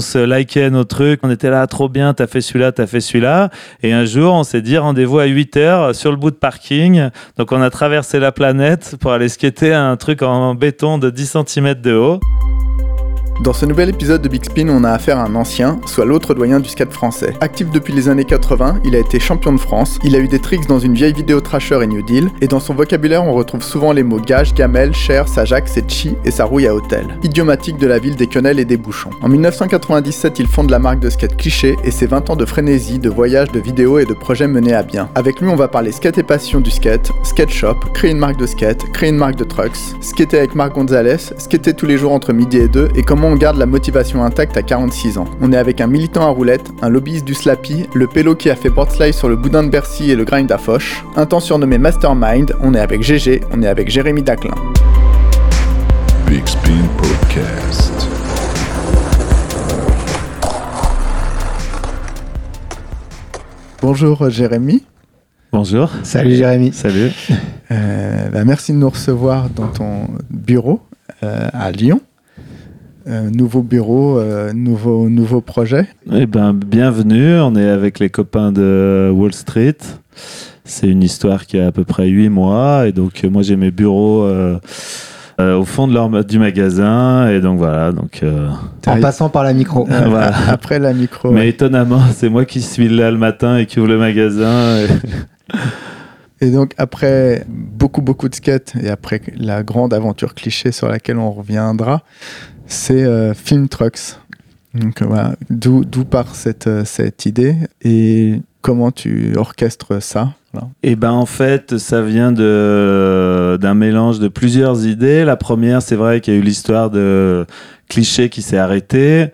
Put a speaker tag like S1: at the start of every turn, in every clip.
S1: on se likait nos trucs, on était là, trop bien, t'as fait celui-là, t'as fait celui-là. Et un jour, on s'est dit rendez-vous à 8 heures sur le bout de parking. Donc on a traversé la planète pour aller skater un truc en béton de 10 cm de haut.
S2: Dans ce nouvel épisode de Big Spin, on a affaire à un ancien, soit l'autre doyen du skate français. Actif depuis les années 80, il a été champion de France, il a eu des tricks dans une vieille vidéo Trasher et New Deal, et dans son vocabulaire on retrouve souvent les mots gage, gamelle, cher, sajac, chi et sa rouille à hôtel. Idiomatique de la ville des quenelles et des bouchons. En 1997, il fonde la marque de skate cliché et ses 20 ans de frénésie, de voyages, de vidéos et de projets menés à bien. Avec lui, on va parler skate et passion du skate, skate shop, créer une marque de skate, créer une marque de trucks, skater avec Marc Gonzalez, skater tous les jours entre midi et deux, et comment on garde la motivation intacte à 46 ans. On est avec un militant à roulette, un lobbyiste du Slappy, le pélo qui a fait boardslide sur le boudin de Bercy et le grind à Foch, un temps surnommé Mastermind, on est avec GG, on est avec Jérémy Daclin. Big Spin Podcast. Bonjour Jérémy.
S1: Bonjour.
S3: Salut Jérémy.
S1: Salut.
S2: Euh, bah, merci de nous recevoir dans ton bureau euh, à Lyon. Euh, nouveau bureau, euh, nouveau, nouveau projet
S1: Eh ben, bienvenue. On est avec les copains de Wall Street. C'est une histoire qui a à peu près 8 mois. Et donc, moi, j'ai mes bureaux au fond de leur, du magasin. Et donc, voilà. Donc,
S3: en passant par la micro.
S2: Après la micro.
S1: Mais étonnamment, c'est moi qui suis là le matin et qui ouvre le magasin.
S2: Et... donc après beaucoup beaucoup de skates et après la grande aventure cliché sur laquelle on reviendra, c'est euh, Film Trucks. Donc voilà, d'où part cette, euh, cette idée et comment tu orchestres ça
S1: et eh ben en fait, ça vient de d'un mélange de plusieurs idées. La première, c'est vrai qu'il y a eu l'histoire de cliché qui s'est arrêté.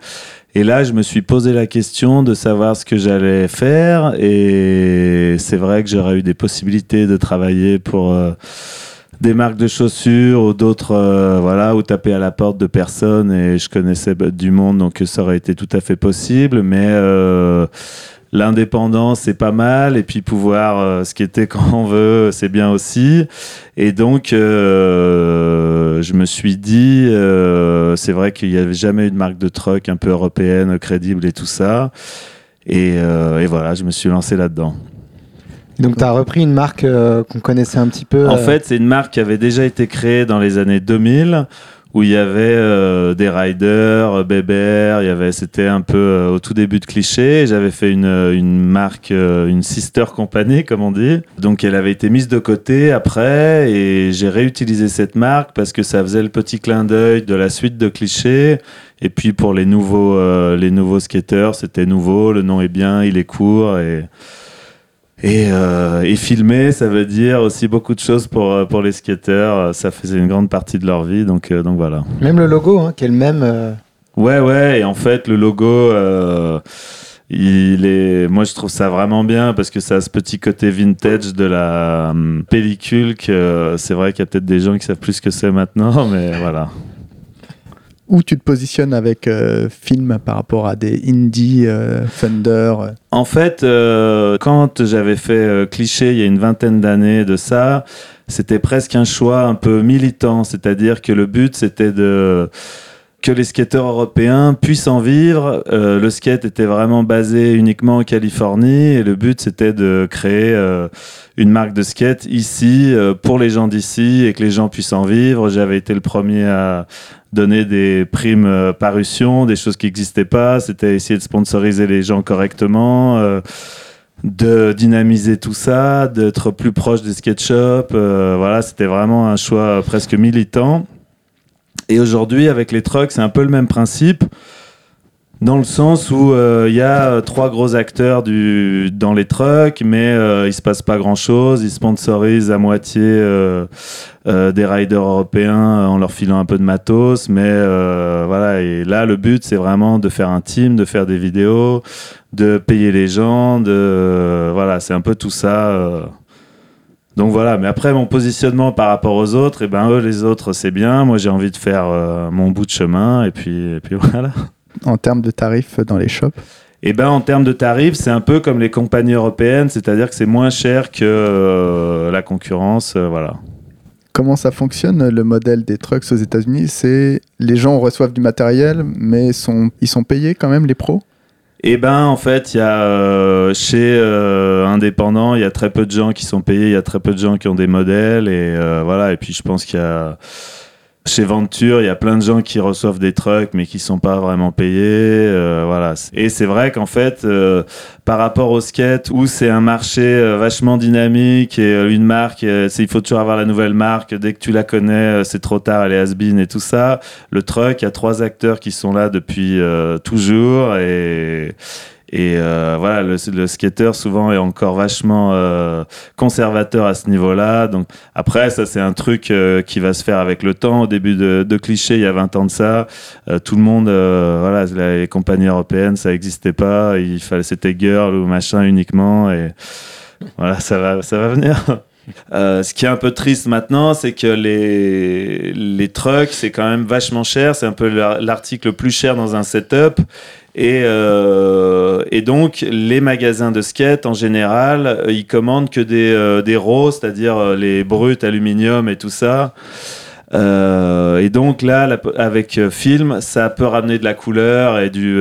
S1: Et là, je me suis posé la question de savoir ce que j'allais faire. Et c'est vrai que j'aurais eu des possibilités de travailler pour euh, des marques de chaussures ou d'autres, euh, voilà, ou taper à la porte de personnes. Et je connaissais du monde, donc ça aurait été tout à fait possible, mais euh, l'indépendance c'est pas mal. Et puis pouvoir euh, ce qui était quand on veut c'est bien aussi. Et donc je me suis dit c'est vrai qu'il n'y avait jamais eu de marque de truck un peu européenne crédible et tout ça. Et, et voilà je me suis lancé là-dedans.
S3: Donc tu as repris une marque euh, qu'on connaissait un petit peu.
S1: En euh, fait, c'est une marque qui avait déjà été créée dans les années 2000 où il y avait euh, des riders, Bébert, il y avait, c'était un peu au tout début de cliché. J'avais fait une, une marque, une sister company, comme on dit. Donc elle avait été mise de côté après et j'ai réutilisé cette marque parce que ça faisait le petit clin d'œil de la suite de cliché. Et puis pour les nouveaux, les nouveaux skateurs, c'était nouveau, le nom est bien, il est court et et, euh, et, filmer, ça veut dire aussi beaucoup de choses pour, euh, pour les skateurs. Ça faisait une grande partie de leur vie, donc, euh, donc voilà.
S3: Même le logo, hein, qui est le même. Euh.
S1: Ouais, ouais, et en fait, le logo, il est. Moi, je trouve ça vraiment bien parce que ça a ce petit côté vintage de la pellicule que c'est vrai qu'il y a peut-être des gens qui savent plus ce que c'est maintenant, mais voilà
S2: où tu te positionnes avec euh, film par rapport à des indie, euh, Thunder
S1: En fait, euh, quand j'avais fait Cliché il y a une vingtaine d'années de ça, c'était presque un choix un peu militant, c'est-à-dire que le but c'était de que les skateurs européens puissent en vivre. le skate était vraiment basé uniquement en Californie et le but c'était de créer une marque de skate ici pour les gens d'ici et que les gens puissent en vivre. J'avais été le premier à, donner des primes euh, parution, des choses qui n'existaient pas. C'était essayer de sponsoriser les gens correctement, euh, de dynamiser tout ça, d'être plus proche des skate. Euh, voilà, c'était vraiment un choix presque militant. Et aujourd'hui, avec les trucks, c'est un peu le même principe. Dans le sens où il y a trois gros acteurs dans les trucks, mais il se passe pas grand chose. Ils sponsorisent à moitié euh, des riders européens en leur filant un peu de matos. Mais euh, voilà, et là, le but, c'est vraiment de faire un team, de faire des vidéos, de payer les gens, de. voilà, c'est un peu tout ça. Euh. Donc voilà, mais après mon positionnement par rapport aux autres, et eh ben eux les autres c'est bien, moi j'ai envie de faire mon bout de chemin et puis, et puis voilà.
S2: En termes de tarifs dans les shops
S1: eh ben en termes de tarifs, c'est un peu comme les compagnies européennes, c'est-à-dire que c'est moins cher que la concurrence, voilà.
S2: Comment ça fonctionne le modèle des trucks aux États-Unis? C'est les gens reçoivent du matériel, mais sont, ils sont payés quand même, les pros?
S1: Eh ben, en fait, il y a euh, chez euh, indépendants, il y a très peu de gens qui sont payés, il y a très peu de gens qui ont des modèles, et euh, voilà. Et puis, je pense qu'il y a chez Venture, il y a plein de gens qui reçoivent des trucks mais qui sont pas vraiment payés. euh, voilà. Et c'est vrai qu'en fait, euh, par rapport au skate, où c'est un marché euh, vachement dynamique et euh, une marque, euh, il faut toujours avoir la nouvelle marque. Dès que tu la connais, c'est trop tard, elle est has-been et tout ça. Le truck, il y a trois acteurs qui sont là depuis toujours et et euh, voilà, le, le skater souvent est encore vachement euh, conservateur à ce niveau-là. Donc après, ça c'est un truc euh, qui va se faire avec le temps. Au début de, de cliché, il y a 20 ans de ça, euh, tout le monde, euh, voilà, les compagnies européennes, ça n'existait pas. Il fallait, c'était girl ou machin uniquement. Et voilà, ça va, ça va venir. Euh, ce qui est un peu triste maintenant, c'est que les, les trucks, c'est quand même vachement cher. C'est un peu l'ar- l'article le plus cher dans un setup. Et, euh, et donc, les magasins de skate, en général, euh, ils commandent que des, euh, des raws, c'est-à-dire euh, les bruts, aluminium et tout ça. Euh, et donc là, la- avec film, ça peut ramener de la couleur et du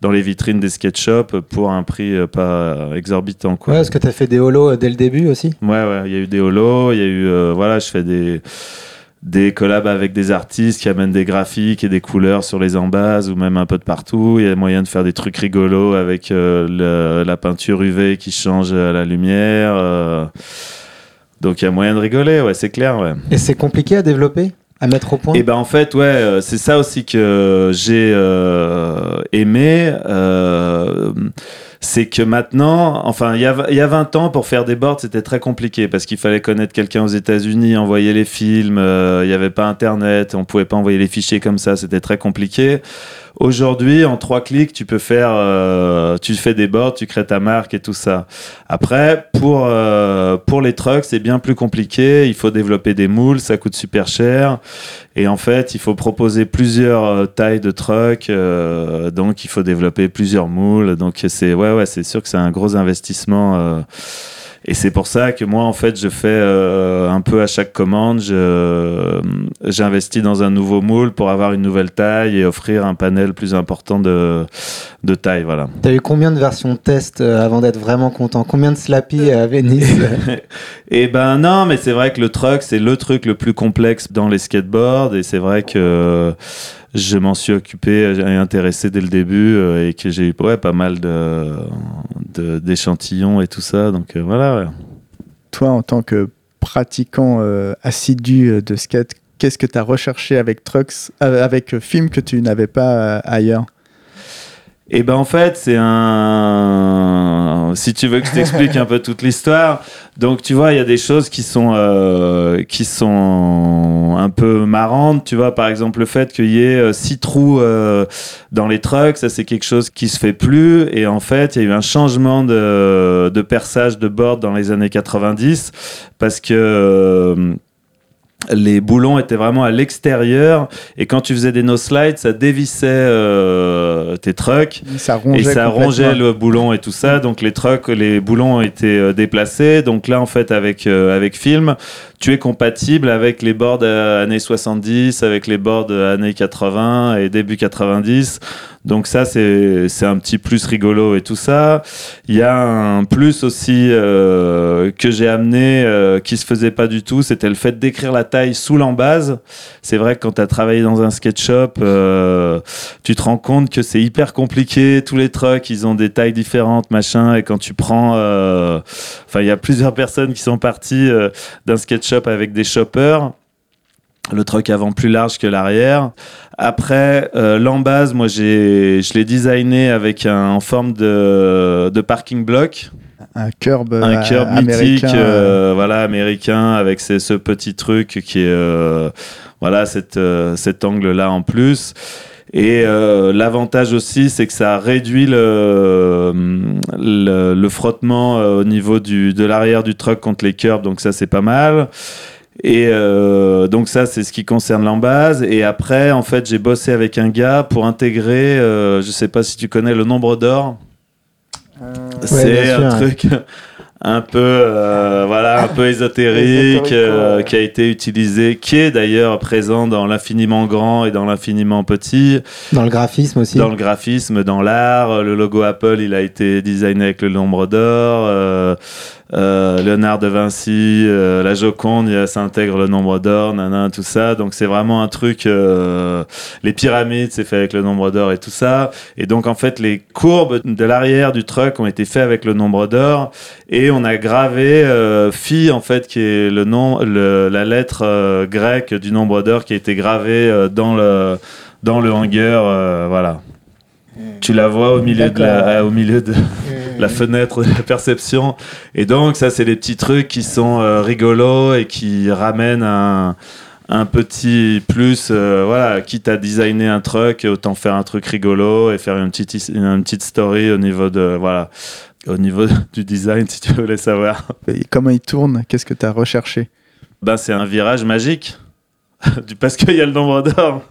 S1: dans les vitrines des skate shops pour un prix pas exorbitant. Quoi.
S3: Ouais, est-ce que tu as fait des holos dès le début aussi?
S1: Ouais, ouais, il y a eu des holos, il y a eu, voilà, je fais des, des collabs avec des artistes qui amènent des graphiques et des couleurs sur les embases ou même un peu de partout. Il y a moyen de faire des trucs rigolos avec euh, le- la peinture UV qui change à la lumière. euh. donc il y a moyen de rigoler, ouais, c'est clair, ouais.
S3: Et c'est compliqué à développer À mettre au point?
S1: Et ben en fait, ouais, euh, c'est ça aussi que j'ai euh, aimé. Euh, c'est que maintenant, enfin, il y a, y a 20 ans, pour faire des boards, c'était très compliqué parce qu'il fallait connaître quelqu'un aux États-Unis, envoyer les films, euh, il n'y avait pas Internet, on pouvait pas envoyer les fichiers comme ça, c'était très compliqué. Aujourd'hui, en trois clics, tu peux faire, euh, tu fais des boards, tu crées ta marque et tout ça. Après, pour euh, pour les trucks, c'est bien plus compliqué. Il faut développer des moules, ça coûte super cher. Et en fait, il faut proposer plusieurs euh, tailles de trucks, euh, donc il faut développer plusieurs moules. Donc c'est ouais ouais, c'est sûr que c'est un gros investissement. Euh, et c'est pour ça que moi, en fait, je fais euh, un peu à chaque commande, je- j'investis dans un nouveau moule pour avoir une nouvelle taille et offrir un panel plus important de, de taille. Voilà.
S3: T'as eu combien de versions test euh, avant d'être vraiment content? Combien de slappy à Venise
S1: Et ben non, mais c'est vrai que le truck, c'est le truc le plus complexe dans les skateboards. Et c'est vrai que je m'en suis occupé et intéressé dès le début euh, et que j'ai eu ouais, pas mal de, de- d'échantillons et tout ça. Donc euh, voilà. ouais.
S2: Toi, en tant que pratiquant euh, assidu de skate, qu'est-ce que tu as recherché avec Trucks, avec film que tu n'avais pas ailleurs?
S1: Et ben en fait, c'est un. Si tu veux que je t'explique un peu toute l'histoire, donc tu vois, il y a des choses qui sont euh, qui sont un peu marrantes. Tu vois, par exemple, le fait qu'il y ait euh, six trous euh, dans les trucks, ça c'est quelque chose qui se fait plus. Et en fait, il y a eu un changement de, de perçage de board dans les années 90 parce que euh, les boulons étaient vraiment à l'extérieur et quand tu faisais des no slides, ça dévissait euh, tes trucks
S2: Ça
S1: et ça rongeait le boulon et tout ça. Donc les trucks, les boulons ont été euh, déplacés. Donc là, en fait, avec euh, avec film, tu es compatible avec les boards euh, années 70, avec les boards euh, années 80 et début 90. Donc ça, c'est un petit plus rigolo et tout ça. Il y a un plus aussi euh, que j'ai amené euh, qui se faisait pas du tout, c'était le fait d'écrire la taille sous l'embase. C'est vrai que quand tu as travaillé dans un skate shop, tu te rends compte que c'est hyper compliqué. Tous les trucks, ils ont des tailles différentes, machin. Et quand tu prends, enfin, il y a plusieurs personnes qui sont parties d'un skate shop avec des choppers. Le truck avant plus large que l'arrière. Après, euh, l'embase, moi, j'ai, je l'ai designé avec un, en forme de, de parking block
S2: Un curb,
S1: un
S2: euh,
S1: curb mythique,
S2: américain. euh,
S1: voilà, américain, avec ces- ce petit truc qui est, euh, voilà, cette, cet angle-là en plus. Et euh, l'avantage aussi, c'est que ça réduit le, le, le frottement euh, au niveau du, de l'arrière du truck contre les curbs, donc ça c'est pas mal. Et euh, donc ça, c'est ce qui concerne l'embase. Et après, en fait, j'ai bossé avec un gars pour intégrer, euh, je sais pas si tu connais le nombre d'or.
S3: Ouais,
S1: c'est un
S3: sûr,
S1: truc, un peu euh, voilà un peu ésotérique euh, qui a été utilisé qui est d'ailleurs présent dans l'infiniment grand et dans l'infiniment petit.
S3: Dans le graphisme aussi.
S1: dans le graphisme dans l'art. Le logo Apple il a été designé avec le nombre d'or euh, Léonard de Vinci euh, la Joconde ça intègre le nombre d'or nanana, tout ça. Donc c'est vraiment un truc euh, les pyramides c'est fait avec le nombre d'or et tout ça. Et donc en fait les courbes de l'arrière du truck ont été faits avec le nombre d'or. Et on a gravé euh, phi en fait qui est le nom le- la lettre euh, grecque du nombre d'or qui a été gravée euh, dans le dans le hangar euh, voilà. Tu la vois au milieu de la, euh, au milieu de la fenêtre de la perception et donc ça c'est les petits trucs qui sont euh, rigolos et qui ramènent un un petit plus, euh, voilà, quitte à designer un truc, autant faire un truc rigolo et faire une petite, une petite story au niveau de, voilà, au niveau du design, si tu voulais savoir.
S2: Et comment il tourne? Qu'est-ce que tu as recherché?
S1: Ben, c'est un virage magique. Parce qu'il y a le nombre d'or.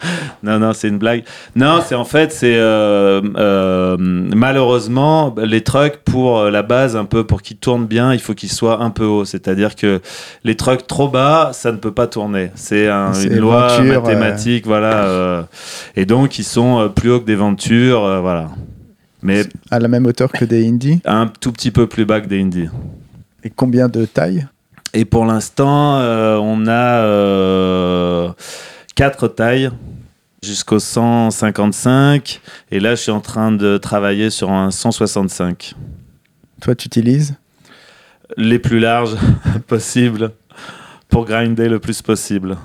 S1: non, non, c'est une blague. Non, c'est en fait, c'est euh, euh, malheureusement les trucks pour euh, la base, un peu pour qu'ils tournent bien, il faut qu'ils soient un peu hauts. C'est-à-dire que les trucks trop bas, ça ne peut pas tourner. C'est un-
S2: C'est
S1: une loi mathématique, voilà. et donc, ils sont plus hauts que des Ventures, voilà. Mais
S2: À la même hauteur que des indies?
S1: Un tout petit peu plus bas que des Indies.
S2: Et combien de taille
S1: Et pour l'instant, on a euh, quatre tailles jusqu'au 155. Et là, je suis en train de travailler sur un 165.
S2: Toi, tu utilises
S1: Les plus larges possibles pour grinder le plus possible.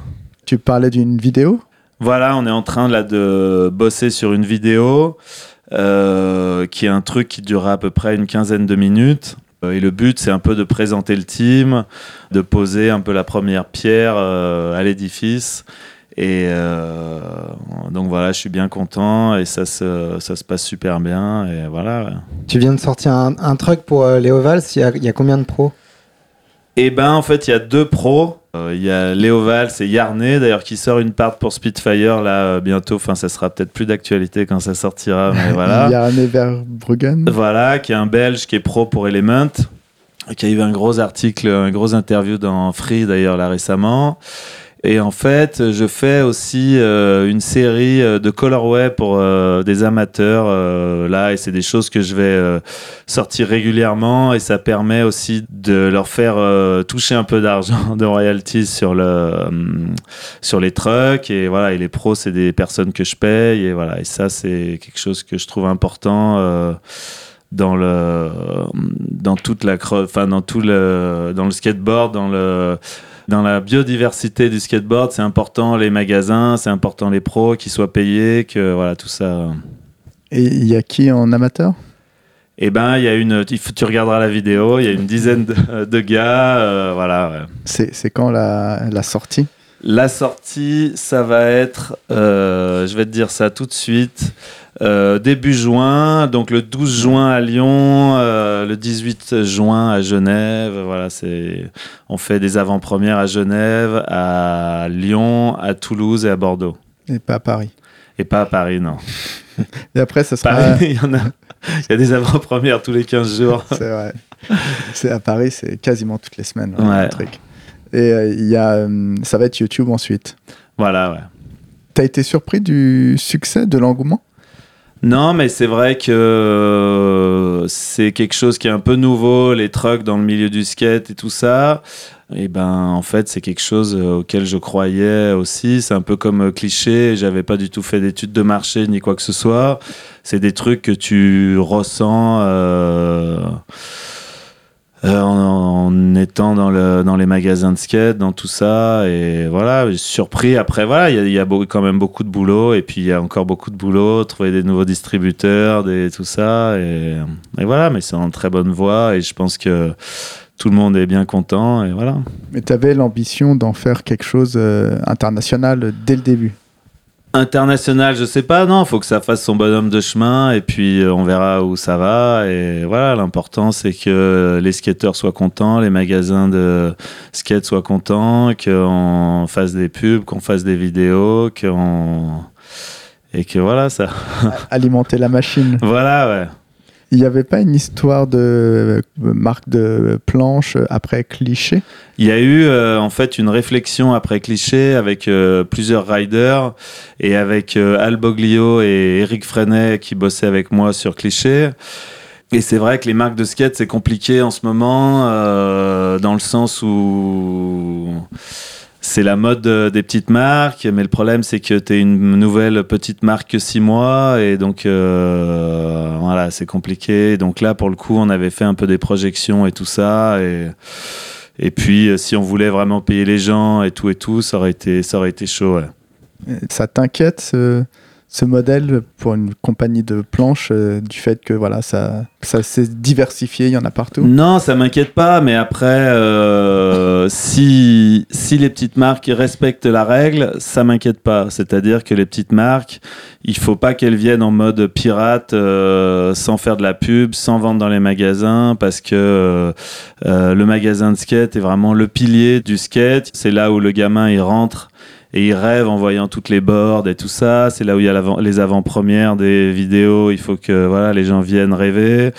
S2: Tu parlais d'une vidéo?
S1: Voilà, on est en train là de bosser sur une vidéo euh, qui est un truc qui durera à peu près une quinzaine de minutes. Euh, Et le but, c'est un peu de présenter le team, de poser un peu la première pierre euh, à l'édifice. Et euh, donc voilà, je suis bien content et ça se, ça se passe super bien. Et voilà.
S3: Tu viens de sortir un, un truc pour euh, Léo Valls. Il y a, il y a combien de pros?
S1: Et ben en fait, il y a deux pros. Euh, Il y a Léo Valls et Yarné, d'ailleurs, qui sort une part pour Spitfire là euh, bientôt. Enfin, ça sera peut-être plus d'actualité quand ça sortira, mais voilà.
S2: Il y a René Verbruggen.
S1: Voilà, qui est un Belge qui est pro pour Element, qui a eu un gros article, un gros interview dans Free d'ailleurs là récemment. Et en fait, je fais aussi euh, une série euh, de colorway pour euh, des amateurs là, et c'est des choses que je vais sortir régulièrement, et ça permet aussi de leur faire toucher un peu d'argent de royalties sur le sur les trucks. Et voilà, et les pros, c'est des personnes que je paye, et voilà, et ça c'est quelque chose que je trouve important. dans le dans toute la enfin dans tout le dans le skateboard dans le dans la biodiversité du skateboard c'est important les magasins c'est important les pros qui soient payés que voilà tout ça.
S2: Et il y a qui en amateur?
S1: Et ben il y a une tu regarderas la vidéo il y a une dizaine de, de gars euh, voilà ouais.
S2: C'est c'est quand la, la sortie?
S1: La sortie, ça va être, euh, je vais te dire ça tout de suite, euh, début juin, donc le 12 juin à Lyon, euh, le 18 juin à Genève. Voilà, c'est, on fait des avant-premières à Genève, à Lyon, à Toulouse et à Bordeaux.
S2: et pas à Paris.
S1: Et pas à Paris, non.
S2: Et après, ça sera.
S1: Paris, il y en a, il y a des avant-premières tous les 15 jours.
S2: C'est vrai. C'est à Paris, c'est quasiment toutes les semaines. Ouais. le truc. Et euh, il y a, ça va être YouTube ensuite.
S1: Voilà, ouais.
S2: T'as été surpris du succès, de l'engouement?
S1: Non, mais c'est vrai que euh, c'est quelque chose qui est un peu nouveau, les trucks dans le milieu du skate et tout ça. Et ben, en fait, c'est quelque chose euh, auquel je croyais aussi. C'est un peu comme euh, cliché. J'avais pas du tout fait d'études de marché ni quoi que ce soit. C'est des trucs que tu ressens. Euh, en, étant dans, le, dans les magasins de skate, dans tout ça, et voilà, surpris. Après, voilà, il y a, quand même beaucoup de boulot, et puis il y a encore beaucoup de boulot, trouver des nouveaux distributeurs, des, tout ça, et, voilà, mais c'est en très bonne voie, et je pense que tout le monde est bien content, et voilà.
S2: Mais t'avais l'ambition d'en faire quelque chose euh, international dès le début.
S1: International, je sais pas, non, faut que ça fasse son bonhomme de chemin et puis euh, on verra où ça va. Et voilà, l'important c'est que les skateurs soient contents, les magasins de skate soient contents, qu'on fasse des pubs, qu'on fasse des vidéos, qu'on. Et que voilà, ça.
S2: Alimenter la machine.
S1: Voilà, ouais.
S2: Il n'y avait pas une histoire de euh, marque de planche après cliché?
S1: Il y a eu euh, en fait une réflexion après cliché avec euh, plusieurs riders et avec Al Boglio et Eric Freinet qui bossaient avec moi sur cliché. Et c'est vrai que les marques de skate, c'est compliqué en ce moment, dans le sens où c'est la mode euh, des petites marques, mais le problème, c'est que tu es une nouvelle petite marque que six mois, et donc euh, voilà, c'est compliqué. Donc là, pour le coup, on avait fait un peu des projections et tout ça, et, et puis euh, si on voulait vraiment payer les gens et tout et tout, ça aurait été, ça aurait été chaud.
S2: Ça t'inquiète ce modèle pour une compagnie de planche euh, du fait que voilà ça, ça s'est diversifié, il y en a partout?
S1: Non, ça m'inquiète pas, mais après, euh, si, si les petites marques respectent la règle, ça m'inquiète pas. C'est-à-dire que les petites marques, il faut pas qu'elles viennent en mode pirate, euh, sans faire de la pub, sans vendre dans les magasins, parce que le magasin de skate est vraiment le pilier du skate. C'est là où le gamin il rentre et il rêve en voyant toutes les boards et tout ça. C'est là où il y a les avant-premières des vidéos. Il faut que voilà les gens viennent rêver.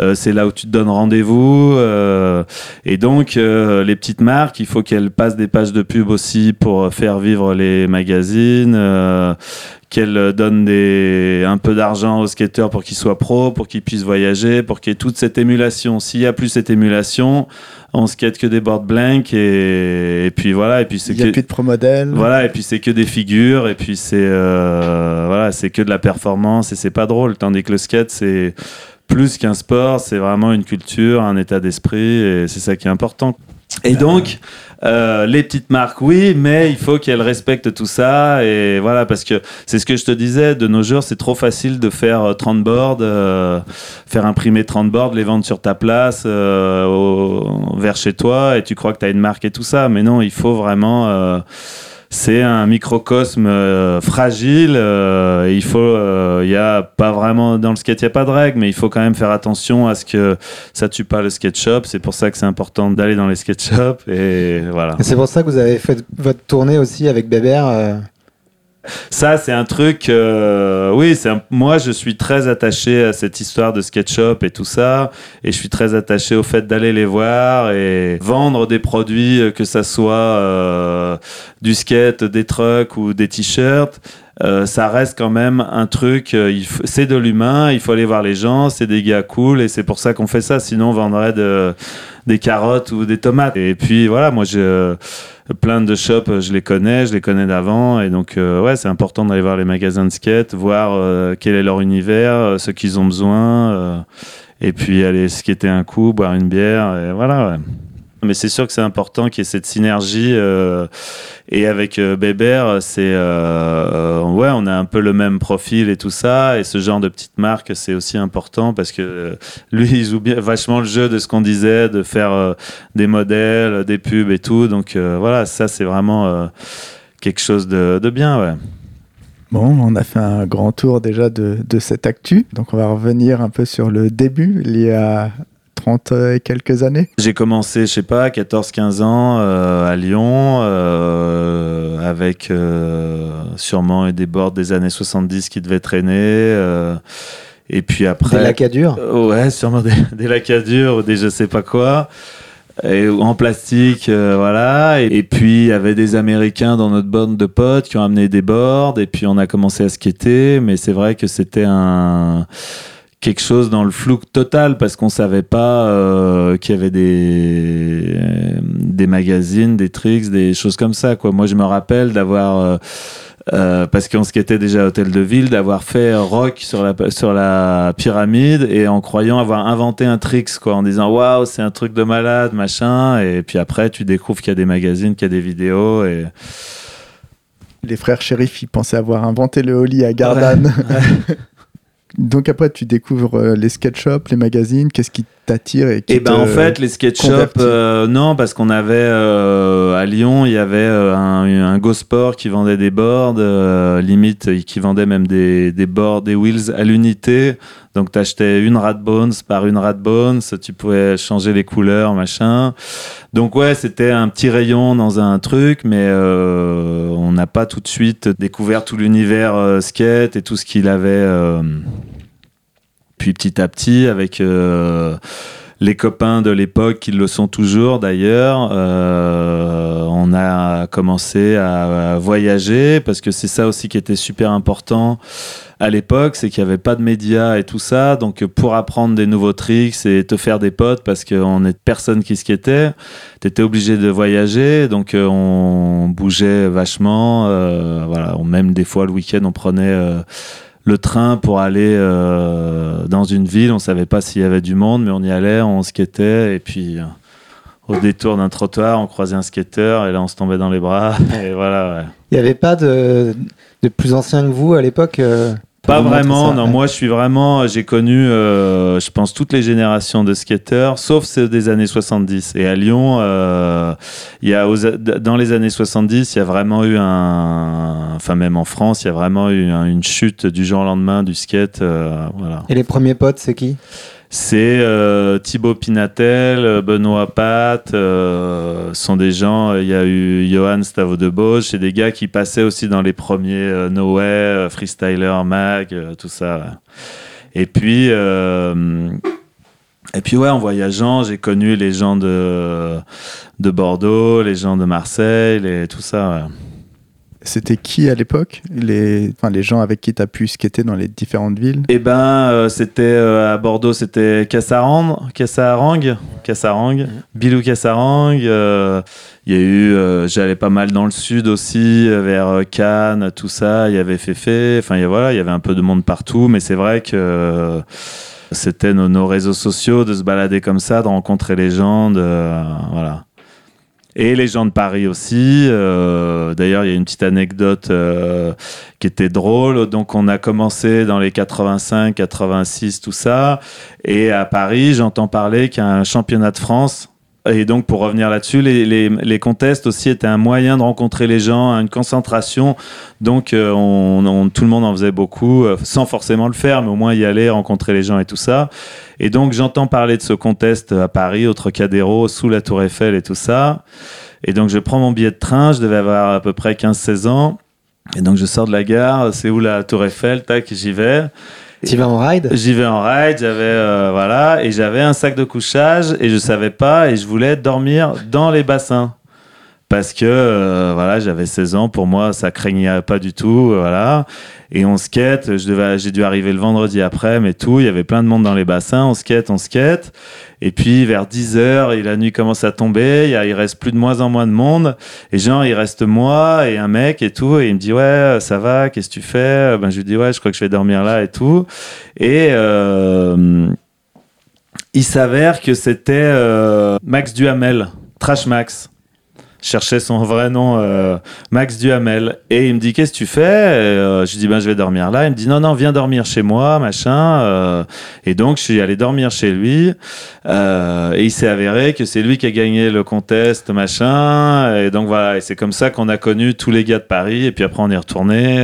S1: Euh, c'est là où tu te donnes rendez-vous. euh, et donc euh, les petites marques, il faut qu'elles passent des pages de pub aussi pour faire vivre les magazines. Euh, qu'elles donnent des, un peu d'argent aux skateurs pour qu'ils soient pros, pour qu'ils puissent voyager, pour qu'il y ait toute cette émulation. S'il y a plus cette émulation, on skate que des boards blanks et, et puis voilà. Et puis c'est
S2: Il n'y a
S1: que-
S2: plus de pro modèle.
S1: voilà, et puis c'est que des figures, et puis c'est euh, voilà, c'est que de la performance, et c'est pas drôle. Tandis que le skate, c'est plus qu'un sport, c'est vraiment une culture, un état d'esprit, et c'est ça qui est important. Et donc, euh, les petites marques, oui, mais il faut qu'elles respectent tout ça. Et voilà, parce que c'est ce que je te disais, de nos jours, c'est trop facile de faire euh, 30 boards, euh, faire imprimer 30 boards, les vendre sur ta place, euh, au- vers chez toi, et tu crois que tu as une marque et tout ça. Mais non, il faut vraiment. Euh, c'est un microcosme euh, fragile. euh, il faut, il y a pas vraiment dans le skate, il y a pas de règles, mais il faut quand même faire attention à ce que ça tue pas le skate shop. C'est pour ça que c'est important d'aller dans les skate shops et voilà.
S3: C'est pour ça que vous avez fait votre tournée aussi avec Bébert.
S1: Ça, c'est un truc. euh, oui, c'est moi, je suis très attaché à cette histoire de SketchUp et tout ça, et je suis très attaché au fait d'aller les voir et vendre des produits, euh, que ça soit euh, du skate, des trucks ou des t-shirts. Euh, ça reste quand même un truc. euh, c'est de l'humain. Il faut aller voir les gens. C'est des gars cool, et c'est pour ça qu'on fait ça. Sinon, on vendrait de- des carottes ou des tomates. Et puis voilà, moi, je plein de shops, je les connais, je les connais d'avant, et donc euh, ouais, c'est important d'aller voir les magasins de skate, voir quel est leur univers, ce qu'ils ont besoin, et puis aller skater un coup, boire une bière, et voilà. Mais c'est sûr que c'est important qu'il y ait cette synergie. euh, et avec euh, Bébert, c'est euh, euh, ouais, on a un peu le même profil et tout ça. Et ce genre de petite marque, c'est aussi important parce que lui, il joue vachement le jeu de ce qu'on disait, de faire des modèles, des pubs et tout. Donc voilà, ça c'est vraiment quelque chose de, bien.
S2: Bon, on a fait un grand tour déjà de, de cette actu. Donc on va revenir un peu sur le début, y a 30 et quelques années.
S1: J'ai commencé, je sais pas, 14-15 ans euh, à Lyon, euh, avec euh, sûrement des boards des années 70 qui devaient traîner. euh, et puis après.
S3: Des lacadures.
S1: Euh, Ouais, sûrement des, des lacadures ou des je sais pas quoi. Et, en plastique, euh, voilà. Et, et puis, il y avait des Américains dans notre bande de potes qui ont amené des boards. Et puis, on a commencé à skater. Mais c'est vrai que c'était un quelque chose dans le flou total parce qu'on savait pas euh, qu'il y avait des des magazines, des tricks, des choses comme ça quoi. Moi je me rappelle d'avoir euh, euh, parce qu'on skatait déjà à Hôtel de Ville, d'avoir fait rock sur la sur la pyramide et en croyant avoir inventé un tricks quoi, en disant waouh c'est un truc de malade machin et puis après tu découvres qu'il y a des magazines, qu'il y a des vidéos et
S2: Les frères shérifs, ils pensaient avoir inventé le holly à Gardanne. Donc après, tu découvres euh, les skate shops, les magazines. Qu'est-ce qui t'attire et qui
S1: Et ben
S2: te-
S1: en fait les skate shops
S2: convertit.
S1: euh, non parce qu'on avait euh, à Lyon il y avait euh, un, un Go Sport qui vendait des boards euh, limite qui vendait même des, des boards des wheels à l'unité donc t'achetais une Radbones par une Radbones tu pouvais changer les couleurs machin donc ouais c'était un petit rayon dans un truc mais on n'a pas tout de suite découvert tout l'univers skate et tout ce qu'il avait puis petit à petit, avec les copains de l'époque qui le sont toujours d'ailleurs. Euh, on a commencé à, voyager parce que c'est ça aussi qui était super important à l'époque, c'est qu'il n'y avait pas de médias et tout ça. Donc pour apprendre des nouveaux tricks et te faire des potes parce qu'on est personne qui skatait, tu étais obligé de voyager. Donc euh, on bougeait vachement. Euh, voilà, même des fois le week-end on prenait le train pour aller euh, dans une ville. On savait pas s'il y avait du monde, mais on y allait, on skatait et puis euh, au détour d'un trottoir, on croisait un skateur et là on se tombait dans les bras. Voilà.
S3: Il n'y avait pas de, de, plus anciens que vous à l'époque euh,
S1: pas vraiment, non. Moi, je suis vraiment. J'ai connu, euh, je pense, toutes les générations de skateurs, sauf ceux des années 70. Et à Lyon, euh, il y a dans les années 70, il y a vraiment eu un. Enfin, même en France, il y a vraiment eu une chute du jour au lendemain du skate. Euh, voilà.
S3: Et les premiers potes, c'est qui?
S1: C'est euh, Thibaut Pinatel, euh, Benoît Pat, euh, sont des gens. Il y a eu Johan Stavo de Bosch, c'est des gars qui passaient aussi dans les premiers No Way, Freestyler Mag, tout ça. Et puis, et puis ouais, en voyageant, j'ai connu les gens de, de Bordeaux, les gens de Marseille, et tout ça.
S2: C'était qui à l'époque les, enfin, les gens avec qui tu as pu skater dans les différentes villes
S1: Eh ben, euh, c'était euh, à Bordeaux, c'était Cassarang, Cassarang, Cassarang, mhm. Bilou Cassarang. Euh, il y a eu, j'allais pas mal dans le sud aussi, vers Cannes, tout ça. Il y avait Féfé. Enfin, il y, voilà, il y avait un peu de monde partout, mais c'est vrai que c'était nos, nos, réseaux sociaux de se balader comme ça, de rencontrer les gens, de, voilà. Et les gens de Paris aussi. Euh, d'ailleurs, il y a une petite anecdote euh, qui était drôle. Donc, on a commencé dans les 85, 86, tout ça. Et à Paris, j'entends parler qu'il y a un championnat de France et donc, pour revenir là-dessus, les, les, les, contests aussi étaient un moyen de rencontrer les gens, une concentration. Donc, euh, on, tout le monde en faisait beaucoup, euh, sans forcément le faire, mais au moins y aller, rencontrer les gens et tout ça. Et donc, j'entends parler de ce contest à Paris, au Trocadéro, sous la Tour Eiffel et tout ça. Et donc, je prends mon billet de train, je devais avoir à peu près 15-16 ans. Et donc, je sors de la gare, c'est où la Tour Eiffel, tac, j'y vais.
S3: Tu vas en ride.
S1: J'y vais en ride, j'avais euh, voilà, et j'avais un sac de couchage et je savais pas et je voulais dormir dans les bassins parce que euh, voilà, j'avais 16 ans, pour moi ça craignait pas du tout, voilà. Et on skate, je j'ai dû arriver le vendredi après, mais tout, il y avait plein de monde dans les bassins, on skate, on skate. Et puis vers 10 heures, et la nuit commence à tomber, il, reste plus de moins en moins de monde. Et genre, il reste moi et un mec et tout, et il me dit ouais, ça va, qu'est-ce que tu fais? Ben je lui dis ouais, je crois que je vais dormir là et tout. Et euh, il s'avère que c'était euh, Max Duhamel, Trash Max cherchais son vrai nom, euh, Max Duhamel. Et il me dit, qu'est-ce que tu fais? Euh, Je lui dis, ben, je vais dormir là. Il me dit, non, non, viens dormir chez moi, machin. Euh. et donc, je suis allé dormir chez lui. et il s'est avéré que c'est lui qui a gagné le contest, machin. Et donc, voilà. Et c'est comme ça qu'on a connu tous les gars de Paris. Et puis après, on est retourné.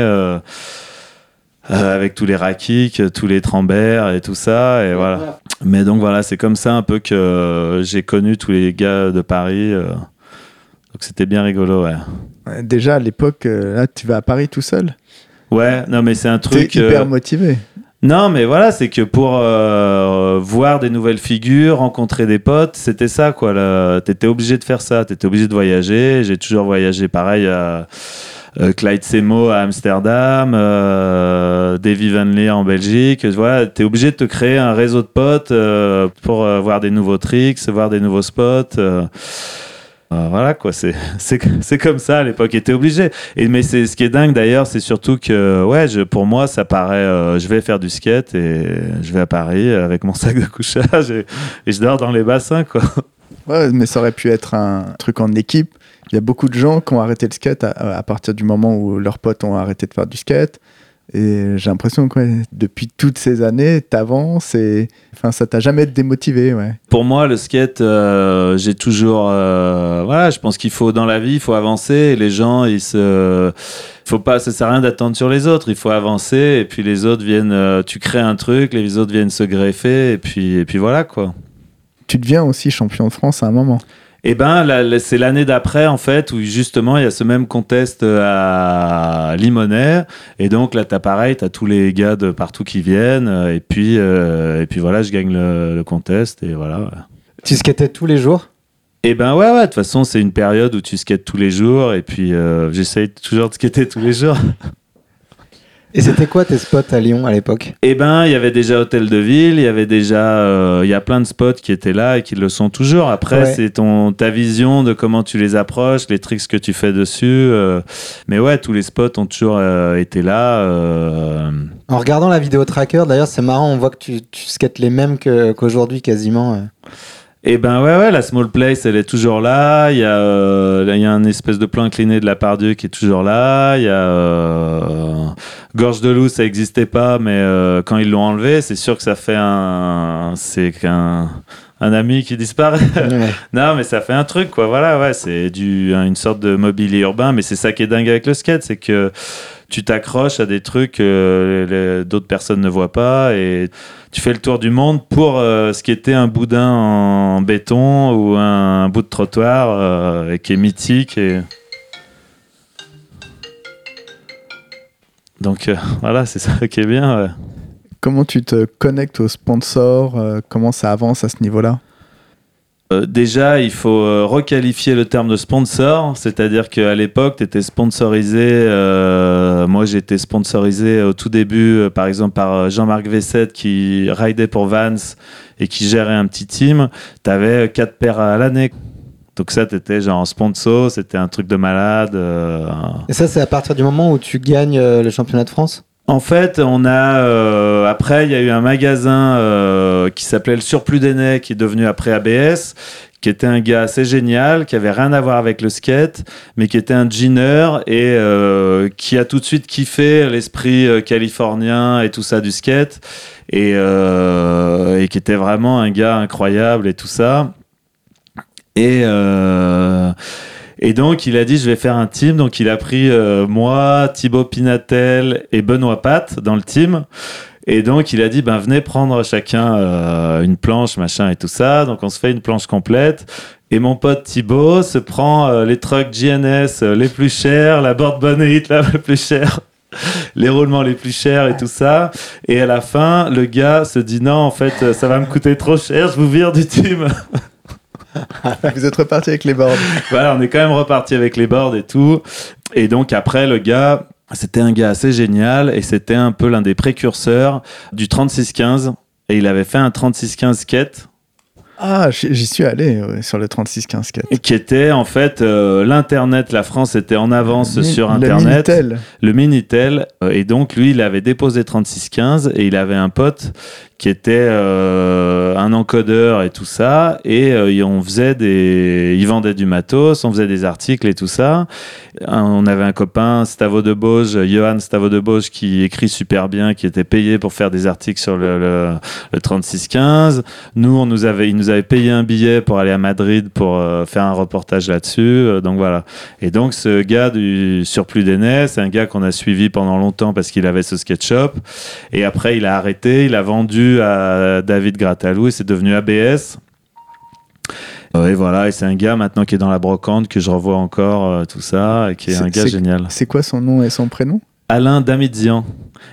S1: avec tous les Rakik, tous les Trambert et tout ça, et voilà. Mais donc voilà, c'est comme ça un peu que j'ai connu tous les gars de Paris. Donc c'était bien rigolo, ouais.
S2: Déjà à l'époque, euh, là, tu vas à Paris tout seul?
S1: Ouais, non, mais c'est un truc.
S2: T'es hyper euh, motivé.
S1: Non, mais voilà, c'est que pour euh, voir des nouvelles figures, rencontrer des potes, c'était ça, quoi. T'étais obligé de faire ça, t'étais obligé de voyager. J'ai toujours voyagé pareil à Clyde Semo à Amsterdam, Davy Van Leer en Belgique. Voilà, t'es obligé de te créer un réseau de potes pour voir des nouveaux tricks, voir des nouveaux spots. Voilà quoi, c'est comme ça à l'époque, était obligé. Et mais ce qui est dingue d'ailleurs, c'est surtout que ouais, je, pour moi ça paraît, euh, je vais faire du skate et je vais à Paris avec mon sac de couchage et, je dors dans les bassins quoi.
S2: Ouais, mais ça aurait pu être un truc en équipe. Il y a beaucoup de gens qui ont arrêté le skate à partir du moment où leurs potes ont arrêté de faire du skate. Et j'ai l'impression que depuis toutes ces années, t'avances et enfin, ça t'a jamais démotivé. Ouais.
S1: Pour moi, le skate, euh, j'ai toujours. Euh, voilà, je pense qu'il faut dans la vie, il faut avancer. Et les gens, ils se. Faut pas, ça sert à rien d'attendre sur les autres. Il faut avancer et puis les autres viennent. Euh, tu crées un truc, les autres viennent se greffer et puis et puis voilà quoi.
S2: Tu deviens aussi champion de France à un moment.
S1: Et ben, la- la- c'est l'année d'après, en fait, où justement, il y a ce même contest à Limonest. Et donc, là, t'as pareil, t'as tous les gars de partout qui viennent. euh, Et puis, euh, et puis voilà, je gagne le, le contest. Et voilà.
S3: Tu skatais tous les jours?
S1: Et ben, ouais, ouais, de toute façon, c'est une période où tu skates tous les jours. Et puis, euh, j'essaye toujours de skater tous les jours.
S3: Et c'était quoi tes spots à Lyon à l'époque
S1: Eh ben, il y avait déjà Hôtel de Ville, il y avait déjà, euh, il y a plein de spots qui étaient là et qui le sont toujours. Après,
S3: Ouais.
S1: c'est ton ta vision de comment tu les approches, les tricks que tu fais dessus. euh, mais ouais, tous les spots ont toujours euh, été là.
S3: En regardant la vidéo tracker, d'ailleurs, c'est marrant, on voit que tu, tu skates les mêmes qu'aujourd'hui quasiment.
S1: Et ben ouais, ouais, la small place, elle est toujours là. Il y a, euh, il y a un espèce de plan incliné de la part Dieu qui est toujours là. Il y a euh, Gorge de loup, ça n'existait pas, mais euh, quand ils l'ont enlevé, c'est sûr que ça fait un, c'est qu'un un ami qui disparaît.
S3: Ouais.
S1: Non, mais ça fait un truc, quoi. Voilà, ouais, c'est du, une sorte de mobilier urbain, mais c'est ça qui est dingue avec le skate, c'est que tu t'accroches à des trucs que d'autres personnes ne voient pas et tu fais le tour du monde pour euh, ce qui était un boudin en béton ou un, bout de trottoir euh, et qui est mythique. Et... Donc euh, voilà, c'est ça qui est bien.
S2: Comment tu te connectes aux sponsors Comment ça avance à ce niveau-là?
S1: Euh, déjà, il faut euh, requalifier le terme de sponsor, c'est-à-dire qu'à l'époque, tu étais sponsorisé. euh, moi, j'étais sponsorisé au tout début, euh, par exemple, par Jean-Marc Vessette qui ridait pour Vance et qui gérait un petit team. Tu avais quatre paires à l'année. Donc, ça, tu étais genre sponsor, c'était un truc de malade.
S3: Et ça, c'est à partir du moment où tu gagnes le championnat de France?
S1: En fait, on a euh, après il y a eu un magasin euh, qui s'appelait le Surplus d'Aînés qui est devenu après ABS, qui était un gars assez génial, qui avait rien à voir avec le skate, mais qui était un jeaner et euh, qui a tout de suite kiffé l'esprit euh, californien et tout ça du skate et, euh, et qui était vraiment un gars incroyable et tout ça. Et euh, et donc, il a dit, je vais faire un team. Donc, il a pris euh, moi, Thibaut Pinatel et Benoît Pat dans le team. Et donc, il a dit, ben, venez prendre chacun euh, une planche, machin et tout ça. Donc, on se fait une planche complète. Et mon pote Thibaut se prend euh, les trucks GNS euh, les plus chers, la board bonnet le plus cher. Les roulements les plus chers et tout ça. Et à la fin, le gars se dit non, en fait, ça va me coûter trop cher, je vous vire du team.
S2: Vous êtes reparti avec les boards.
S1: voilà, on est quand même reparti avec les boards et tout. Et donc après, le gars, c'était un gars assez génial et c'était un peu l'un des précurseurs du 36-15. Et il avait fait un 36-15 skate
S2: Ah, j'y suis allé ouais, sur le 36-15 skate.
S1: qui était en fait euh, l'internet. La France était en avance
S2: Mi-
S1: sur
S2: le
S1: internet.
S2: Minitel.
S1: le Minitel. Euh, Et donc, lui, il avait déposé 3615 et il avait un pote qui était euh, un encodeur et tout ça. Et euh, on faisait des. Il vendait du matos, on faisait des articles et tout ça. On avait un copain, Stavo de Bauge, Johan Stavo de Bauge, qui écrit super bien, qui était payé pour faire des articles sur le, le, le 3615. Nous, on nous avait, il nous avait payé un billet pour aller à Madrid pour euh, faire un reportage là-dessus. Euh, donc voilà. Et donc, ce gars du Surplus d'Aînés, c'est un gars qu'on a suivi pendant longtemps parce qu'il avait ce skate shop. Et après, il a arrêté, il a vendu à David Gratalou et c'est devenu ABS. Euh, Et voilà, et c'est un gars maintenant qui est dans la brocante, que je revois encore, euh, tout ça, et qui est, un gars génial.
S2: C'est quoi son nom et son prénom?
S1: Alain Damidzian.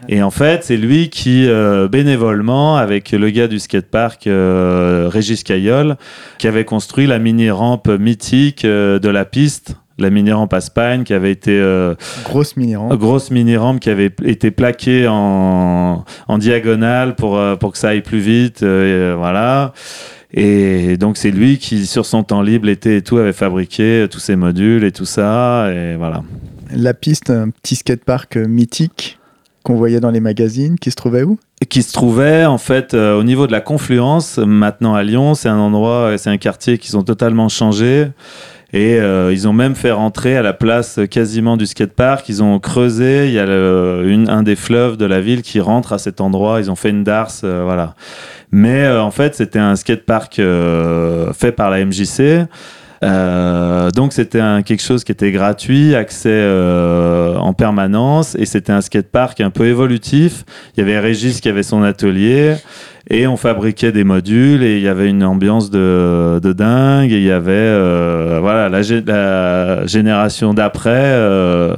S1: Et en fait, c'est lui qui, euh, bénévolement, avec le gars du skatepark, euh, Régis Caillol, qui avait construit la mini-rampe mythique de la piste, la mini-rampe à Spagne, qui avait été euh,
S2: Grosse mini-rampe.
S1: grosse mini-rampe qui avait été plaquée en, en diagonale pour, euh, pour que ça aille plus vite. euh, et, voilà. Et donc, c'est lui qui, sur son temps libre, l'été et tout, avait fabriqué tous ces modules et tout ça. Et voilà.
S2: La piste, un petit skatepark mythique qu'on voyait dans les magazines, qui se trouvait où?
S1: Qui se trouvait en fait euh, au niveau de la confluence maintenant à Lyon c'est un endroit c'est un quartier qu'ils ont totalement changé et euh, ils ont même fait rentrer à la place quasiment du skatepark. Ils ont creusé. Il y a une- un des fleuves de la ville qui rentre à cet endroit. Ils ont fait une darse euh, voilà. Mais euh, en fait c'était un skatepark euh, fait par la MJC Euh, donc c'était quelque chose qui était gratuit, accès euh, en permanence, et c'était un skatepark un peu évolutif. Il y avait Régis qui avait son atelier. Et on fabriquait des modules et il y avait une ambiance de, de dingue. Et il y avait euh, voilà la, la génération d'après euh,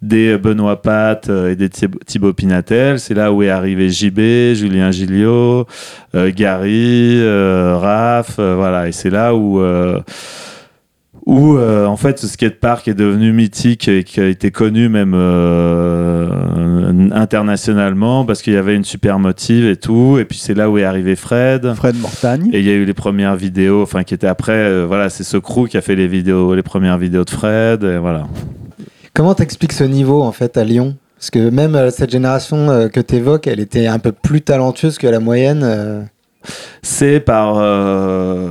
S1: des Benoît Pat et des Thibaut Pinatel. C'est là où est arrivé JB, Julien Gilliot, Gary, Raph. voilà. Et c'est là où où euh, en fait ce skatepark est devenu mythique et qui a été connu même euh, internationalement parce qu'il y avait une super motive et tout. Et puis c'est là où est arrivé Fred.
S2: Fred Mortagne.
S1: Et il y a eu les premières vidéos enfin qui étaient après euh, voilà c'est ce crew qui a fait les vidéos les premières vidéos de Fred et voilà.
S3: Comment t'expliques ce niveau en fait à Lyon? Parce que même cette génération que tu évoques elle était un peu plus talentueuse que la moyenne
S1: c'est par euh,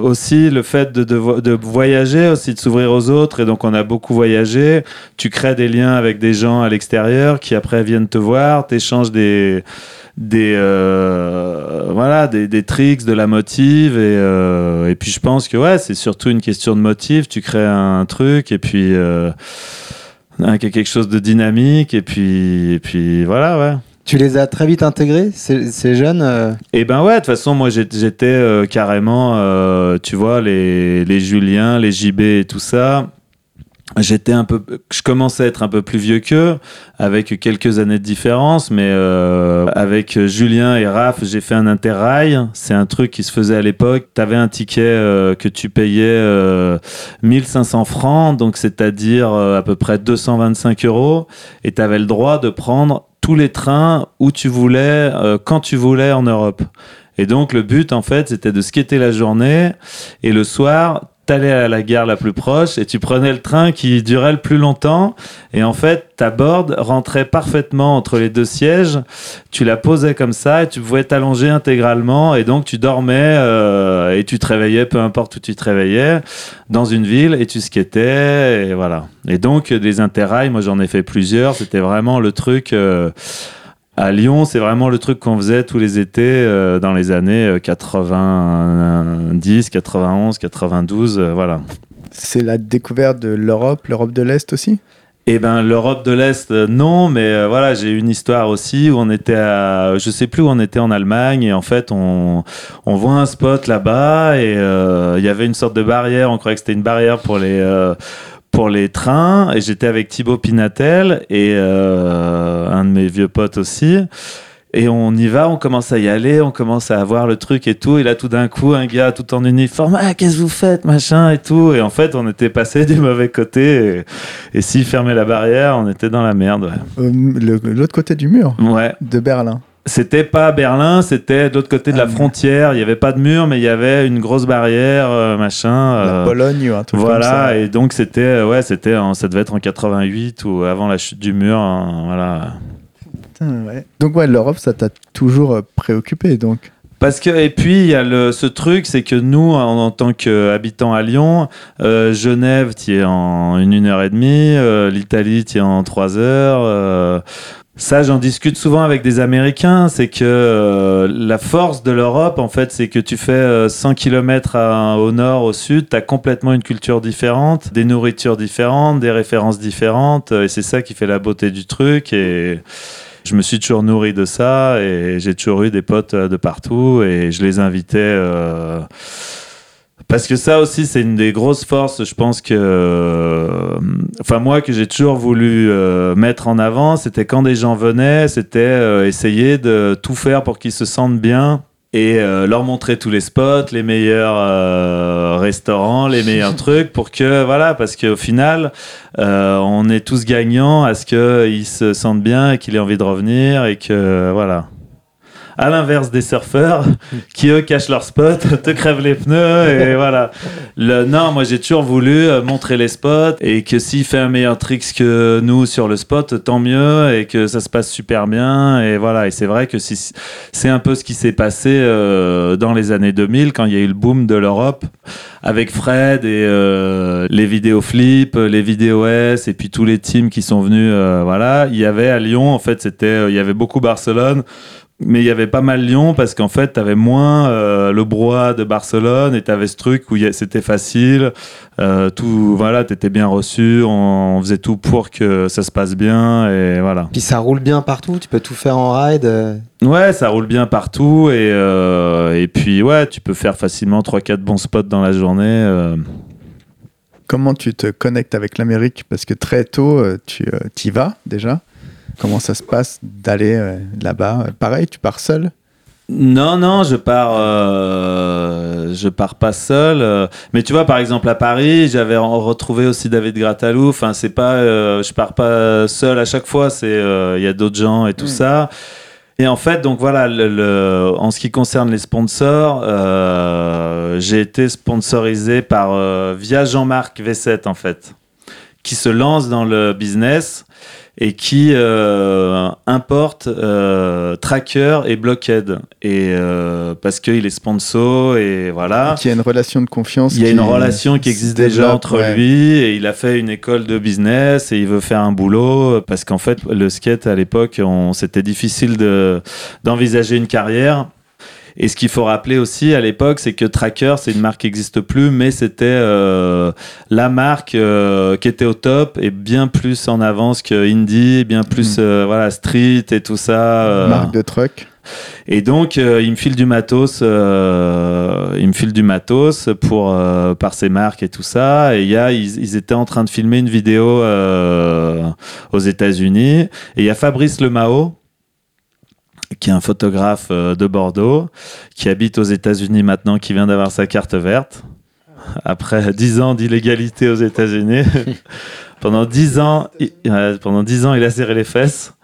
S1: aussi le fait de, de, voyager, aussi de s'ouvrir aux autres. Et donc, on a beaucoup voyagé. Tu crées des liens avec des gens à l'extérieur qui après viennent te voir, t'échanges des des euh, voilà des, des, tricks de la motive et, euh, et puis je pense que ouais c'est surtout une question de motive tu crées un truc et puis quelque chose de dynamique et puis et puis voilà ouais
S3: tu les as très vite intégrés, ces, jeunes euh
S1: Eh ben ouais, de toute façon, moi j'étais euh, carrément, euh, tu vois, les, les Julien, les JB et tout ça. J'étais un peu, je commençais à être un peu plus vieux qu'eux, avec quelques années de différence, mais avec Julien et Raph, j'ai fait un interrail. C'est un truc qui se faisait à l'époque. Tu avais un ticket que tu payais 1500 francs, donc c'est-à-dire à peu près 225 euros, et tu avais le droit de prendre tous les trains où tu voulais, euh, quand tu voulais en Europe. Et donc le but en fait c'était de skater la journée et le soir t'allais à la gare la plus proche et tu prenais le train qui durait le plus longtemps. Et en fait ta board rentrait parfaitement entre les deux sièges. Tu la posais comme ça et tu pouvais t'allonger intégralement. Et donc tu dormais euh, et tu te réveillais peu importe où tu te réveillais dans une ville et tu skatais et voilà. Et donc des interrails moi j'en ai fait plusieurs. C'était vraiment le truc euh, à Lyon, c'est vraiment le truc qu'on faisait tous les étés euh, dans les années 90, 91, 92, voilà.
S2: C'est la découverte de l'Europe, l'Europe de l'Est aussi?
S1: Eh ben l'Europe de l'Est euh, non mais euh, voilà j'ai une histoire aussi où on était à je sais plus où on était en Allemagne et en fait on on voit un spot là-bas et il y avait une sorte de barrière on croyait que c'était une barrière pour les pour les trains et j'étais avec Thibaut Pinatel et euh, un de mes vieux potes aussi. Et on y va, on commence à y aller, on commence à avoir le truc et tout. Et là, tout d'un coup, un gars tout en uniforme, ah, qu'est-ce que vous faites, machin et tout. Et en fait, on était passé du mauvais côté. Et, s'il fermait la barrière, on était dans la merde.
S2: Euh, l'autre côté du mur?
S1: Ouais.
S2: de Berlin.
S1: C'était pas Berlin, c'était de l'autre côté de la ah, frontière. Il y avait pas de mur, mais il y avait une grosse barrière, euh, machin.
S2: La euh, Pologne ou un truc
S1: voilà,
S2: comme ça.
S1: et donc c'était, euh, ouais, c'était, ça devait être en 88 ou avant la chute du mur, hein, voilà.
S2: ouais. Donc ouais, l'Europe, ça t'a toujours préoccupé, donc.
S1: Parce que et puis il y a le, ce truc, c'est que nous, en, en tant qu'habitants à Lyon, Genève, tu es en une, une heure et demie, l'Italie, tu es en trois heures. Ça, j'en discute souvent avec des Américains, c'est que euh, la force de l'Europe, en fait, c'est que tu fais 100 euh, km au nord, au sud, tu as complètement une culture différente, des nourritures différentes, des références différentes, et c'est ça qui fait la beauté du truc. Et je me suis toujours nourri de ça, et j'ai toujours eu des potes euh, de partout, et je les invitais. Parce que ça aussi, c'est une des grosses forces, je pense que. Euh, enfin, moi, que j'ai toujours voulu euh, mettre en avant, c'était quand des gens venaient, c'était euh, essayer de tout faire pour qu'ils se sentent bien et leur montrer tous les spots, les meilleurs restaurants, les meilleurs trucs pour que, voilà, parce qu'au final, on est tous gagnants à ce qu'ils se sentent bien et qu'ils aient envie de revenir et que, voilà à l'inverse des surfeurs qui eux cachent leur spot, te crèvent les pneus et voilà. Le, non, moi j'ai toujours voulu euh, montrer les spots et que s'il fait un meilleur trick que nous sur le spot, tant mieux et que ça se passe super bien et voilà. Et c'est vrai que si, c'est un peu ce qui s'est passé euh, dans les années 2000 quand il y a eu le boom de l'Europe avec Fred et euh, les vidéos flip, les vidéos S et puis tous les teams qui sont venus. voilà, il y avait à Lyon en fait, c'était, il y avait beaucoup Barcelone mais il y avait pas mal Lyon parce qu'en fait, tu avais moins euh, le brouhaha de Barcelone et tu avais ce truc où c'était facile. Euh, tout, voilà, tu étais bien reçu. On, faisait tout pour que ça se passe bien. Et voilà.
S3: Puis ça roule bien partout. Tu peux tout faire en ride. euh.
S1: Ouais, ça roule bien partout. Et, euh, et puis, ouais, tu peux faire facilement 3-4 bons spots dans la journée. euh.
S2: Comment tu te connectes avec l'Amérique? Parce que très tôt, tu y vas déjà. Comment ça se passe d'aller euh, là-bas? Pareil, tu pars seul?
S1: Non, non, je pars, euh, je pars pas seul. euh, mais tu vois, par exemple à Paris, j'avais re- retrouvé aussi David Gratalou. Enfin, c'est pas, euh, je pars pas seul à chaque fois. C'est, euh, il y a d'autres gens et tout ça. Et en fait, donc voilà, le, le- en ce qui concerne les sponsors, euh, j'ai été sponsorisé par euh, via Jean-Marc V7 en fait, qui se lance dans le business et qui euh, importe euh, Tracker et Blockhead et euh, parce qu'il est sponsor et voilà.
S2: Qui a une relation de confiance
S1: Il y a une relation qui existe déjà entre
S2: ouais.
S1: lui et il a fait une école de business et il veut faire un boulot parce qu'en fait le skate à l'époque c'était difficile de d'envisager une carrière. Et ce qu'il faut rappeler aussi à l'époque, c'est que Tracker, c'est une marque qui n'existe plus, mais c'était euh, la marque euh, qui était au top et bien plus en avance que Indie, bien plus
S2: Mhm.
S1: euh, voilà Street et tout ça. euh,
S2: Marque de truck.
S1: et donc, euh, il me file du matos, euh, il me file du matos pour euh, par ses marques et tout ça. Et il y a, ils, ils étaient en train de filmer une vidéo euh, aux États-Unis. Et il y a Fabrice Lemao, qui est un photographe euh, de Bordeaux, qui habite aux États-Unis maintenant, qui vient d'avoir sa carte verte. Après 10 ans d'illégalité aux États-Unis, pendant 10 ans, il, ouais, pendant 10 ans, il a serré les fesses.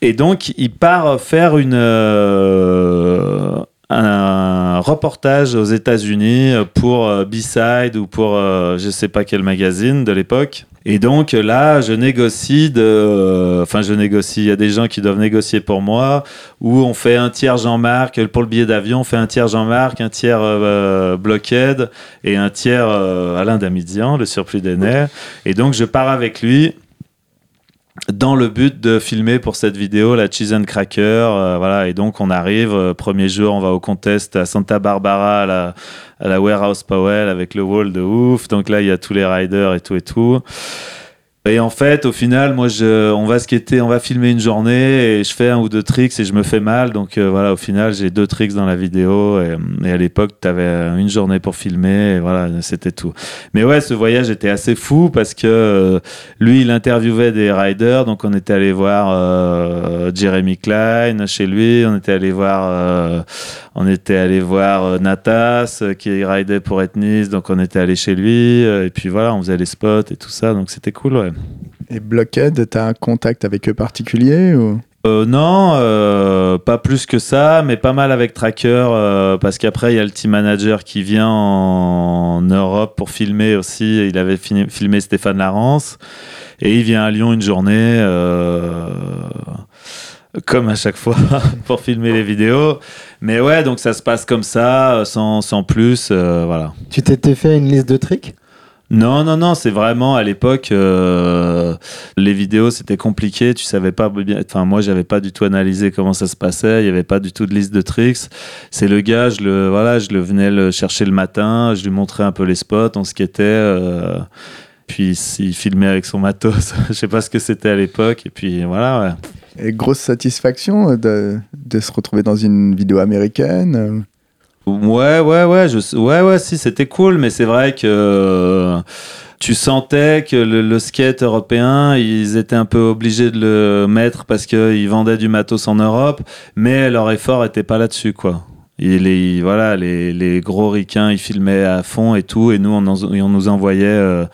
S1: Et donc, il part faire une, euh, un reportage aux États-Unis pour euh, B-Side ou pour euh, je sais pas quel magazine de l'époque. Et donc là, je négocie de. Enfin, je négocie. Il y a des gens qui doivent négocier pour moi. Où on fait un tiers Jean-Marc pour le billet d'avion, on fait un tiers Jean-Marc, un tiers euh, Blockhead et un tiers euh, Alain Damidian, le surplus des nerfs. Et donc, je pars avec lui dans le but de filmer pour cette vidéo la Cheese and Cracker. euh, voilà, et donc on arrive, euh, premier jour, on va au contest à Santa Barbara, à la, à la Warehouse Powell avec le wall de ouf. Donc là, il y a tous les riders et tout et tout. Et en fait, au final, moi, je, on va skater, on va filmer une journée et je fais un ou deux tricks et je me fais mal. Donc euh, voilà, au final, j'ai deux tricks dans la vidéo. Et, à l'époque, tu avais une journée pour filmer et voilà, c'était tout. Mais ouais, ce voyage était assez fou parce que euh, lui, il interviewait des riders. Donc on était allé voir euh, Jeremy Klein chez lui. On était allé voir, euh, on était allé voir euh, Natas euh, qui ridait pour Ethnis. Donc on était allé chez lui. euh, et puis voilà, on faisait les spots et tout ça. Donc c'était cool, ouais.
S2: Et Blockhead, tu as un contact avec eux particulier ou...
S1: Euh, non, euh, pas plus que ça, mais pas mal avec Tracker, euh, parce qu'après, il y a le team manager qui vient en Europe pour filmer aussi. Il avait filmé Stéphane Larence, et il vient à Lyon une journée, comme à chaque fois, pour filmer les vidéos. Mais ouais, donc ça se passe comme ça, euh, sans, sans plus, euh, voilà.
S3: Tu t'étais fait une liste de tricks?
S1: Non, non, non, c'est vraiment à l'époque, euh, les vidéos c'était compliqué, tu savais pas bien, enfin moi j'avais pas du tout analysé comment ça se passait, il y avait pas du tout de liste de tricks. C'est le gars, je le, voilà, je le venais le chercher le matin, je lui montrais un peu les spots, on skatait, euh, puis il filmait avec son matos, je sais pas ce que c'était à l'époque, et puis voilà, ouais.
S2: Et grosse satisfaction de, se retrouver dans une vidéo américaine. euh.
S1: Ouais, ouais, ouais, ouais, ouais, si, c'était cool, mais c'est vrai que tu sentais que le, skate européen, ils étaient un peu obligés de le mettre parce qu'ils vendaient du matos en Europe, mais leur effort était pas là-dessus, quoi. Les, voilà, les, gros ricains, ils filmaient à fond et tout, et nous, on nous envoyait euh,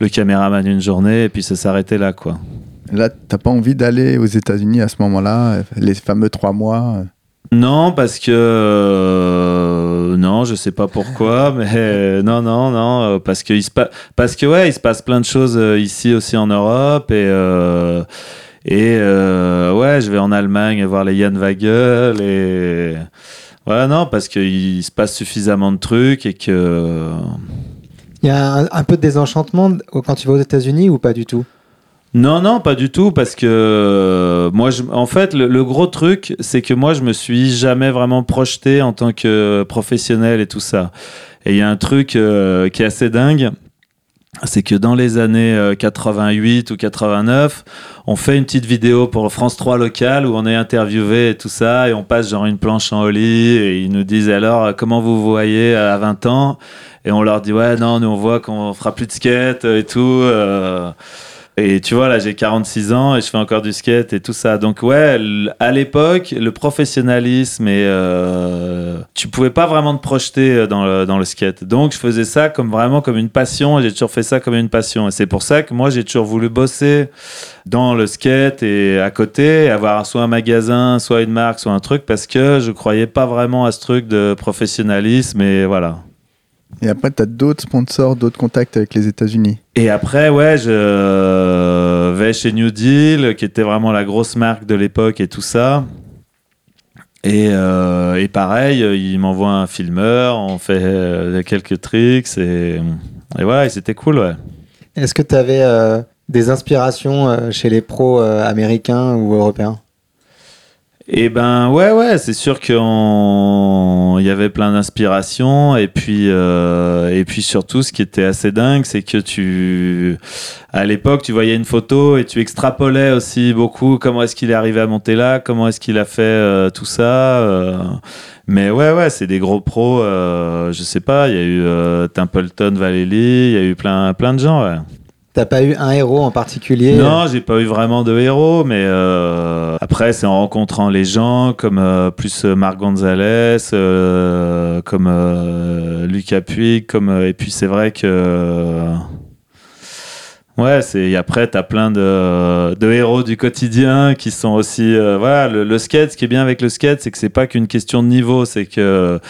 S1: le caméraman une journée, et puis ça s'arrêtait là, quoi.
S2: Là, t'as pas envie d'aller aux États-Unis à ce moment-là, les fameux trois mois?
S1: Non, parce que euh, non, je sais pas pourquoi, mais euh, non, non, non, euh, parce que il se pa- parce que ouais, il se passe plein de choses ici aussi en Europe et euh, et euh, ouais, je vais en Allemagne voir les Jan Wagel et voilà, non, parce qu'il se passe suffisamment de trucs et que
S3: Il y a un, un peu de désenchantement quand tu vas aux États-Unis ou pas du tout?
S1: Non, non, pas du tout, parce que euh, moi, je, en fait, le, gros truc, c'est que moi, je me suis jamais vraiment projeté en tant que professionnel et tout ça. Et il y a un truc euh, qui est assez dingue, c'est que dans les années euh, 88 ou 89, on fait une petite vidéo pour France 3 local où on est interviewé et tout ça, et on passe genre une planche en holly, et ils nous disent alors euh, comment vous voyez à 20 ans, et on leur dit ouais non, nous on voit qu'on fera plus de skate et tout. euh, et tu vois, là, j'ai 46 ans et je fais encore du skate et tout ça. Donc, ouais, à l'époque, le professionnalisme et euh, tu pouvais pas vraiment te projeter dans le, dans le skate. Donc, je faisais ça comme vraiment comme une passion et j'ai toujours fait ça comme une passion. Et c'est pour ça que moi, j'ai toujours voulu bosser dans le skate et à côté, avoir soit un magasin, soit une marque, soit un truc parce que je croyais pas vraiment à ce truc de professionnalisme et voilà.
S2: Et après, tu as d'autres sponsors, d'autres contacts avec les États-Unis.
S1: Et après, ouais, je vais chez New Deal, qui était vraiment la grosse marque de l'époque et tout ça. Et, euh, et pareil, il m'envoie un filmeur, on fait euh, quelques tricks et, et voilà, et c'était cool, ouais.
S3: Est-ce que tu avais des inspirations euh, chez les pros euh, américains ou européens?
S1: Et ben ouais ouais c'est sûr qu'il y avait plein d'inspirations et puis euh, et puis surtout ce qui était assez dingue c'est que tu à l'époque tu voyais une photo et tu extrapolais aussi beaucoup comment est-ce qu'il est arrivé à monter là comment est-ce qu'il a fait euh, tout ça euh. mais ouais ouais c'est des gros pros euh, je sais pas il y a eu euh, Templeton Vallely il y a eu plein plein de gens ouais.
S3: T'as pas eu un héros en particulier?
S1: Non, j'ai pas eu vraiment de héros, mais euh, après, c'est en rencontrant les gens comme euh, plus euh, Marc Gonzalez, comme Lucas Puig, comme et puis c'est vrai que ouais, c'est après t'as plein de, de héros du quotidien qui sont aussi voilà le, le skate. Ce qui est bien avec le skate, c'est que c'est pas qu'une question de niveau, c'est que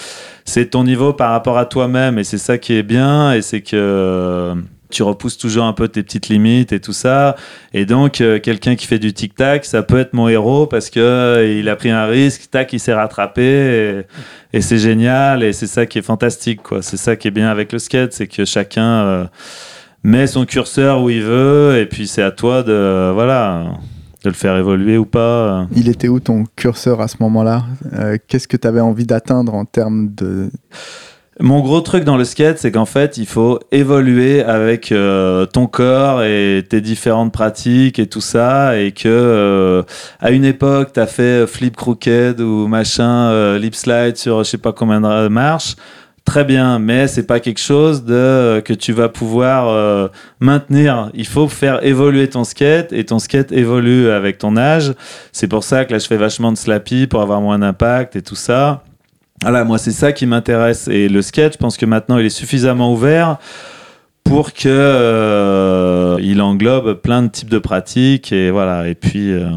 S1: c'est ton niveau par rapport à toi-même et c'est ça qui est bien et c'est que tu repousses toujours un peu tes petites limites et tout ça. Et donc, euh, quelqu'un qui fait du tic-tac, ça peut être mon héros parce que euh, il a pris un risque, tac, il s'est rattrapé et, c'est génial et c'est ça qui est fantastique, quoi. C'est ça qui est bien avec le skate, c'est que chacun euh, met son curseur où il veut et puis c'est à toi de, voilà, de le faire évoluer ou pas.
S2: Il était où ton curseur à ce moment-là? Qu'est-ce que tu avais envie d'atteindre en termes de...
S1: Mon gros truc dans le skate, c'est qu'en fait, il faut évoluer avec euh, ton corps et tes différentes pratiques et tout ça, et que euh, à une époque, t'as fait flip crooked ou machin, euh, lip slide sur je sais pas combien de marches. Très bien, mais c'est pas quelque chose de que tu vas pouvoir euh, maintenir. Il faut faire évoluer ton skate et ton skate évolue avec ton âge. C'est pour ça que là je fais vachement de slappy pour avoir moins d'impact et tout ça. Voilà, moi c'est ça qui m'intéresse. Et le skate, je pense que maintenant il est suffisamment ouvert pour que euh, il englobe plein de types de pratiques et voilà. Et puis euh,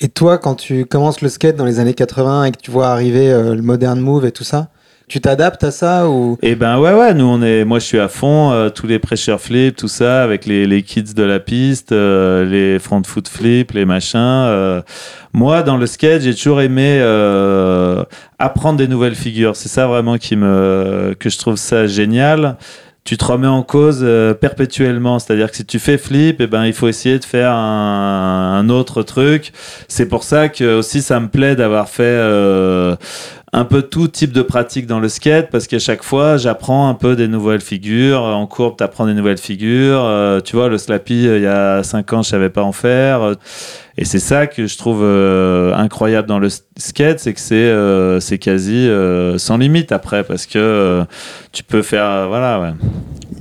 S3: Et toi, quand tu commences le skate dans les années 80 et que tu vois arriver euh, le modern move et tout ça, tu t'adaptes à ça ou?
S1: Et ben ouais ouais nous on est moi je suis à fond euh, tous les pressure flips tout ça avec les, les kids de la piste euh, les front foot flips les machins euh. moi dans le skate j'ai toujours aimé apprendre des nouvelles figures c'est ça vraiment qui me que je trouve ça génial tu te remets en cause perpétuellement. C'est-à-dire que si tu fais flip, eh ben, il faut essayer de faire un, un autre truc. C'est pour ça que aussi ça me plaît d'avoir fait euh, un peu tout type de pratique dans le skate parce qu'à chaque fois j'apprends un peu des nouvelles figures. En courbe, tu apprends des nouvelles figures. Euh, tu vois, le slappy, euh, il y a 5 ans, je savais pas en faire. Et c'est ça que je trouve euh, incroyable dans le skate, c'est que c'est euh, c'est quasi euh, sans limite après parce que euh, tu peux faire euh, voilà ouais.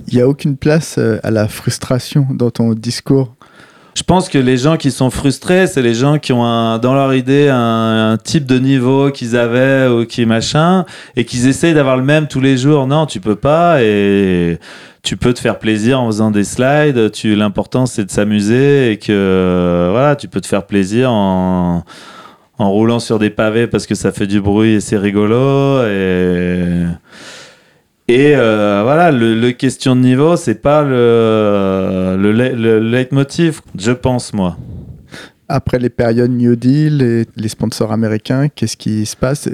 S2: Il n'y a aucune place euh, à la frustration dans ton discours.
S1: Je pense que les gens qui sont frustrés, c'est les gens qui ont un, dans leur idée un, type de niveau qu'ils avaient ou qui machin, et qu'ils essayent d'avoir le même tous les jours. Non, tu peux pas, et tu peux te faire plaisir en faisant des slides. Tu, l'important c'est de s'amuser et que voilà, tu peux te faire plaisir en en roulant sur des pavés parce que ça fait du bruit et c'est rigolo et et euh, voilà, le, le question de niveau, c'est pas le, le, le, le leitmotiv, je pense, moi.
S2: Après les périodes New Deal et les sponsors américains, qu'est-ce qui se passe?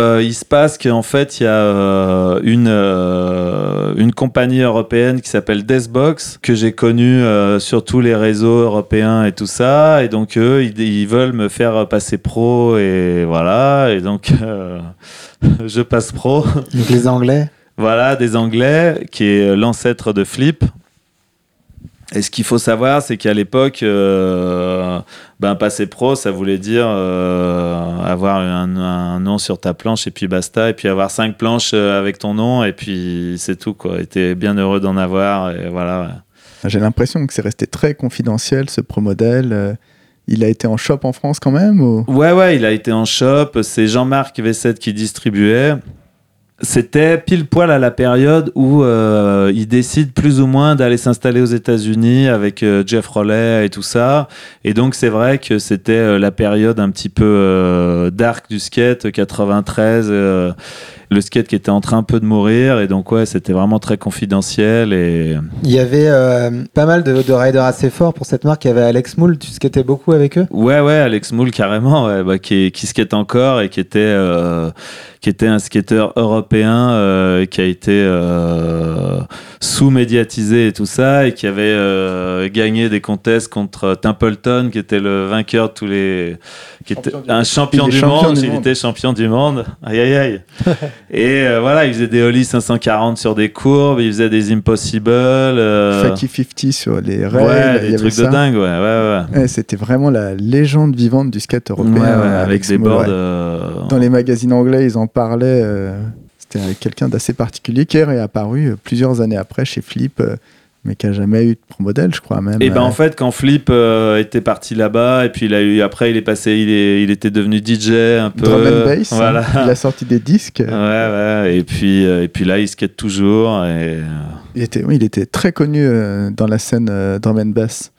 S1: Euh, il se passe qu'en fait, il y a euh, une, euh, une compagnie européenne qui s'appelle Deathbox, que j'ai connue euh, sur tous les réseaux européens et tout ça. Et donc, eux, ils, ils veulent me faire passer pro. Et voilà. Et donc, euh, je passe pro.
S3: Donc les Anglais?
S1: Voilà, des Anglais, qui est l'ancêtre de Flip. Et ce qu'il faut savoir, c'est qu'à l'époque, euh, ben, passer pro, ça voulait dire euh, avoir un, un nom sur ta planche et puis basta, et puis avoir cinq planches euh, avec ton nom, et puis c'est tout, quoi. Et t'es bien heureux d'en avoir, et voilà. ouais.
S2: J'ai l'impression que c'est resté très confidentiel ce pro modèle. Euh, il a été en shop en France quand même ou...
S1: Ouais, ouais, il a été en shop. C'est Jean-Marc V7 qui distribuait. C'était pile poil à la période où euh, il décide plus ou moins d'aller s'installer aux États-Unis avec euh, Jeff Rollet et tout ça. Et donc, c'est vrai que c'était euh, la période un petit peu euh, dark du skate, 93. euh, le skate qui était en train un peu de mourir. Et donc, ouais, c'était vraiment très confidentiel. Et
S3: Il y avait euh, pas mal de, de riders assez forts pour cette marque. Il y avait Alex Moule, tu skatais beaucoup avec eux?
S1: Ouais, ouais, Alex Moule, carrément, ouais, bah, qui, qui skate encore et qui était, euh, qui était un skateur européen euh, qui a été euh, sous-médiatisé et tout ça, et qui avait euh, gagné des contests contre Templeton, qui était le vainqueur de tous les. qui était
S2: Champion
S1: un champion du
S2: champion
S1: monde,
S2: du
S1: il
S2: monde.
S1: était champion du monde. Aïe, aïe, aïe. et euh, voilà, il faisait des ollies 540 sur des courbes, il faisait des impossibles. euh,
S2: Fakey 50 sur les rails.
S1: ouais, des trucs
S2: ça.
S1: de dingue, ouais, ouais, ouais.
S2: Ouais, C'était vraiment la légende vivante du skate européen.
S1: Ouais, ouais, avec
S2: Alex
S1: des boards.
S2: ouais.
S1: euh,
S2: Dans les magazines anglais, ils en parlaient. euh, C'était avec quelqu'un d'assez particulier qui est apparu euh, plusieurs années après chez Flip, euh, mais qui a jamais eu de pro modèle, je crois même.
S1: Et ben
S2: euh,
S1: en fait quand Flip euh, était parti là-bas et puis il a eu après il est passé il est il était devenu DJ un peu
S2: drum and bass. hein.
S1: voilà
S2: Il a sorti des disques.
S1: ouais ouais et puis euh, et puis là il skate toujours et euh,
S2: Il était, oui, il était très connu euh, dans la scène euh, drum and bass.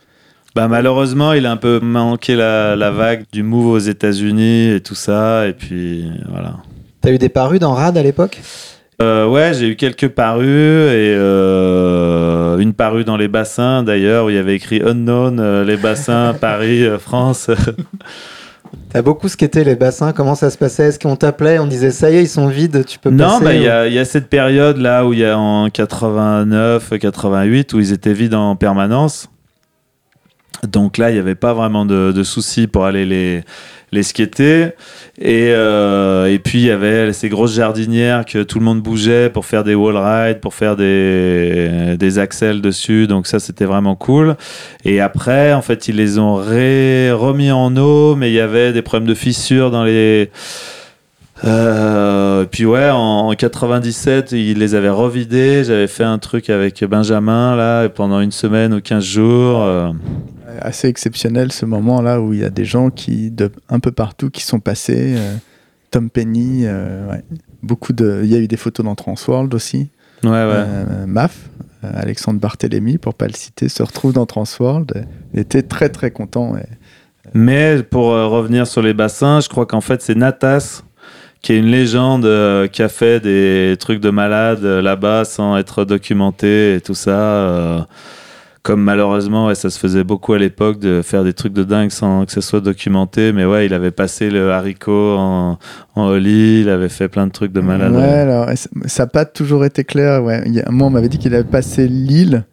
S1: bah malheureusement il a un peu manqué la, la vague du move aux États-Unis et tout ça et puis voilà
S3: T'as eu des parus dans Rad à l'époque?
S1: Euh, ouais, j'ai eu quelques parues et euh, une parue dans les bassins d'ailleurs où il y avait écrit Unknown, euh, les bassins, Paris, France.
S3: T'as beaucoup skaté les bassins, comment ça se passait? Est-ce qu'on t'appelait, on disait ça y est, ils sont vides, tu peux
S1: Non,
S3: passer
S1: bah, il
S3: ou-
S1: y, a, il y a cette période là où il y a en 89, 88 où ils étaient vides en permanence. Donc là, il n'y avait pas vraiment de, de soucis pour aller les, les skater. Et, euh, et puis, il y avait ces grosses jardinières que tout le monde bougeait pour faire des wall rides, pour faire des, des axels dessus. Donc ça, c'était vraiment cool. Et après, en fait, ils les ont ré- remis en eau, mais il y avait des problèmes de fissures dans les... Euh, puis ouais, en, en 97, il les avait revidés. J'avais fait un truc avec Benjamin là pendant une semaine ou 15 jours. euh,
S2: Assez exceptionnel ce moment-là où il y a des gens qui, de un peu partout, qui sont passés. euh, Tom Penny, ouais. beaucoup de. Il y a eu des photos dans Transworld aussi.
S1: ouais, ouais.
S2: Maf, Alexandre Barthélémy, pour pas le citer, se retrouve dans Transworld. Il était très très content. et-
S1: Mais pour revenir sur les bassins, je crois qu'en fait c'est Natas qui est une légende euh, qui a fait des trucs de malade euh, là-bas sans être documenté et tout ça. euh, comme malheureusement, ouais, ça se faisait beaucoup à l'époque de faire des trucs de dingue sans que ça soit documenté. Mais ouais, il avait passé le haricot en, en holly, il avait fait plein de trucs de malade.
S2: Ouais, alors, ça- ça n'a pas toujours été clair. Ouais. Il y a- moi, on m'avait dit qu'il avait passé l'île.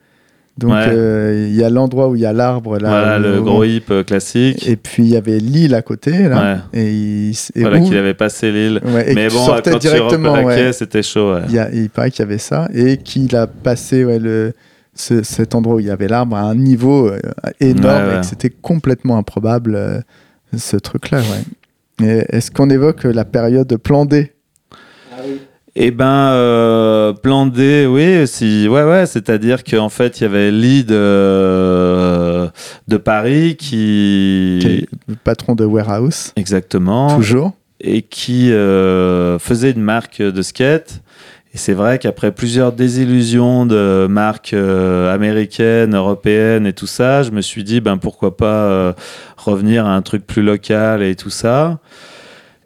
S2: Donc,
S1: Ouais.
S2: euh, il y a l'endroit où il y a l'arbre. là.
S1: Voilà, le gros hip euh, classique.
S2: Et puis, il y avait l'île à côté. Là, et il, et
S1: voilà qu'il avait passé l'île.
S2: ouais,
S1: Mais
S2: tu
S1: bon,
S2: sortais
S1: quand tu
S2: directement.
S1: replaquais, c'était chaud. ouais.
S2: Il, a- il paraît qu'il y avait ça. Et qu'il a passé ouais, le, ce- cet endroit où il y avait l'arbre à un niveau euh, énorme et que c'était complètement improbable, euh, ce truc-là. Ouais. Et Est-ce qu'on évoque la période plan D
S1: Eh ben, euh, plan D, oui, si, ouais, ouais, c'est-à-dire qu'en fait, il y avait Lee de, de Paris qui,
S2: qui est le patron de Warehouse,
S1: exactement,
S2: toujours.
S1: et qui euh, faisait une marque de skate. Et c'est vrai qu'après plusieurs désillusions de marques euh, américaines, européennes et tout ça, je me suis dit, ben pourquoi pas euh, revenir à un truc plus local et tout ça.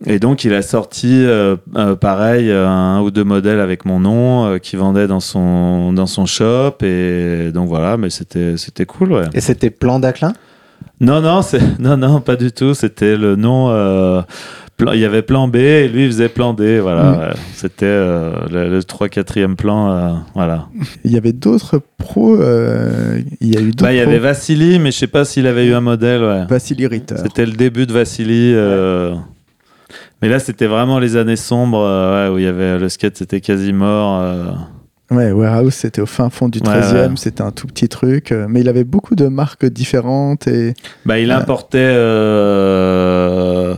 S1: Et donc, il a sorti, euh, euh, pareil, un ou deux modèles avec mon nom euh, qui vendait dans son, dans son shop. Et donc, voilà, mais c'était c'était cool, ouais.
S3: Et c'était Plan d'Aclin
S1: Non, non, c'est- non, non, pas du tout. C'était le nom euh, plan- il y avait plan B et lui il faisait plan D. Voilà,
S2: Mm.
S1: ouais. c'était euh, le, le 3 4 plan. euh, voilà.
S2: Il y avait d'autres pros. euh, il y a eu d'autres
S1: Bah, il y avait Vassili, mais je sais pas s'il avait eu un modèle. Ouais.
S2: Vassili Ritter.
S1: C'était le début de Vassili. euh, Mais là, c'était vraiment les années sombres euh, ouais, où il y avait le skate, c'était quasi mort. euh.
S2: Ouais, Warehouse, c'était au fin fond du
S1: Ouais,
S2: 13e,
S1: ouais.
S2: c'était un tout petit truc, euh, mais il avait beaucoup de marques différentes et
S1: Bah, il importait euh...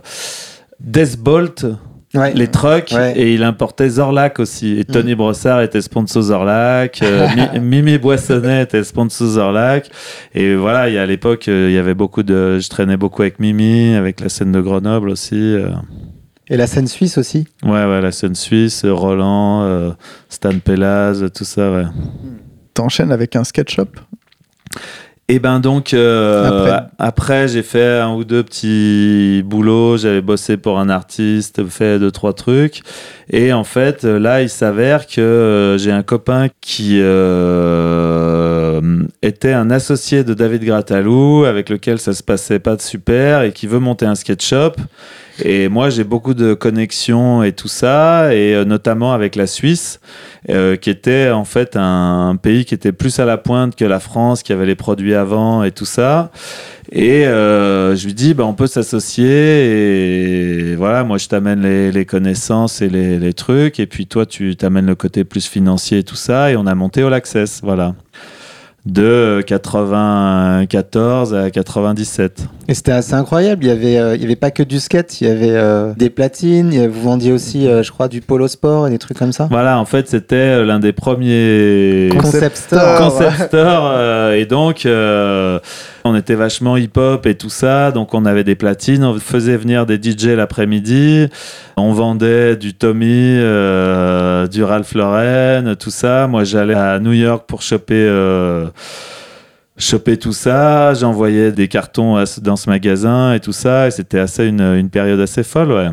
S1: Deathbolt,
S3: Ouais.
S1: les trucks,
S3: Ouais.
S1: et il importait Zorlac aussi. Et Tony Brossard était sponsor Zorlac, euh, Mi- Mimi Boissonnet était sponsor Zorlac. Et voilà, il y a à l'époque, il y avait beaucoup de. Je traînais beaucoup avec Mimi, avec la scène de Grenoble aussi.
S3: Et la scène suisse aussi.
S1: Ouais, ouais, la scène suisse, Roland, euh, Stan Pelaz, tout ça, ouais.
S2: t'enchaînes avec un sketchup.
S1: Et ben donc euh,
S2: Après.
S1: j'ai fait un ou deux petits boulots, j'avais bossé pour un artiste, fait deux trois trucs et en fait là il s'avère que euh, j'ai un copain qui euh, était un associé de David Gratalou avec lequel ça se passait pas de super et qui veut monter un sketch shop et moi j'ai beaucoup de connexions et tout ça et euh, notamment avec la Suisse euh, qui était en fait un, pays qui était plus à la pointe que la France, qui avait les produits avant et tout ça. Et euh, je lui dis, bah, on peut s'associer et voilà, moi je t'amène les, les connaissances et les, les trucs, et puis toi tu t'amènes le côté plus financier et tout ça, et on a monté All Access, voilà. De 94 à 97.
S3: Et c'était assez incroyable. Il y avait, euh, il y avait pas que du skate. Il y avait euh, des platines. il y avait- Vous vendiez aussi, euh, je crois, du polo sport et des trucs comme ça.
S1: Voilà, en fait, c'était l'un des premiers
S3: Concept store.
S2: store.
S1: concept store euh, et donc euh, on était vachement hip hop et tout ça donc on avait des platines on faisait venir des DJ l'après-midi on vendait du Tommy euh, du Ralph Lauren tout ça. Moi j'allais à New York pour choper euh, choper tout ça j'envoyais des cartons à dans ce magasin et tout ça et c'était assez une, une période assez folle ouais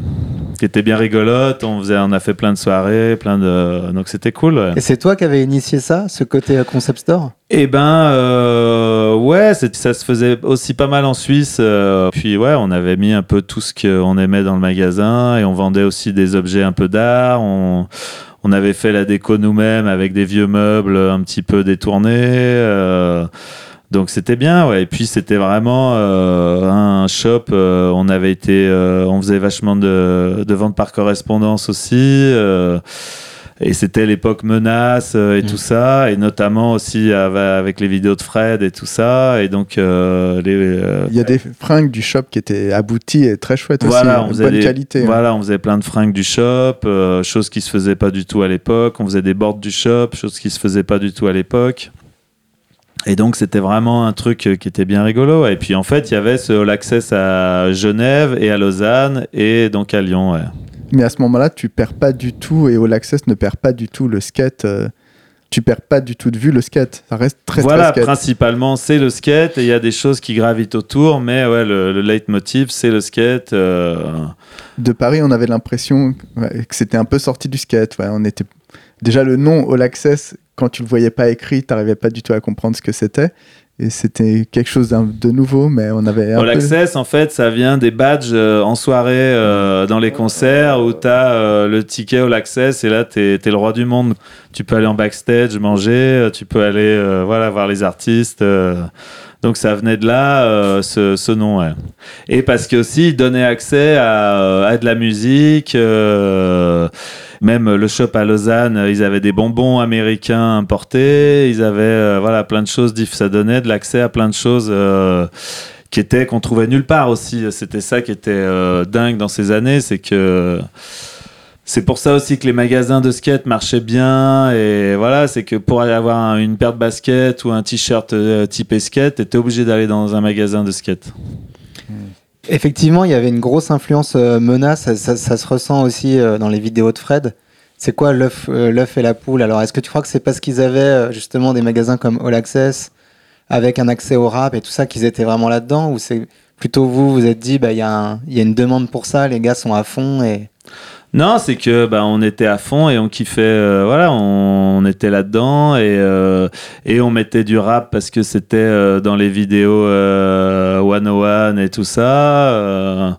S1: qui était bien rigolote on faisait on a fait plein de soirées plein de donc c'était cool ouais.
S3: Et c'est toi qui avais initié ça, ce côté euh, concept store?
S1: Eh ben, euh, ouais, ça se faisait aussi pas mal en Suisse. euh, puis ouais, on avait mis un peu tout ce qu'on aimait dans le magasin et on vendait aussi des objets un peu d'art. On, on avait fait la déco nous-mêmes avec des vieux meubles un petit peu détournés. euh, donc c'était bien, ouais. Et puis c'était vraiment euh, un shop. euh, on avait été, euh, on faisait vachement de, de ventes par correspondance aussi. euh, et c'était l'époque menace et
S3: Mm.
S1: tout ça, et notamment aussi av- avec les vidéos de Fred et tout ça. Et donc, euh, les, euh,
S2: Il y a des fringues du shop qui étaient abouties et très chouettes
S1: voilà, on
S2: aussi,
S1: faisait
S2: bonne
S1: des-
S2: qualité. hein.
S1: Voilà, on faisait plein de fringues du shop, euh, chose qui se faisait pas du tout à l'époque. On faisait des boards du shop, chose qui se faisait pas du tout à l'époque. Et donc c'était vraiment un truc euh, qui était bien rigolo. Et puis en fait, il y avait ce All Access à Genève et à Lausanne et donc à Lyon. ouais.
S2: Mais à ce moment-là, tu perds pas du tout et All Access ne perd pas du tout le skate. euh, tu perds pas du tout de vue le skate. Ça reste très
S1: voilà,
S2: très skate.
S1: principalement c'est le skate et il y a des choses qui gravitent autour, mais ouais, le, le leitmotiv c'est le skate. euh,
S2: De Paris, on avait l'impression que c'était un peu sorti du skate. Ouais, on était déjà le nom All Access quand tu le voyais pas écrit, t'arrivais pas du tout à comprendre ce que c'était. Et c'était quelque chose de nouveau, mais on avait un
S1: All
S2: peu-
S1: Access, en fait, ça vient des badges euh, en soirée euh, dans les concerts où tu as le ticket All Access et là, tu es, le roi du monde. Tu peux aller en backstage, manger, euh, tu peux aller euh, voilà, voir les artistes. euh. donc ça venait de là, euh, ce, ce nom. ouais. Et parce que aussi, il donnait accès à, euh, à de la musique. euh, même le shop à Lausanne, euh, ils avaient des bonbons américains importés. Ils avaient euh, voilà, plein de choses. Ça donnait de l'accès à plein de choses. euh, qui qu'on trouvait nulle part aussi. C'était ça qui était dingue dans ces années, c'est que c'est pour ça aussi que les magasins de skate marchaient bien et voilà, c'est que pour avoir un- une paire de baskets ou un t-shirt typé skate, t'étais obligé d'aller dans un magasin de skate.
S3: Effectivement, il y avait une grosse influence euh, menace. Ça, ça- ça se ressent aussi euh, dans les vidéos de Fred. C'est quoi l'œuf euh, l'œuf et la poule? Alors, est-ce que tu crois que c'est parce qu'ils avaient justement des magasins comme All Access avec un accès au rap et tout ça qu'ils étaient vraiment là-dedans? Ou c'est plutôt vous, vous êtes dit, bah, il y, un- il y a une demande pour ça, les gars sont à fond et...
S1: Non, c'est que bah, on était à fond et on kiffait, euh, voilà, on, était là-dedans et, euh, et on mettait du rap parce que c'était euh, dans les vidéos euh, 101 et tout ça. euh,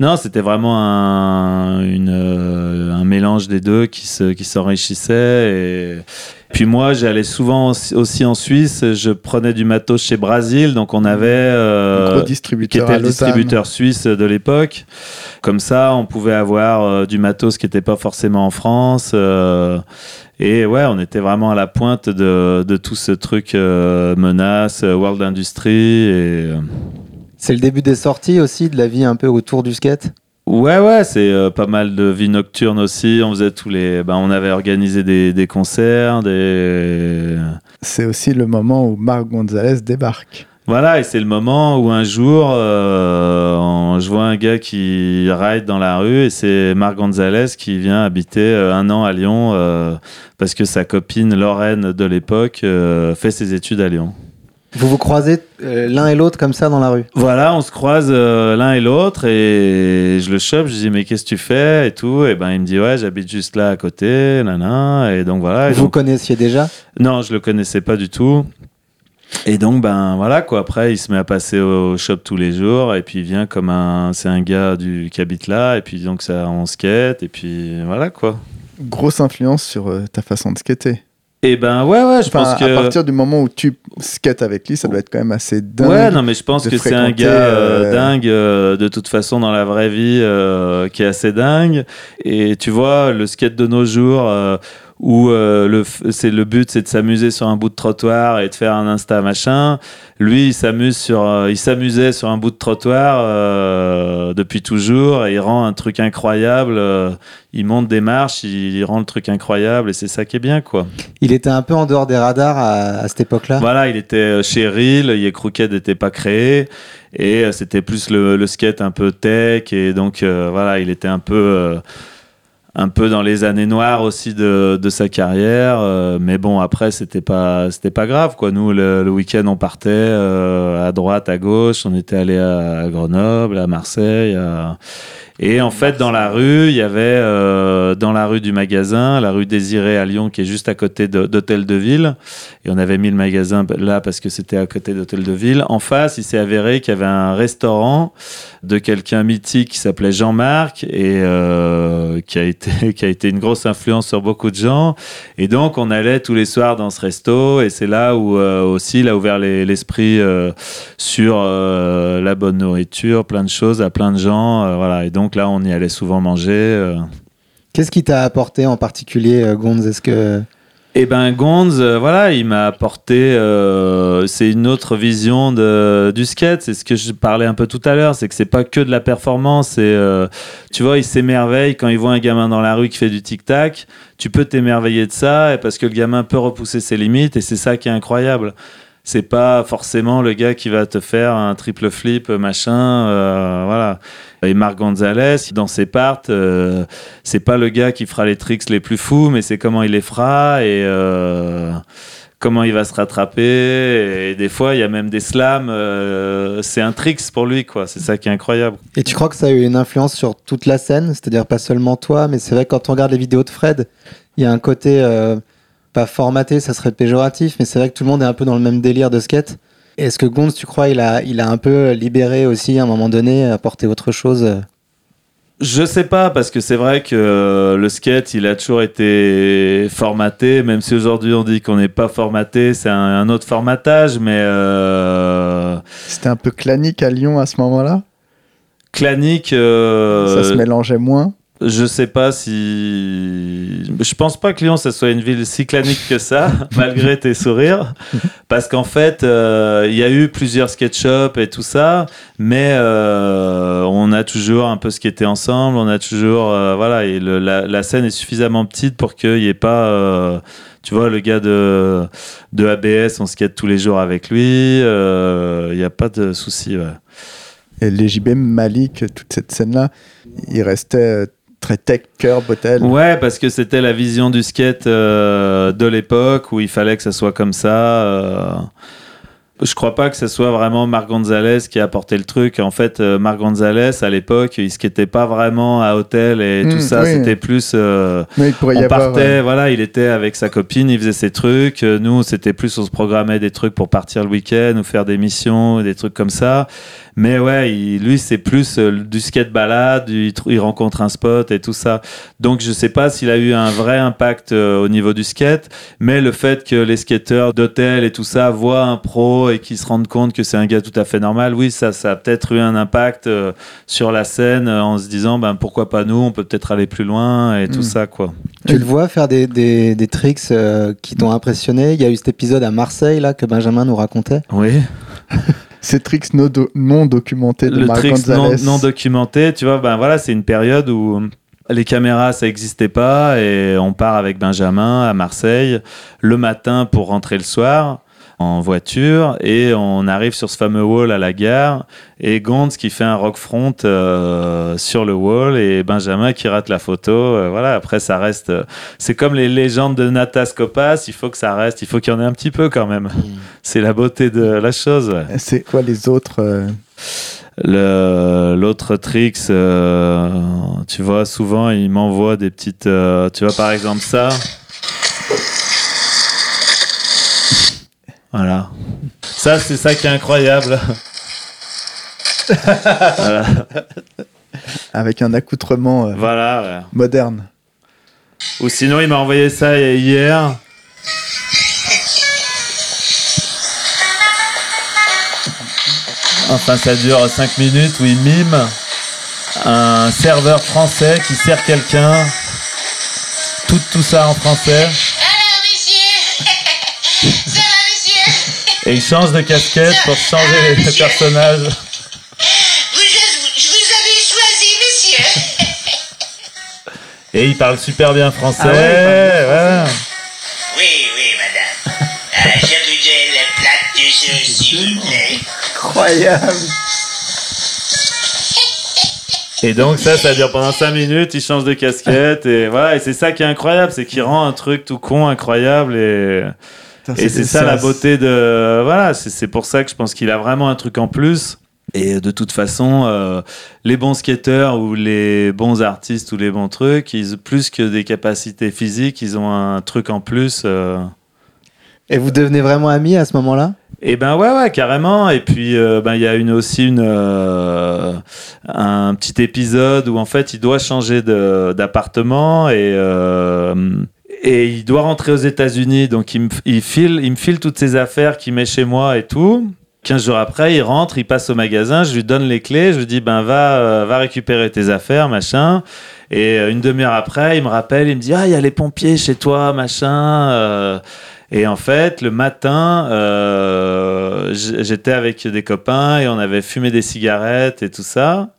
S1: Non, c'était vraiment un, une, un mélange des deux qui se, qui s'enrichissait. Et puis moi, j'allais souvent aussi en Suisse. Je prenais du matos chez Brasil, donc on avait
S2: gros
S1: qui était le distributeur suisse de l'époque. Comme ça, on pouvait avoir euh, du matos qui n'était pas forcément en France. euh, et ouais, on était vraiment à la pointe de, de tout ce truc euh, menace, euh, World Industry. Et, euh,
S3: C'est le début des sorties aussi, de la vie un peu autour du skate?
S1: Ouais, ouais, c'est euh, pas mal de vie nocturne aussi. On faisait tous les. Ben, on avait organisé des, des concerts, des.
S2: C'est aussi le moment où Marc Gonzalez débarque.
S1: Voilà, et c'est le moment où un jour, euh, on- je vois un gars qui ride dans la rue et c'est Marc Gonzalez qui vient habiter euh, un an à Lyon euh, parce que sa copine Lorraine de l'époque fait ses études à Lyon.
S3: Vous vous croisez euh, l'un et l'autre comme ça dans la rue.
S1: Voilà, on se croise euh, l'un et l'autre et je le chope, je dis mais qu'est-ce que tu fais et tout et ben il me dit ouais j'habite juste là à côté, nana et donc voilà. Et
S3: vous
S1: donc-
S3: connaissiez déjà
S1: non, je le connaissais pas du tout. Et donc, ben voilà quoi. Après, il se met à passer au shop tous les jours. Et puis, il vient comme un. C'est un gars du, qui habite là. Et puis, donc, ça, on skate. Et puis, voilà quoi.
S2: Grosse influence sur euh, ta façon de skater.
S1: Et ben ouais, ouais, je
S2: Enfin,
S1: pense que.
S2: à partir du moment où tu skates avec lui, ça doit être quand même assez dingue.
S1: Ouais, non, mais je pense que c'est un gars euh,
S2: euh,
S1: dingue euh, de toute façon dans la vraie vie euh, qui est assez dingue. Et tu vois, le skate de nos jours où euh, le, c'est le but c'est de s'amuser sur un bout de trottoir et de faire un insta machin. Lui, il s'amuse sur, euh, il s'amusait sur un bout de trottoir euh, depuis toujours et il rend un truc incroyable. euh, il monte des marches, il, il rend le truc incroyable et c'est ça qui est bien quoi.
S3: Il était un peu en dehors des radars à, à cette époque-là?
S1: Voilà, il était euh, chez Reel, Ye Crooked n'était pas créé, et euh, c'était plus le, le skate un peu tech, et donc euh, voilà, il était un peu, euh, un peu dans les années noires aussi de, sa carrière, euh, mais bon, après, c'était pas, c'était pas grave, quoi. Nous, le, week-end, on partait euh, à droite, à gauche, on était allé à, Grenoble, à Marseille, et en fait, dans la rue, il y avait euh, dans la rue du magasin, la rue Désirée à Lyon, qui est juste à côté d'Hôtel de Ville. Et on avait mis le magasin là parce que c'était à côté d'Hôtel de Ville. En face, il s'est avéré qu'il y avait un restaurant de quelqu'un mythique qui s'appelait Jean-Marc et euh, qui, a été, qui a été une grosse influence sur beaucoup de gens. Et donc, on allait tous les soirs dans ce resto. Et c'est là où euh, aussi, il a ouvert les- l'esprit sur la bonne nourriture, plein de choses à plein de gens. voilà. Et donc là, on y allait souvent manger. euh.
S3: Qu'est-ce qui t'a apporté en particulier, euh, Gonz? Est-ce que
S1: Eh ben Gonz, euh, voilà, il m'a apporté, euh, c'est une autre vision de, du skate. C'est ce que je parlais un peu tout à l'heure, c'est que c'est pas que de la performance. Euh, tu vois, il s'émerveille quand il voit un gamin dans la rue qui fait du tic tac. Tu peux t'émerveiller de ça, et parce que le gamin peut repousser ses limites, et c'est ça qui est incroyable. C'est pas forcément le gars qui va te faire un triple flip, machin, euh, voilà. Et Marc Gonzalez, dans ses parts, euh, c'est pas le gars qui fera les tricks les plus fous, mais c'est comment il les fera et euh, comment il va se rattraper. Et des fois, il y a même des slams. c'est un tricks pour lui, quoi. C'est ça qui est incroyable.
S3: Et tu crois que ça a eu une influence sur toute la scène? C'est-à-dire pas seulement toi, mais c'est vrai que quand on regarde les vidéos de Fred, il y a un côté pas formaté, ça serait péjoratif, mais c'est vrai que tout le monde est un peu dans le même délire de skate. Est-ce que Gonz, tu crois, il a, il a un peu libéré aussi à un moment donné, apporté autre chose?
S1: Je sais pas, parce que c'est vrai que euh, le skate, il a toujours été formaté, même si aujourd'hui on dit qu'on n'est pas formaté, c'est un, un autre formatage, mais euh,
S2: C'était un peu clanique à Lyon à ce moment-là?
S1: clanique. euh,
S2: Ça se mélangeait moins?
S1: Je sais pas si. Je pense pas que Lyon, ça soit une ville si clanique que ça, malgré tes sourires. Parce qu'en fait, euh, il y a eu plusieurs skate shops et tout ça, mais euh, on a toujours un peu skaté ensemble, on a toujours. euh, voilà, et le- la, la scène est suffisamment petite pour qu'il n'y ait pas. euh, tu vois, le gars de, de ABS, on skate tous les jours avec lui, euh, il n'y a pas de souci. Ouais.
S2: Et les JB Malik, toute cette scène-là, il restait euh, très tech, curb, hôtel.
S1: Ouais, parce que c'était la vision du skate euh, de l'époque où il fallait que ça soit comme ça. euh. je crois pas que ce soit vraiment Marc Gonzalez qui a apporté le truc. En fait, euh, Marc Gonzalez, à l'époque, il skatait pas vraiment à hôtel et tout
S2: Mm,
S1: ça.
S2: oui.
S1: C'était plus. euh,
S2: Mais il pourrait y
S1: on
S2: avoir.
S1: partait, voilà, il était avec sa copine, il faisait ses trucs. Nous, c'était plus, on se programmait des trucs pour partir le week-end ou faire des missions, des trucs comme ça. Mais ouais, il- lui, c'est plus euh, du skate balade, il, tr- il rencontre un spot et tout ça. Donc, je sais pas s'il a eu un vrai impact euh, au niveau du skate, mais le fait que les skateurs d'hôtel et tout ça voient un pro et qu'ils se rendent compte que c'est un gars tout à fait normal, oui, ça, ça a peut-être eu un impact euh, sur la scène euh, en se disant, ben pourquoi pas nous, on peut peut-être aller plus loin et tout
S2: Mm.
S1: ça, quoi.
S3: Tu le vois faire des, des, des tricks euh, qui t'ont impressionné? Il y a eu cet épisode à Marseille là que Benjamin nous racontait.
S1: Oui.
S2: Ces tricks no do- non documentés de
S1: le
S2: Marc
S1: trick non,
S2: Gonzalez.
S1: non documenté, tu vois, ben voilà, c'est une période où les caméras, ça n'existait pas et on part avec Benjamin à Marseille le matin pour rentrer le soir en voiture et on arrive sur ce fameux wall à la gare et Gonz qui fait un rock front euh, sur le wall et Benjamin qui rate la photo euh, voilà après ça reste euh, c'est comme les légendes de Natas Kopas il faut que ça reste il faut qu'il y en ait un petit peu quand même c'est la beauté de la chose ouais.
S2: C'est quoi les autres
S1: L'autre tricks, tu vois, souvent il m'envoie des petites. tu vois, par exemple, ça. Voilà. Ça, c'est ça qui est incroyable. voilà.
S2: avec un accoutrement euh,
S1: voilà ouais.
S2: moderne
S1: Ou sinon, il m'a envoyé ça hier. Enfin, ça dure 5 minutes où il mime un serveur français qui sert quelqu'un. Tout, tout ça en français.
S4: Alors, monsieur
S1: Et il change de casquette pour changer les personnages.
S4: vous, je, je vous avais choisi, monsieur
S1: Et il parle super bien français.
S3: Ah ouais,
S1: ouais.
S4: Oui, oui, madame. Euh, je voudrais le plat de sauce, s'il vous plaît.
S2: incroyable
S1: Et donc ça, ça dure pendant 5 minutes, il change de casquette et voilà, et c'est ça qui est incroyable, c'est qu'il rend un truc tout con incroyable et, et c'est ça la beauté de... Voilà, c'est pour ça que je pense qu'il a vraiment un truc en plus. Et de toute façon, euh, les bons skateurs ou les bons artistes ou les bons trucs, ils, plus que des capacités physiques, ils ont un truc en plus. euh,
S3: Et vous devenez vraiment amis à ce moment-là?
S1: Et ben ouais ouais carrément et puis euh, ben il y a une aussi une euh, un petit épisode où en fait il doit changer d'appartement et euh, et il doit rentrer aux États-Unis donc il me il file il me file toutes ses affaires qu'il met chez moi et tout 15 jours après, il rentre, il passe au magasin, je lui donne les clés, je lui dis ben va euh, va récupérer tes affaires, machin. Et euh, une demi-heure après, il me rappelle, il me dit ah il y a les pompiers chez toi, machin. euh. Et en fait, le matin, j'étais avec des copains et on avait fumé des cigarettes et tout ça.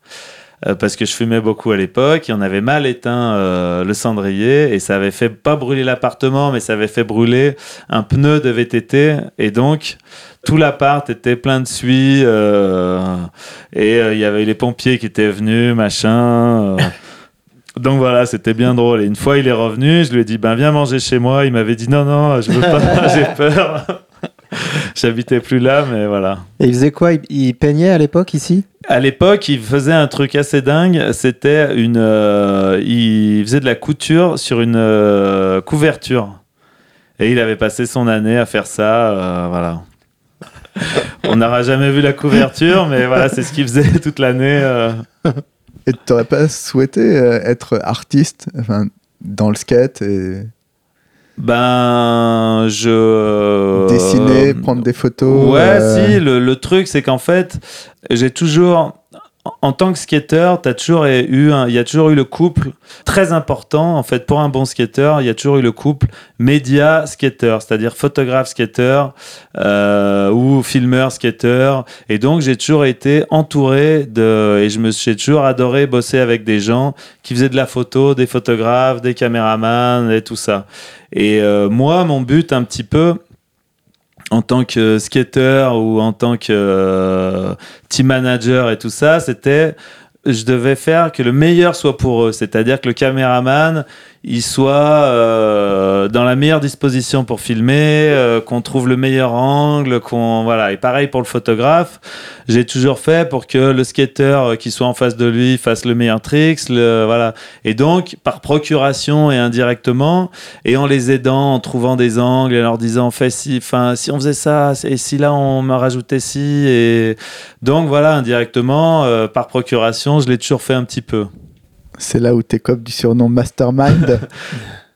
S1: Euh, parce que je fumais beaucoup à l'époque, et on avait mal éteint euh, le cendrier et ça avait fait pas brûler l'appartement, mais ça avait fait brûler un pneu de VTT et donc tout l'appart était plein de suie euh, et il y avait les pompiers qui étaient venus, machin. Donc voilà, c'était bien drôle. Et une fois, il est revenu, je lui ai dit, ben viens manger chez moi. Il m'avait dit, non, non, je veux pas, j'ai peur. J'habitais plus là, mais voilà.
S3: Et il faisait quoi? Il, il peignait à l'époque ici?
S1: À l'époque, il faisait un truc assez dingue. C'était une, euh, il faisait de la couture sur une euh, couverture. Et il avait passé son année à faire ça, euh, voilà. On n'aura jamais vu la couverture, mais voilà, c'est ce qu'il faisait toute l'année. euh.
S2: et t'aurais pas souhaité être artiste enfin dans le skate et
S1: Ben, je
S2: dessiner prendre des photos
S1: Ouais,
S2: euh,
S1: si. Le, le truc, c'est qu'en fait, j'ai toujours, en tant que skater, t'as toujours eu, un- il y a toujours eu le couple très important. En fait, pour un bon skater, il y a toujours eu le couple média skater, c'est-à-dire photographe skater euh, ou filmeur skater. Et donc, j'ai toujours été entouré de, et je me suis j'ai toujours adoré bosser avec des gens qui faisaient de la photo, des photographes, des caméramans et tout ça. Et euh, moi, mon but un petit peu, en tant que skater ou en tant que euh, team manager et tout ça, c'était je devais faire que le meilleur soit pour eux. C'est-à-dire que le caméraman, il soit euh, dans la meilleure disposition pour filmer, euh, qu'on trouve le meilleur angle, qu'on voilà. Et pareil pour le photographe, j'ai toujours fait pour que le skater euh, qui soit en face de lui fasse le meilleur tricks, le, voilà. Et donc par procuration et indirectement, et en les aidant, en trouvant des angles, et en leur disant fais si, enfin si on faisait ça, et si là on me rajoutait ci, et donc voilà indirectement euh, par procuration, je l'ai toujours fait un petit peu.
S2: C'est là où t'écopes du surnom Mastermind.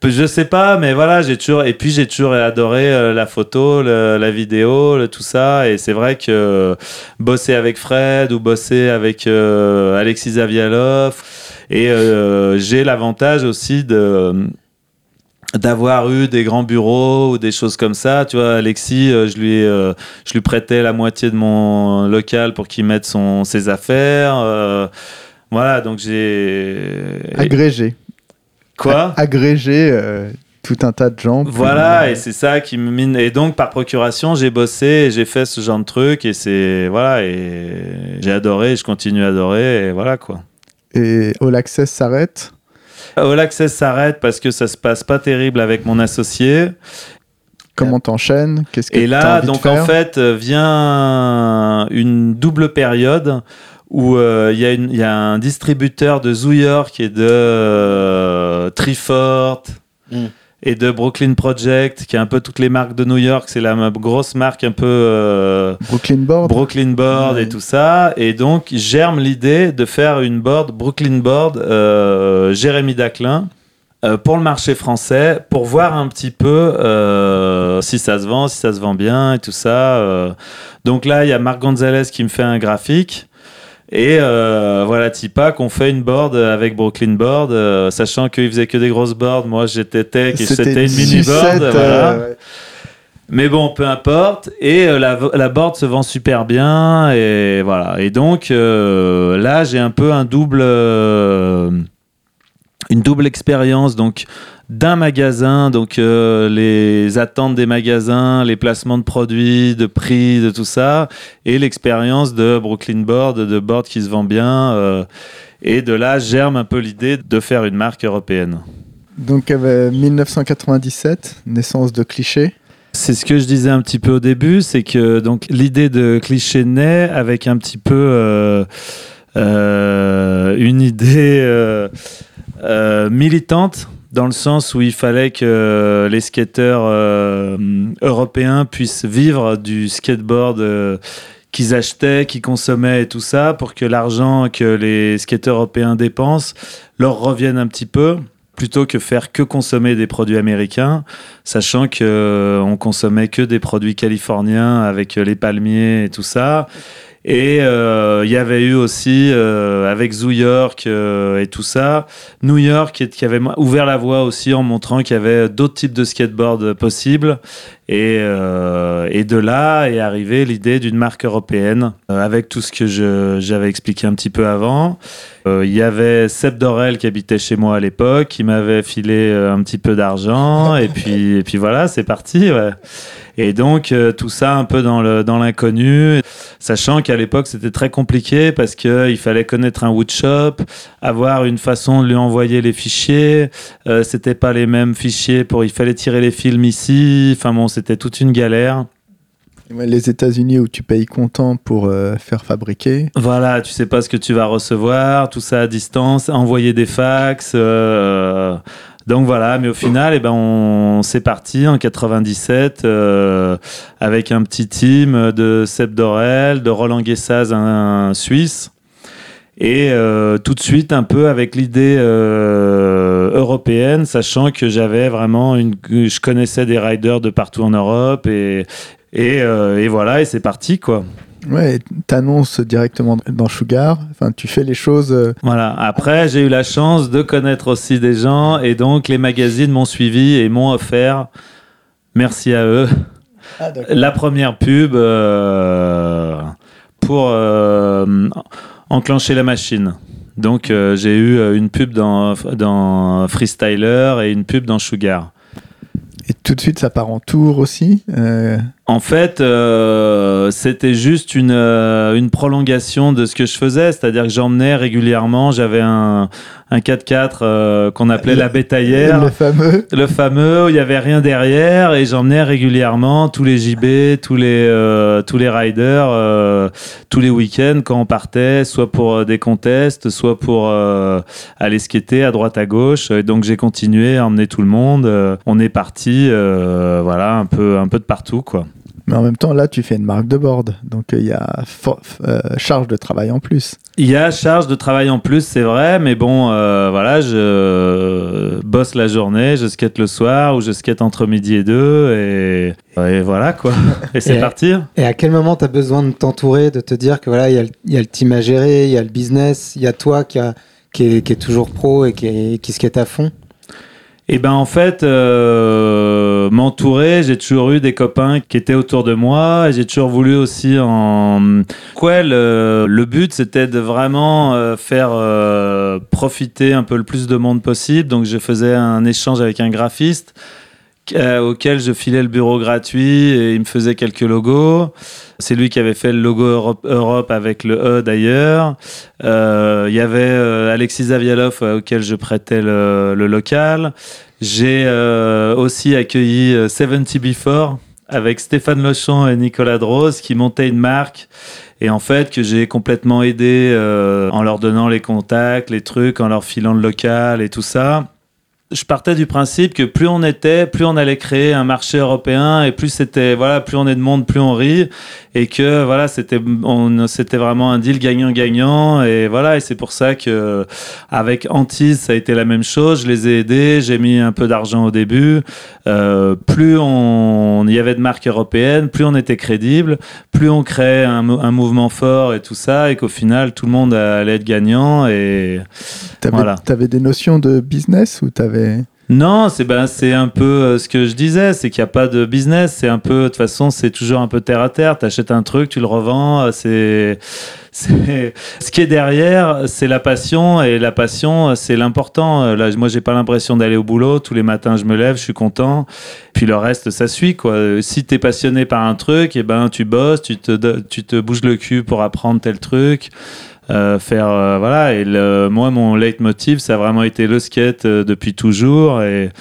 S1: Je sais pas, mais voilà, j'ai toujours et puis j'ai toujours adoré euh, la photo, la vidéo, tout ça. Et c'est vrai que euh, bosser avec Fred ou bosser avec euh, Alexis Zavialov, et j'ai l'avantage aussi de d'avoir eu des grands bureaux ou des choses comme ça tu vois Alexis je lui je lui prêtais la moitié de mon local pour qu'il mette son ses affaires voilà donc j'ai
S2: Agrégé.
S1: quoi
S2: Agrégé euh, tout un tas de gens.
S1: Voilà, et c'est ça qui me mine. Et donc, par procuration, j'ai bossé et j'ai fait ce genre de truc. Et c'est. Voilà, et j'ai adoré, et je continue à adorer. Et voilà, quoi.
S2: Et All Access s'arrête?
S1: All Access s'arrête parce que ça se passe pas terrible avec mon associé.
S2: Comment t'enchaînes? Qu'est-ce que
S1: Et là,
S2: envie de
S1: donc
S2: faire?
S1: en fait, euh, vient une double période où euh, il y, a y un distributeur de Zoo York et de euh, Trifort
S3: Mm.
S1: et de Brooklyn Project, qui a un peu toutes les marques de New York. C'est la grosse marque un peu euh,
S2: Brooklyn Board.
S1: Brooklyn Board
S2: Ouais.
S1: et tout ça. Et donc, germe l'idée de faire une board, Brooklyn Board, euh, Jérémy Daclin, pour le marché français, pour voir un petit peu euh, si ça se vend, si ça se vend bien et tout ça. euh. Donc là, il y a Marc Gonzalez qui me fait un graphique. Et euh, voilà, Tipa, qu'on fait une board avec Brooklyn Board, euh, sachant qu'il faisait que des grosses boards. Moi, j'étais tech et c'était une mini board. voilà.
S2: euh, ouais.
S1: Mais bon, peu importe. Et euh, la, la board se vend super bien. Et voilà. Et donc, euh, là, j'ai un peu un double. Une double expérience. Donc, d'un magasin, donc euh, les attentes des magasins, les placements de produits, de prix, de tout ça, et l'expérience de Brooklyn Board, de board qui se vend bien. euh, et de là, germe un peu l'idée de faire une marque européenne.
S2: Donc, euh, 1997, naissance de cliché.
S1: C'est ce que je disais un petit peu au début, c'est que donc l'idée de cliché naît avec un petit peu euh, une idée euh, militante dans le sens où il fallait que les skateurs euh, européens puissent vivre du skateboard euh, qu'ils achetaient, qu'ils consommaient et tout ça, pour que l'argent que les skateurs européens dépensent leur revienne un petit peu, plutôt que faire que consommer des produits américains sachant que on consommait que des produits californiens avec les palmiers et tout ça. Et euh, il y avait eu aussi, euh, avec Zoo York euh, et tout ça, New York qui, avait ouvert la voie aussi en montrant qu'il y avait d'autres types de skateboard possibles. Et, euh, et de là est arrivée l'idée d'une marque européenne, euh, avec tout ce que j'avais expliqué un petit peu avant. Euh, Il y avait Seb Dorel qui habitait chez moi à l'époque, qui m'avait filé un petit peu d'argent, et puis, et puis voilà, c'est parti. ouais. Et donc, tout ça un peu dans le- dans l'inconnu, sachant qu'à l'époque, c'était très compliqué parce qu'il fallait connaître un woodshop, avoir une façon de lui envoyer les fichiers. C'était pas les mêmes fichiers pour. Il fallait tirer les films ici. Enfin bon, c'était toute une galère.
S2: Les États-Unis où tu payes comptant pour euh, faire fabriquer.
S1: Voilà, tu sais pas ce que tu vas recevoir, tout ça à distance, envoyer des fax. euh, donc voilà, mais au final, eh ben, on c'est parti en 97 euh, avec un petit team de Seb Dorel, de Roland Guessaz, un, un Suisse. Et euh, tout de suite, un peu avec l'idée euh, européenne, sachant que j'avais vraiment une. Je connaissais des riders de partout en Europe et, et, euh, et voilà, et c'est parti quoi.
S2: Ouais, t'annonces directement dans Sugar. Enfin, tu fais les choses.
S1: Voilà. Après, j'ai eu la chance de connaître aussi des gens et donc les magazines m'ont suivi et m'ont offert, merci à eux, la première pub pour enclencher la machine. Donc euh, j'ai eu euh, une pub dans, dans Freestyler et une pub dans Sugar.
S2: Et tout de suite, ça part en tour aussi. Euh,
S1: En fait, euh, c'était juste une, euh, une prolongation de ce que je faisais, c'est-à-dire que j'emmenais régulièrement, j'avais un, un 4x4 euh, qu'on appelait
S2: Le-
S1: la bétaillère,
S2: Le fameux.
S1: le fameux où il n'y avait rien derrière, et j'emmenais régulièrement tous les JB, tous les, euh, tous les riders, euh, tous les week-ends quand on partait, soit pour euh, des contests, soit pour euh, aller skater à droite à gauche. Et donc j'ai continué à emmener tout le monde. On est parti, euh, voilà, un peu, un peu de partout, quoi.
S2: Mais en même temps, là, tu fais une marque de board. Donc, euh, il y a euh, charge de travail en plus.
S1: Il y a charge de travail en plus, c'est vrai, mais bon, euh, voilà, je bosse la journée, je skate le soir ou je skate entre midi et deux, et, et voilà quoi. Et c'est parti.
S3: Et à quel moment tu as besoin de t'entourer, de te dire que voilà, il y, a le- il y a le team à gérer, il y a le business, il y a toi qui, a- qui, est, qui est toujours pro et qui, est, qui skate à fond?
S1: Et ben en fait, euh, m'entourer, j'ai toujours eu des copains qui étaient autour de moi et j'ai toujours voulu aussi en quoi le, le but c'était de vraiment euh, faire euh, profiter un peu le plus de monde possible. Donc je faisais un échange avec un graphiste euh, auquel je filais le bureau gratuit et il me faisait quelques logos. C'est lui qui avait fait le logo Europe, avec le E d'ailleurs. Euh, Il y avait euh, Alexis Zavialov auquel je prêtais le, le local. J'ai aussi accueilli euh, 70 Before avec Stéphane Lochon et Nicolas Drose qui montaient une marque et en fait que j'ai complètement aidé en leur donnant les contacts, les trucs, en leur filant le local et tout ça. Je partais du principe que plus on était, plus on allait créer un marché européen et plus c'était voilà, plus on est de monde, plus on rit et que voilà, c'était on c'était vraiment un deal gagnant-gagnant et voilà et c'est pour ça que avec Antise ça a été la même chose. Je les ai aidés, j'ai mis un peu d'argent au début. Euh, plus on y avait de marques européennes, plus on était crédible, plus on créait un, mo- un mouvement fort et tout ça et qu'au final tout le monde allait être gagnant et
S2: T'avais
S1: Voilà.
S2: avais des notions de business ou t'avais.
S1: Non, c'est ben c'est un peu euh, ce que je disais, c'est qu'il n'y a pas de business, c'est un peu de toute façon, c'est toujours un peu terre à terre, tu achètes un truc, tu le revends, euh, c'est ce qui est derrière, c'est la passion et la passion, euh, c'est l'important. Là, moi j'ai pas l'impression d'aller au boulot, tous les matins je me lève, je suis content, puis le reste ça suit quoi. Si tu es passionné par un truc, et ben tu bosses, tu te tu te bouges le cul pour apprendre tel truc. Euh, faire euh, voilà et le, moi mon leitmotiv ça a vraiment été le skate euh, depuis toujours et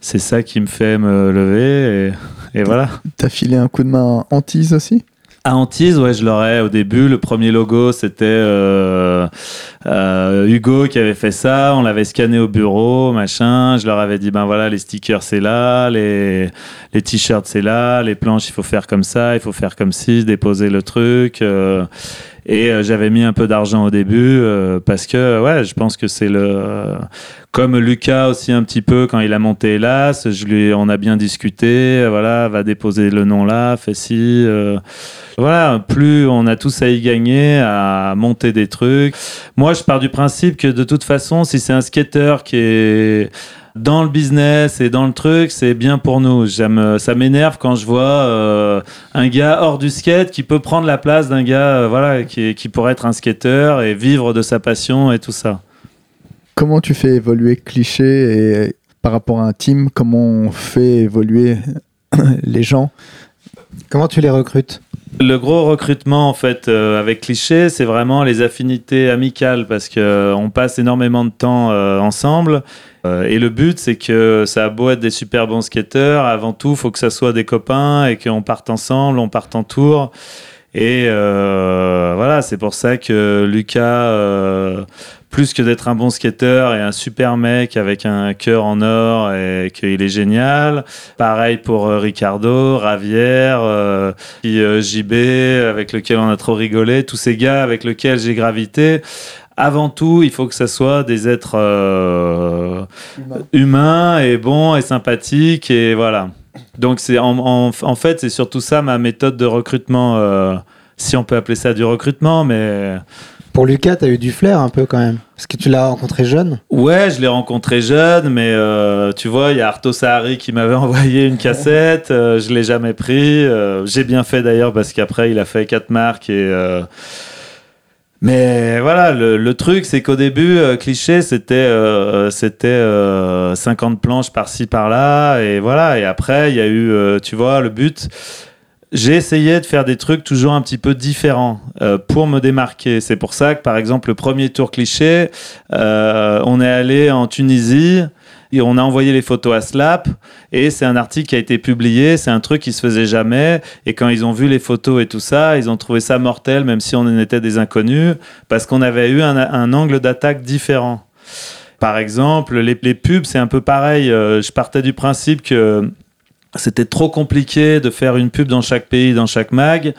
S1: c'est ça qui me fait me lever et, et voilà
S2: T'as filé un coup de main à Antise aussi?
S1: À Antise, ouais, je l'aurais au début. Le premier logo, c'était Hugo qui avait fait ça. On l'avait scanné au bureau, machin. Je leur avais dit, ben voilà, les stickers, c'est là, les, les t-shirts, c'est là, les planches, il faut faire comme ça, il faut faire comme ci, déposer le truc. Euh, et euh, j'avais mis un peu d'argent au début euh, parce que, ouais, je pense que c'est le. comme Lucas aussi un petit peu quand il a monté Hélas, on a bien discuté. euh, Voilà, va déposer le nom là, fais ci. euh, voilà, plus on a tous à y gagner, à monter des trucs. Moi, je pars du principe que de toute façon, si c'est un skater qui est dans le business et dans le truc, c'est bien pour nous. J'aime, ça m'énerve quand je vois euh, un gars hors du skate qui peut prendre la place d'un gars, euh, voilà, qui, qui pourrait être un skater et vivre de sa passion et tout ça.
S2: Comment tu fais évoluer Cliché et par rapport à un team, comment on fait évoluer les gens?
S3: Comment tu les recrutes?
S1: Le gros recrutement en fait euh, avec Cliché, c'est vraiment les affinités amicales parce que euh, passe énormément de temps euh, ensemble. Euh, et le but, c'est que ça a beau être des super bons skateurs, avant tout, faut que ça soit des copains et qu'on parte ensemble, on parte en tour. Et voilà, c'est pour ça que Lucas, plus que d'être un bon skateur, est un super mec avec un cœur en or et qu'il est génial. Pareil pour euh, Ricardo, Ravière, euh, puis, euh, JB, avec lequel on a trop rigolé, tous ces gars avec lesquels j'ai gravité. Avant tout, il faut que ça soit des êtres euh, humains et bons et sympathiques et voilà. Donc c'est en, en- en fait c'est surtout ça ma méthode de recrutement, si on peut appeler ça du recrutement, mais
S3: Pour Lucas, tu as eu du flair un peu quand même. Parce que tu l'as rencontré jeune.
S1: Ouais, je l'ai rencontré jeune, mais euh, tu vois, il y a Arto Sahari qui m'avait envoyé une cassette, euh, je l'ai jamais pris. euh, J'ai bien fait d'ailleurs parce qu'après il a fait quatre marques euh, mais voilà, le, truc, c'est qu'au début, cliché, c'était euh, c'était euh, 50 planches par-ci par-là, et voilà. Et après, il y a eu, tu vois, le but. J'ai essayé de faire des trucs toujours un petit peu différents euh, pour me démarquer. C'est pour ça que, par exemple, le premier tour cliché, euh, on est allé en Tunisie et on a envoyé les photos à Slap et c'est un article qui a été publié. C'est un truc qui se faisait jamais. Et quand ils ont vu les photos et tout ça, ils ont trouvé ça mortel, même si on en était des inconnus, parce qu'on avait eu un, un angle d'attaque différent. Par exemple, les, les pubs, c'est un peu pareil. Euh, je partais du principe que c'était trop compliqué de faire une pub dans chaque pays, dans chaque mag.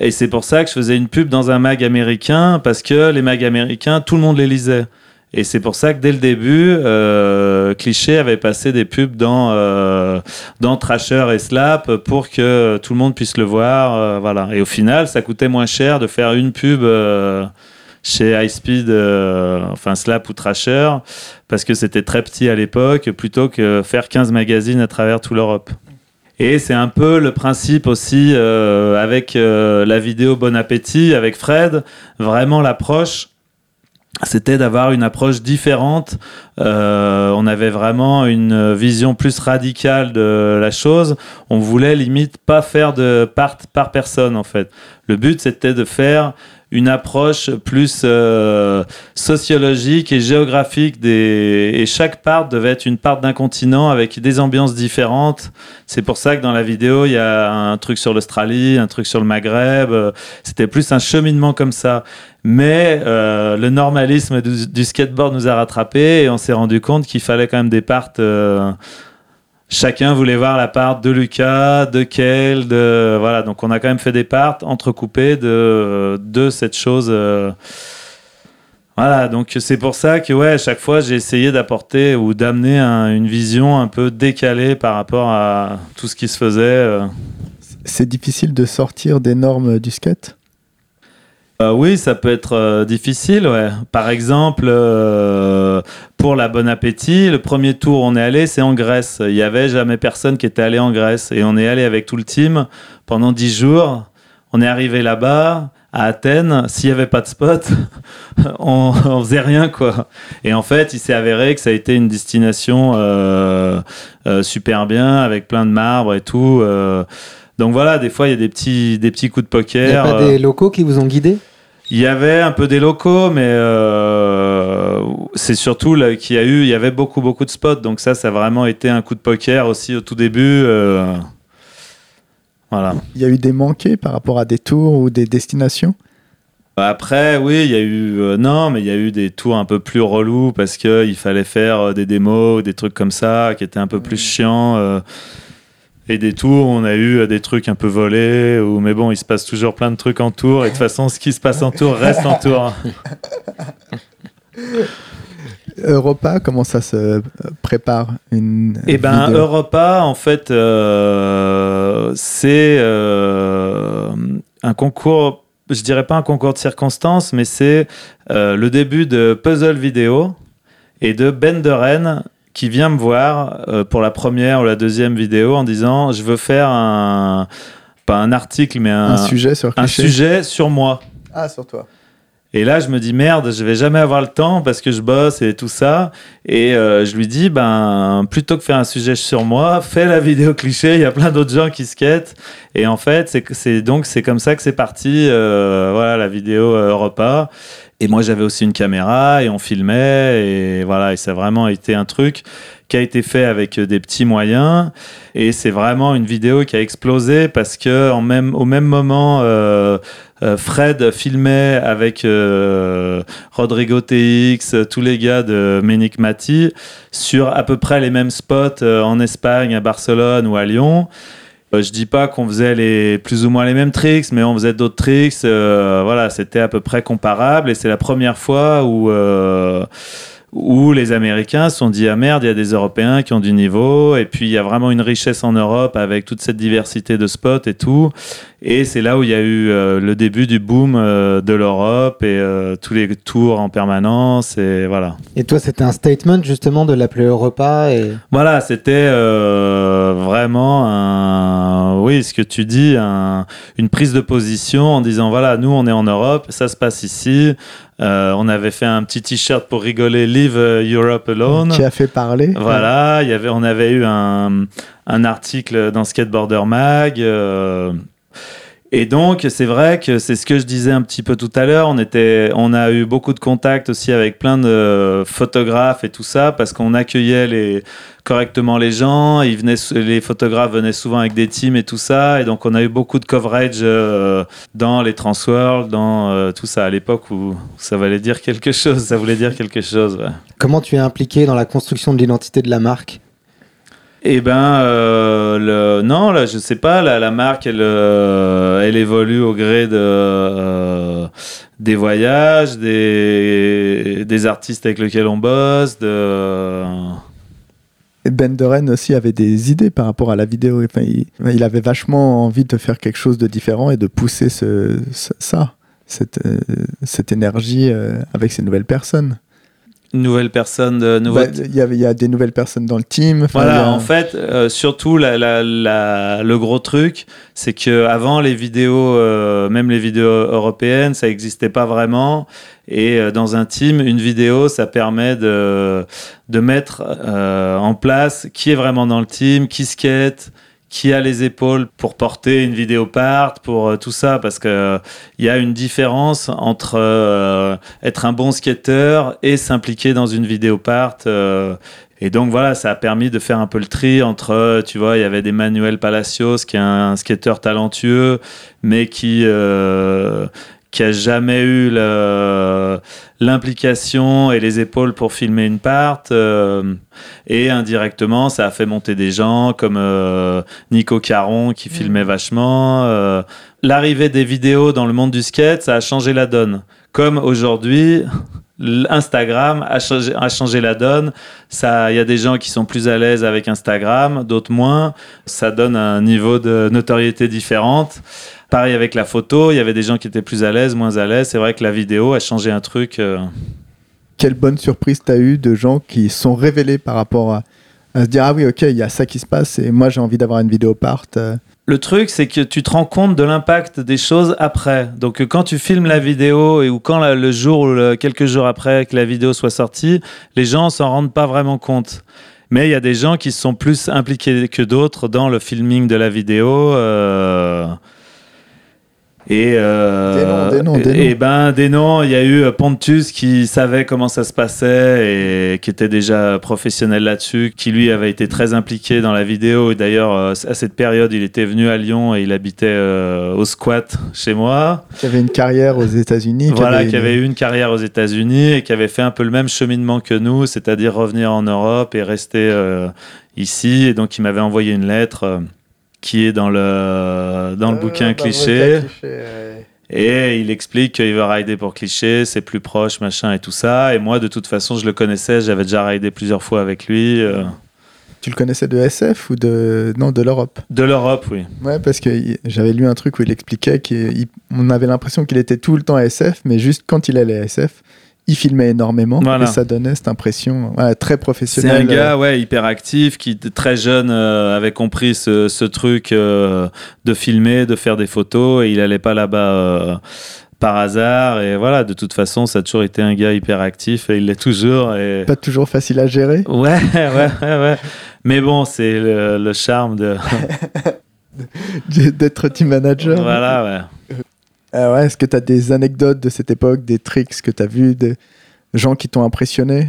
S1: Et c'est pour ça que je faisais une pub dans un mag américain, parce que les mags américains, tout le monde les lisait. Et c'est pour ça que dès le début, euh, Cliché avait passé des pubs dans, euh, dans Trasher et Slap pour que tout le monde puisse le voir. euh, voilà. Et au final, ça coûtait moins cher de faire une pub chez High Speed, enfin Slap ou Trasher, parce que c'était très petit à l'époque, plutôt que faire 15 magazines à travers toute l'Europe. Et c'est un peu le principe aussi euh, avec euh, la vidéo Bon Appétit, avec Fred, vraiment l'approche c'était d'avoir une approche différente. Euh, on avait vraiment une vision plus radicale de la chose. On voulait limite pas faire de part par personne en fait. Le but c'était de faire une approche plus euh, sociologique et géographique des et chaque part devait être une part d'un continent avec des ambiances différentes. C'est pour ça que dans la vidéo il y a un truc sur l'Australie, un truc sur le Maghreb. Euh, C'était plus un cheminement comme ça. Mais euh, le normalisme du, skateboard nous a rattrapés et on s'est rendu compte qu'il fallait quand même des parts. euh, chacun voulait voir la part de Lucas, de Kel, de voilà. Donc on a quand même fait des parts entrecoupées de de cette chose. euh, voilà, donc c'est pour ça que ouais, à chaque fois j'ai essayé d'apporter ou d'amener un- une vision un peu décalée par rapport à tout ce qui se faisait. euh.
S2: C'est difficile de sortir des normes du skate?
S1: Euh, oui, ça peut être euh, difficile, ouais. Par exemple, euh, pour la Bon Appétit, le premier tour où on est allé, c'est en Grèce. Il y avait jamais personne qui était allé en Grèce. Et on est allé avec tout le team pendant dix jours. On est arrivé là-bas, à Athènes. S'il n'y avait pas de spot, on, on faisait rien, quoi. Et en fait, il s'est avéré que ça a été une destination super bien, avec plein de marbre et tout. donc voilà, des fois, il y a des petits, des petits coups de
S3: Il n'y a
S1: poker.
S3: pas des locaux qui vous ont guidé
S1: Il y avait un peu des locaux, mais euh, c'est surtout qu'il y a eu, il y avait beaucoup beaucoup de spots, donc ça, ça a vraiment été un coup de poker aussi au tout début. euh, voilà.
S2: Il y a eu des manqués par rapport à des tours ou des destinations?
S1: Après, oui, il y a eu euh, non, mais il y a eu des tours un peu plus relous parce que il fallait faire des démos, ou des trucs comme ça, qui étaient un peu plus chiants. Et des tours, où on a eu euh, des trucs un peu volés, ou mais bon, il se passe toujours plein de trucs en tour. Et de toute façon, ce qui se passe en tour reste en tour.
S2: Europa, comment ça se prépare une
S1: Eh ben, Europa, en fait, euh, c'est euh, un concours, je dirais pas un concours de circonstances, mais c'est euh, le début de Puzzle Vidéo et de Ben de Rennes qui vient me voir euh, pour la première ou la deuxième vidéo en disant je veux faire un pas un article mais un,
S2: un sujet sur
S1: un sujet sur moi.
S2: Ah, sur toi.
S1: Et là, je me dis merde, je vais jamais avoir le temps parce que je bosse et tout ça. Et euh, je lui dis, ben, plutôt que faire un sujet sur moi, fais la vidéo cliché. Il y a plein d'autres gens qui skatent. Et en fait, c'est que- c'est donc c'est comme ça que c'est parti. euh, voilà, la vidéo euh, Europa. Et moi, j'avais aussi une caméra et on filmait. Et voilà, et ça a vraiment été un truc qui a été fait avec euh, des petits moyens. Et c'est vraiment une vidéo qui a explosé parce que en même, au même moment, euh, euh, Fred filmait avec euh, Rodrigo TX, tous les gars de Ménic Mati, sur à peu près les mêmes spots en Espagne, à Barcelone ou à Lyon. Euh, je dis pas qu'on faisait les plus ou moins les mêmes tricks, mais on faisait d'autres tricks. euh, voilà, c'était à peu près comparable et c'est la première fois où euh, où les Américains se sont dit ah merde, il y a des Européens qui ont du niveau et puis il y a vraiment une richesse en Europe avec toute cette diversité de spots et tout. Et c'est là où il y a eu euh, le début du boom euh, de l'Europe et euh, tous les tours en permanence et voilà.
S3: Et toi, c'était un statement justement de l'appeler Europa et
S1: Voilà, c'était vraiment un, oui, ce que tu dis, un- une prise de position en disant voilà, nous on est en Europe, ça se passe ici. On avait fait un petit t-shirt pour rigoler, Leave Europe Alone.
S2: Qui a fait parler
S1: Voilà, il y avait, on avait eu un, un article dans Skateboarder Mag. Et donc, c'est vrai que c'est ce que je disais un petit peu tout à l'heure. On, on a eu beaucoup de contacts aussi avec plein de photographes et tout ça, parce qu'on accueillait correctement les gens. Ils les photographes venaient souvent avec des teams et tout ça. Et donc, on a eu beaucoup de coverage euh, dans les Transworld, dans euh, tout ça, à l'époque où ça voulait dire quelque chose. Ça voulait dire quelque chose.
S3: Comment tu es impliqué dans la construction de l'identité de la marque?
S1: Eh ben, euh, non, là, je sais pas. La, marque, elle, euh, elle évolue au gré euh, des voyages, des, artistes avec lesquels on bosse.
S2: Ben Doren aussi avait des idées par rapport à la vidéo. Il, avait vachement envie de faire quelque chose de différent et de pousser ça, cette, énergie avec ces nouvelles personnes.
S1: Une nouvelle personne, de nouveau.
S2: Bah, Il y avait- il y a des nouvelles personnes dans le team.
S1: Voilà,
S2: a-
S1: en fait, euh, surtout la, la- la- le gros truc, c'est que avant les vidéos, euh, même les vidéos européennes, ça n'existait pas vraiment. Et euh, dans un team, une vidéo, ça permet de, de mettre euh, en place qui est vraiment dans le team, qui skate, qui a les épaules pour porter une vidéo part, pour euh, tout ça, parce que euh, il y a une différence entre euh, être un bon skater et s'impliquer dans une vidéo part. et donc voilà, ça a permis de faire un peu le tri entre, tu vois, il y avait des Manuel Palacios, qui est un skateur talentueux, mais qui qui a jamais eu le- l'implication et les épaules pour filmer une part. euh, et indirectement, ça a fait monter des gens comme euh, Nico Caron qui filmait vachement. euh. L'arrivée des vidéos dans le monde du skate, ça a changé la donne. Comme aujourd'hui, Instagram a changé, a changé la donne. Ça, il y a des gens qui sont plus à l'aise avec Instagram, d'autres moins. Ça donne un niveau de notoriété différente. Pareil avec la photo, il y avait des gens qui étaient plus à l'aise, moins à l'aise. C'est vrai que la vidéo a changé un truc. euh,
S2: Quelle bonne surprise tu as eu de gens qui sont révélés par rapport à, à se dire Ah oui, ok, il y a ça qui se passe et moi j'ai envie d'avoir une vidéo part. euh.
S1: Le truc, c'est que tu te rends compte de l'impact des choses après. Donc, euh, quand tu filmes la vidéo et ou quand la- le jour ou le- quelques jours après que la vidéo soit sortie, les gens s'en rendent pas vraiment compte. Mais il y a des gens qui sont plus impliqués que d'autres dans le filming de la vidéo. euh, Et, euh,
S2: Des noms, des noms, des
S1: et-
S2: noms.
S1: et ben des noms, il y a eu euh, Pontus qui savait comment ça se passait et qui était déjà professionnel là-dessus, qui lui avait été très impliqué dans la vidéo. Et d'ailleurs, euh, à cette période, il était venu à Lyon et il habitait euh, au squat chez moi.
S2: Qui avait une carrière aux États-Unis.
S1: Voilà, qui avait eu une carrière aux États-Unis et qui avait fait un peu le même cheminement que nous, c'est-à-dire revenir en Europe et rester euh, ici. Et donc, il m'avait envoyé une lettre qui est dans le, dans le bouquin cliché. Et il explique qu'il veut rider pour cliché, c'est plus proche, machin et tout ça. Et moi, de toute façon, je le connaissais, j'avais déjà ridé plusieurs fois avec lui. euh,
S2: Tu le connaissais de SF ou de non de l'Europe?
S1: De l'Europe, oui.
S2: Ouais, parce que j'avais lu un truc où il expliquait qu'on avait l'impression qu'il était tout le temps SF, mais juste quand il allait à SF, il filmait énormément
S1: Voilà.
S2: et ça donnait cette impression ouais, très
S1: C'est
S2: professionnelle.
S1: un gars, ouais, hyper actif, qui très jeune euh, avait compris ce, ce truc euh, de filmer, de faire des photos, et il allait pas là-bas euh, par hasard. Et voilà, de toute façon, ça a toujours été un gars hyper actif, et il l'est toujours. Et...
S2: Pas toujours facile à gérer.
S1: Ouais, ouais, ouais, ouais. Mais bon, c'est le, le charme de.
S2: d'être team manager.
S1: voilà, ouais.
S2: Ah ouais, Est-ce que tu as des anecdotes de cette époque, des tricks que tu as vus, des gens qui t'ont impressionné?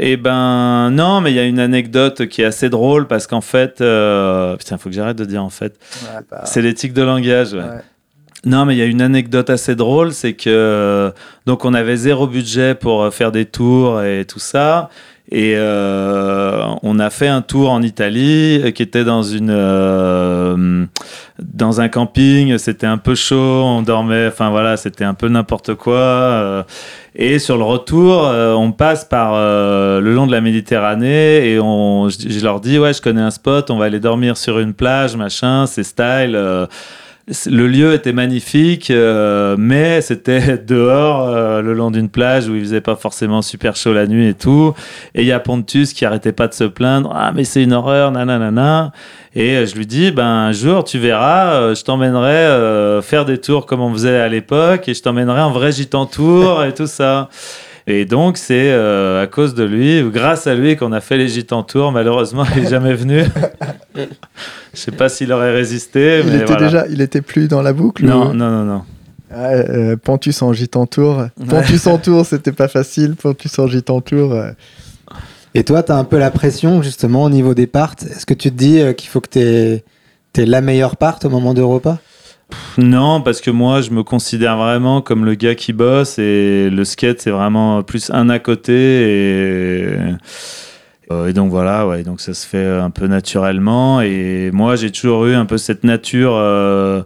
S1: Eh ben non, mais il y a une anecdote qui est assez drôle parce qu'en fait, euh, putain, faut que j'arrête de dire en fait. C'est l'éthique de langage. ouais.
S2: Ouais.
S1: Non, mais il y a une anecdote assez drôle, c'est que euh, donc on avait zéro budget pour euh, faire des tours et tout ça. Et euh, on a fait un tour en Italie euh, qui était dans une euh, dans un camping. C'était un peu chaud, on dormait. Enfin voilà, c'était un peu n'importe quoi. et sur le retour, on passe par le long de la Méditerranée et on, je leur dis ouais, je connais un spot, on va aller dormir sur une plage, machin, c'est style. Le lieu était magnifique, euh, mais c'était dehors, euh, le long d'une plage où il faisait pas forcément super chaud la nuit et tout. Et il y a Pontus qui arrêtait pas de se plaindre. Ah, mais c'est une horreur, nanana. Et je lui dis, ben, un jour, tu verras, euh, je t'emmènerai euh, faire des tours comme on faisait à l'époque et je t'emmènerai en vrai gitan tour et tout ça. Et donc, c'est euh, à cause de lui, ou grâce à lui, qu'on a fait les Gitans Tours. Malheureusement, il n'est jamais venu. Je sais pas s'il aurait résisté.
S2: Il
S1: mais
S2: était
S1: voilà.
S2: déjà, il était plus dans la boucle
S1: Non,
S2: ou-
S1: non, non, non.
S2: Ah, euh, Pontus en gitan tour. Pontus en tour, c'était pas facile. Pontus en gitan tour. euh,
S3: Et toi, tu as un peu la pression justement au niveau des parts. Est-ce que tu te dis euh, qu'il faut que tu es, la meilleure part au moment d'Europa
S1: Non, parce que moi, je me considère vraiment comme le gars qui bosse et le skate, c'est vraiment plus un à côté. Et, euh, donc voilà, ouais, donc ça se fait un peu naturellement. Et moi, j'ai toujours eu un peu cette nature euh,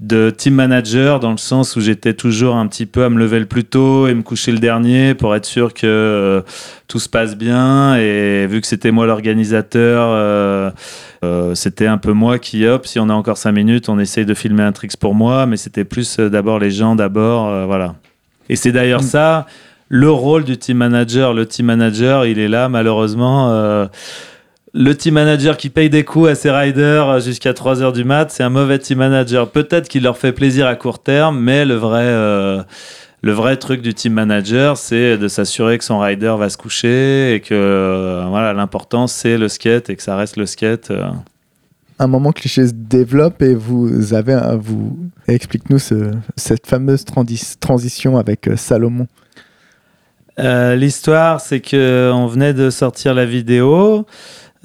S1: de team manager dans le sens où j'étais toujours un petit peu à me lever le plus tôt et me coucher le dernier pour être sûr que euh, tout se passe bien. Et vu que c'était moi l'organisateur, euh, euh, c'était un peu moi qui, hop, si on a encore 5 minutes, on essaye de filmer un tricks pour moi, mais c'était plus d'abord les gens, d'abord, voilà. Et c'est d'ailleurs ça, le rôle du team manager. Le team manager, il est là, malheureusement. Euh, le team manager qui paye des coups à ses riders jusqu'à 3 heures du mat, c'est un mauvais team manager. Peut-être qu'il leur fait plaisir à court terme, mais le vrai, euh, le vrai truc du team manager, c'est de s'assurer que son rider va se coucher et que euh, voilà, l'important c'est le skate et que ça reste le skate. euh.
S2: un moment cliché se développe et vous avez un- vous explique-nous ce- cette fameuse transi- transition avec euh, Salomon.
S1: Euh, L'histoire, c'est que on venait de sortir la vidéo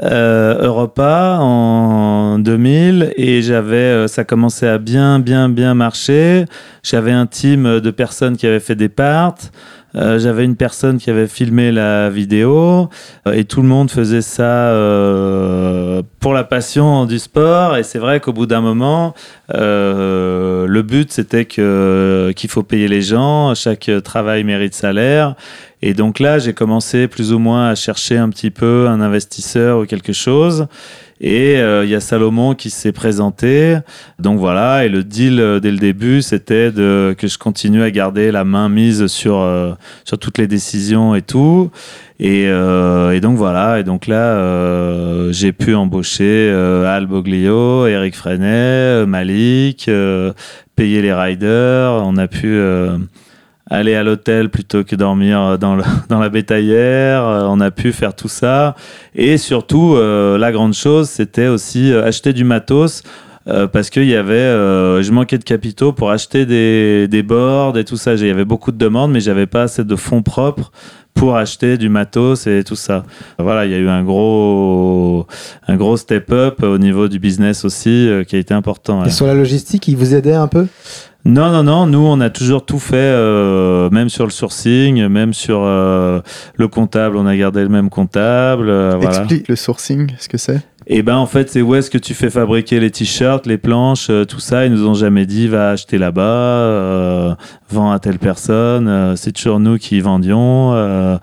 S1: euh, Europa en 2000 et j'avais, euh, ça commençait à bien, bien, bien marcher. J'avais un team de personnes qui avaient fait des parts. Euh, j'avais une personne qui avait filmé la vidéo euh, et tout le monde faisait ça euh, pour la passion du sport et c'est vrai qu'au bout d'un moment euh, le but c'était que qu'il faut payer les gens chaque travail mérite salaire et donc là j'ai commencé plus ou moins à chercher un petit peu un investisseur ou quelque chose et euh, il y a Salomon qui s'est présenté. Donc voilà, et le deal euh, dès le début, c'était de que je continue à garder la main mise sur euh, sur toutes les décisions et tout. Et, euh, et donc voilà, et donc là, euh, j'ai pu embaucher euh, Al Boglio, Eric Freinet, Malik, payer les riders. On a pu aller à l'hôtel plutôt que dormir dans, le- dans la bétaillère. Euh, On a pu faire tout ça. Et surtout, euh, la grande chose, c'était aussi euh, acheter du matos. euh, parce qu'il y avait, euh, je manquais de capitaux pour acheter des, des boards et tout ça. Il y avait beaucoup de demandes, mais j'avais pas assez de fonds propres pour acheter du matos et tout ça. Voilà, il y a eu un gros, un gros step up au niveau du business aussi euh, qui a été important.
S3: Et sur la logistique, ils vous aidaient un peu?
S1: Non, non, non. Nous, on a toujours tout fait, euh, même sur le sourcing, même sur euh, le comptable. On a gardé le même comptable. euh.
S2: Explique le sourcing, ce que c'est.
S1: Et ben, en fait, c'est où est-ce que tu fais fabriquer les t-shirts, les planches, euh, tout ça? Ils nous ont jamais dit va acheter là-bas, euh, vends à telle personne. Euh, c'est toujours nous qui vendions. euh,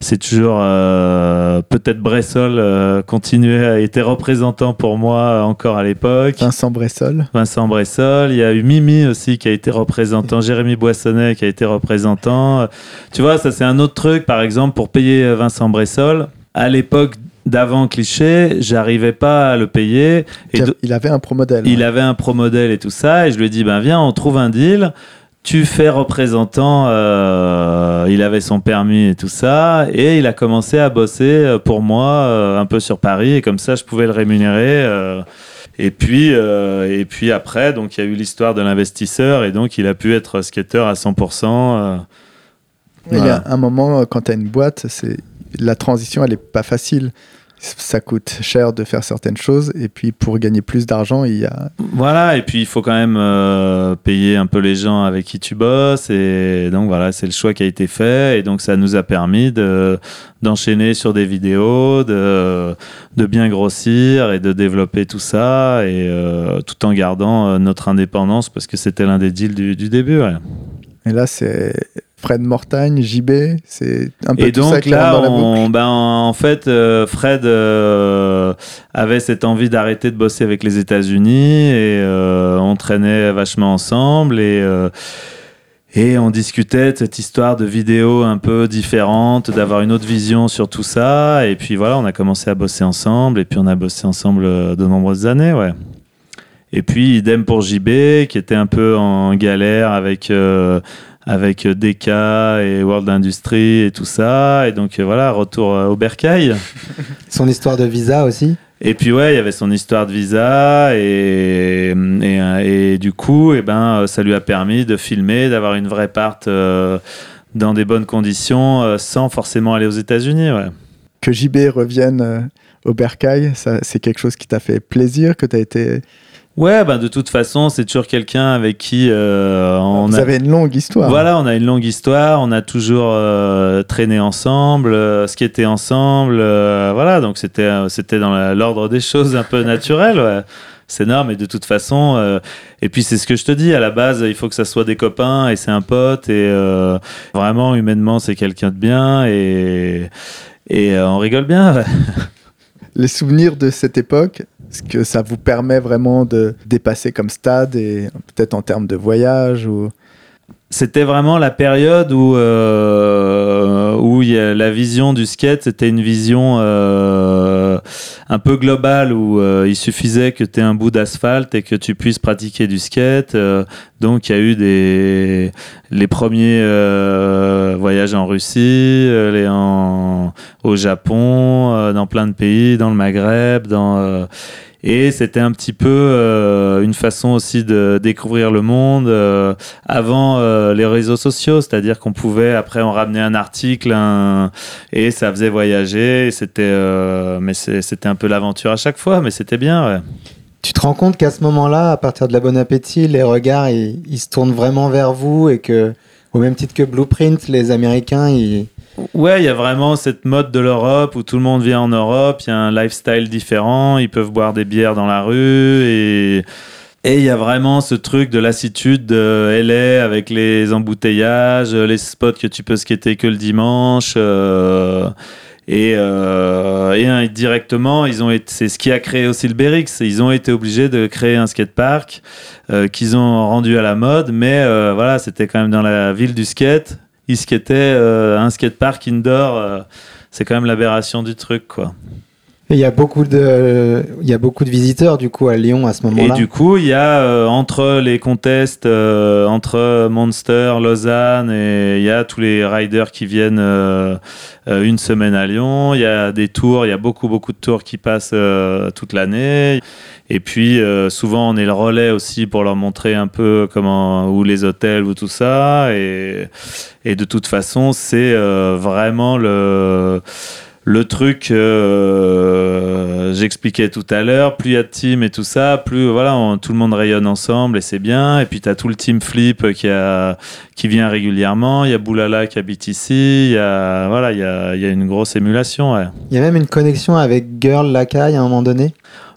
S1: c'est toujours peut-être Bressol continuait à été représentant pour moi encore à l'époque.
S2: Vincent Bressol.
S1: Vincent Bressol, il y a eu Mimi aussi qui a été représentant, Jérémy Boissonnet qui a été représentant. Tu vois, ça c'est un autre truc, par exemple, pour payer Vincent Bressol. À l'époque d'avant Cliché, j'arrivais pas à le payer. Et
S2: il avait un pro modèle.
S1: il avait un pro modèle et tout ça, et je lui ai dit, ben viens, on trouve un deal. Tu fais représentant, euh, il avait son permis et tout ça, et il a commencé à bosser euh, pour moi euh, un peu sur Paris, et comme ça je pouvais le rémunérer. euh, et puis, et puis après, donc il y a eu l'histoire de l'investisseur, et donc il a pu être skater à 100%. euh,
S2: Il y a un moment, quand tu as une boîte, c'est la transition, elle est pas facile. Ça coûte cher de faire certaines choses. Et puis, pour gagner plus d'argent, il y a.
S1: Voilà, et puis il faut quand même euh, payer un peu les gens avec qui tu bosses, et donc voilà, c'est le choix qui a été fait, et donc ça nous a permis de d'enchaîner sur des vidéos, de, de bien grossir et de développer tout ça, et euh, tout en gardant euh, notre indépendance, parce que c'était l'un des deals du, du début. ouais.
S2: Et là, c'est Fred Mortagne, JB. C'est un peu
S1: Et
S2: tout ça qui
S1: là,
S2: rentre dans la boucle.
S1: on, ben, en fait, euh, Fred euh, avait cette envie d'arrêter de bosser avec les États-Unis et euh, on traînait vachement ensemble et euh, et on discutait de cette histoire de vidéo un peu différente, d'avoir une autre vision sur tout ça. Et puis voilà, on a commencé à bosser ensemble et puis on a bossé ensemble de nombreuses années, ouais. Et puis idem pour JB, qui était un peu en galère avec euh, avec euh, DK et World Industry et tout ça. Et donc euh, voilà, retour euh, au bercail.
S3: Son histoire de visa aussi
S1: Et puis ouais, il y avait son histoire de visa et, et, et du coup, et ben, ça lui a permis de filmer, d'avoir une vraie part euh, dans des bonnes conditions euh, sans forcément aller aux États-Unis. Ouais.
S2: Que JB revienne euh, au bercail, ça, c'est quelque chose qui t'a fait plaisir, que t'as été.
S1: Ouais, ben de toute façon, c'est toujours quelqu'un avec qui euh, on
S2: Vous
S1: a.
S2: avez une longue histoire.
S1: Voilà, on a une longue histoire, on a toujours euh, traîné ensemble, euh, skaté ensemble, euh, voilà, donc c'était euh, c'était dans l'ordre des choses un peu naturel, ouais. C'est énorme et de toute façon, et puis c'est ce que je te dis, à la base, il faut que ça soit des copains et c'est un pote et vraiment, humainement, c'est quelqu'un de bien et, et on rigole bien, ouais.
S2: Les souvenirs de cette époque, est-ce que ça vous permet vraiment de dépasser comme stade et peut-être en termes de voyage ou?
S1: C'était vraiment la période où, euh, où y a la vision du skate, c'était une vision euh, un peu globale où euh, il suffisait que tu aies un bout d'asphalte et que tu puisses pratiquer du skate. Euh, donc il y a eu les premiers voyages en Russie, les en, au Japon, dans plein de pays, dans le Maghreb, dans... et c'était un petit peu euh, une façon aussi de découvrir le monde euh, avant euh, les réseaux sociaux, c'est-à-dire qu'on pouvait après en ramener un article et ça faisait voyager. C'était, mais c'était un peu l'aventure à chaque fois, mais c'était bien. Ouais.
S3: Tu te rends compte qu'à ce moment-là, à partir de la Bon Appétit, les regards, ils, ils se tournent vraiment vers vous et que, au même titre que Blueprint, les Américains, ils...
S1: Ouais, il y a vraiment cette mode de l'Europe où tout le monde vient en Europe, il y a un lifestyle différent, ils peuvent boire des bières dans la rue et et il y a vraiment ce truc de lassitude de LA avec les embouteillages, les spots que tu peux skater que le dimanche. euh, et, euh, directement, ils ont c'est ce qui a créé aussi le BRX. Ils ont été obligés de créer un skatepark euh, qu'ils ont rendu à la mode, mais euh, voilà, c'était quand même dans la ville du skate. Ils skataient euh, un skatepark indoor. euh, c'est quand même l'aberration du truc, quoi.
S3: Et il y a beaucoup de, il y a beaucoup de visiteurs du coup à Lyon à ce
S1: Et
S3: moment-là.
S1: du coup, il y a euh, entre les contests, euh, entre Monster, Lausanne, et il y a tous les riders qui viennent euh, une semaine à Lyon. Il y a des tours, il y a beaucoup, beaucoup de tours qui passent toute l'année. Et puis, souvent, on est le relais aussi pour leur montrer un peu comment, où les hôtels, ou tout ça. Et, et de toute façon, c'est vraiment le le truc euh, j'expliquais tout à l'heure plus il y a de team et tout ça plus voilà on- tout le monde rayonne ensemble et c'est bien et puis tu as tout le team flip qui a qui vient régulièrement il y a Boulala qui habite ici il y a voilà il y a, il y a une grosse émulation ouais.
S3: Il y a même une connexion avec Girl Lacaille à un moment donné.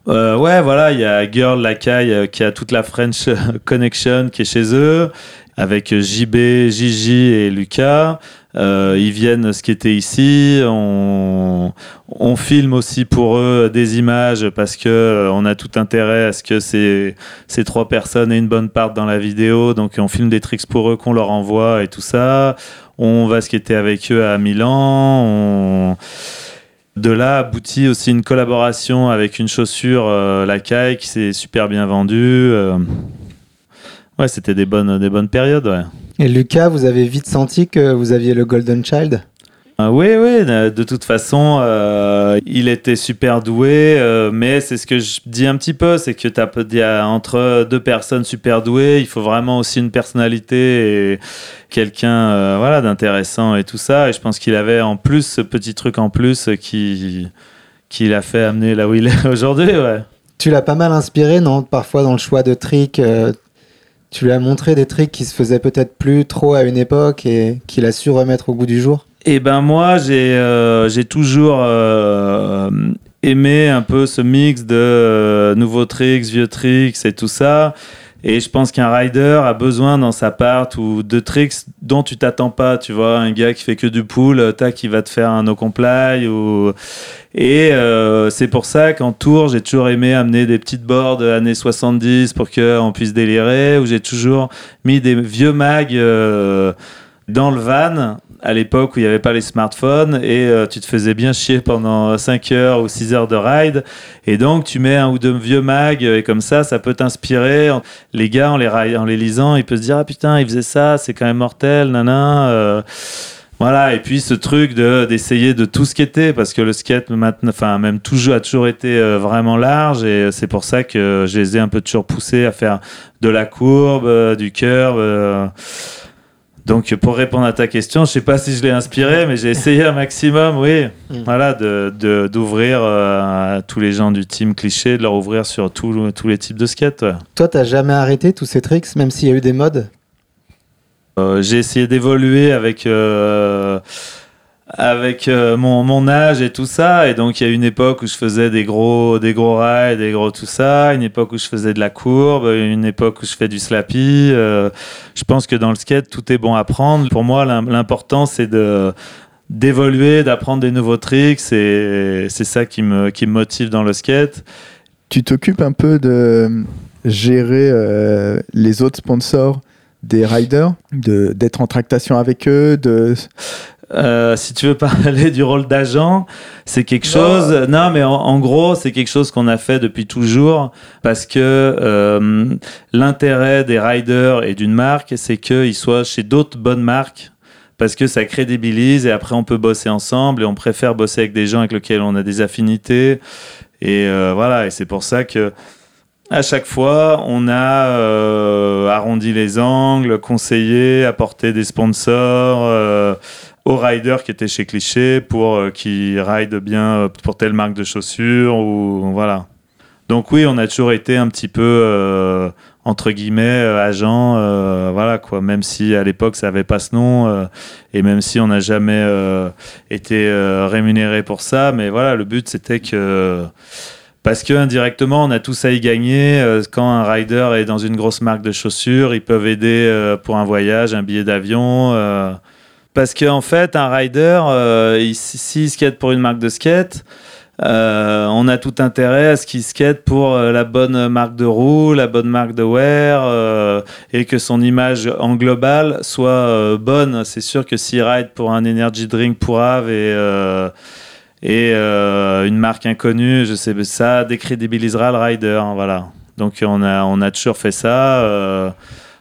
S1: Euh, ouais, voilà, il y a Girl Lacaille euh, qui a toute la French Connection qui est chez eux, avec JB, Gigi et Lucas. Euh, ils viennent skater ici. On, on filme aussi pour eux des images parce que euh, on a tout intérêt à ce que ces, ces trois personnes aient une bonne part dans la vidéo. Donc on filme des tricks pour eux qu'on leur envoie et tout ça. On va skater avec eux à Milan. De là aboutit aussi une collaboration avec une chaussure, euh, la Kai, qui s'est super bien vendue. euh. Ouais, c'était des bonnes, des bonnes périodes.
S3: Et Lucas, vous avez vite senti que vous aviez le Golden Child?
S1: Ah oui, oui, de de toute façon, euh, il était super doué, euh, mais c'est ce que je dis un petit peu, c'est que t'as peu- il y a entre deux personnes super douées, il faut vraiment aussi une personnalité et quelqu'un euh, voilà, d'intéressant et tout ça. Et je pense qu'il avait en plus ce petit truc en plus qui, qui l'a fait amener là où il est aujourd'hui, ouais.
S3: Tu l'as pas mal inspiré, non? Parfois dans le choix de tricks, euh, tu lui as montré des tricks qui se faisaient peut-être plus trop à une époque et qu'il a su remettre au goût du jour?
S1: Eh ben moi, j'ai euh, toujours euh, aimé un peu ce mix de euh, nouveaux tricks, vieux tricks et tout ça. Et je pense qu'un rider a besoin dans sa part ou de tricks dont tu t'attends pas. Tu vois, un gars qui fait que du pull, euh, tac, qui va te faire un no comply ou et euh, c'est pour ça qu'en tour, j'ai toujours aimé amener des petites boards années 70 pour qu'on puisse délirer. Ou j'ai toujours mis des vieux mags euh, dans le van à l'époque où il n'y avait pas les smartphones et euh, tu te faisais bien chier pendant 5 heures ou 6 heures de ride. Et donc, tu mets un ou deux vieux mags et comme ça, ça peut t'inspirer. Les gars, en les, en les lisant, ils peuvent se dire Ah putain, il faisait ça, c'est quand même mortel, nana. euh. voilà, et puis ce truc de d'essayer de tout skater parce que le skate maintenant, enfin même toujours a toujours été euh, vraiment large et c'est pour ça que je les ai un peu toujours poussés à faire de la courbe, euh, du curve. Donc pour répondre à ta question, je sais pas si je l'ai inspiré, mais j'ai essayé un maximum, oui,
S3: Mm.
S1: voilà, de de- d'ouvrir euh, à tous les gens du team cliché, de leur ouvrir sur tout- tous les types de skate. ouais.
S3: Toi, t'as jamais arrêté tous ces tricks, même s'il y a eu des modes?
S1: Euh, j'ai essayé d'évoluer avec euh, avec euh, mon, mon âge et tout ça. Et donc il y a une époque où je faisais des gros des gros rails des gros tout ça. Une époque où je faisais de la courbe. Une époque où je fais du slappy. Euh, je pense que dans le skate tout est bon à prendre. Pour moi l'im- l'important c'est de d'évoluer d'apprendre des nouveaux tricks. C'est ça qui me qui me motive dans le skate.
S2: Tu t'occupes un peu de gérer euh, les autres sponsors des riders, de- d'être en tractation avec eux, de...
S1: Euh, si tu veux parler du rôle d'agent, c'est quelque chose. Non, mais en, en gros, c'est quelque chose qu'on a fait depuis toujours parce que euh, l'intérêt des riders et d'une marque, c'est qu'ils soient chez d'autres bonnes marques parce que ça crédibilise et après on peut bosser ensemble et on préfère bosser avec des gens avec lesquels on a des affinités et euh, voilà. Et c'est pour ça que à chaque fois, on a euh, arrondi les angles, conseillé, apporté des sponsors euh, aux riders qui étaient chez Cliché pour euh, qu'ils ride bien euh, pour telle marque de chaussures ou voilà. Donc oui, on a toujours été un petit peu euh, entre guillemets euh, agent, euh, voilà quoi. Même si à l'époque ça avait pas ce nom et même si on n'a jamais été rémunéré pour ça, mais voilà, le but c'était que parce que indirectement, on a tous à y gagner. Quand un rider est dans une grosse marque de chaussures, ils peuvent aider pour un voyage, un billet d'avion. Parce qu'en en fait, un rider, euh, il- s'il skate pour une marque de skate, euh, on a tout intérêt à ce qu'il skate pour euh, la bonne marque de roue, la bonne marque de wear, et que son image en global soit bonne. C'est sûr que s'il ride pour un energy drink pour Ave et une marque inconnue, je sais, ça décrédibilisera le rider, hein, voilà. Donc on a toujours fait ça.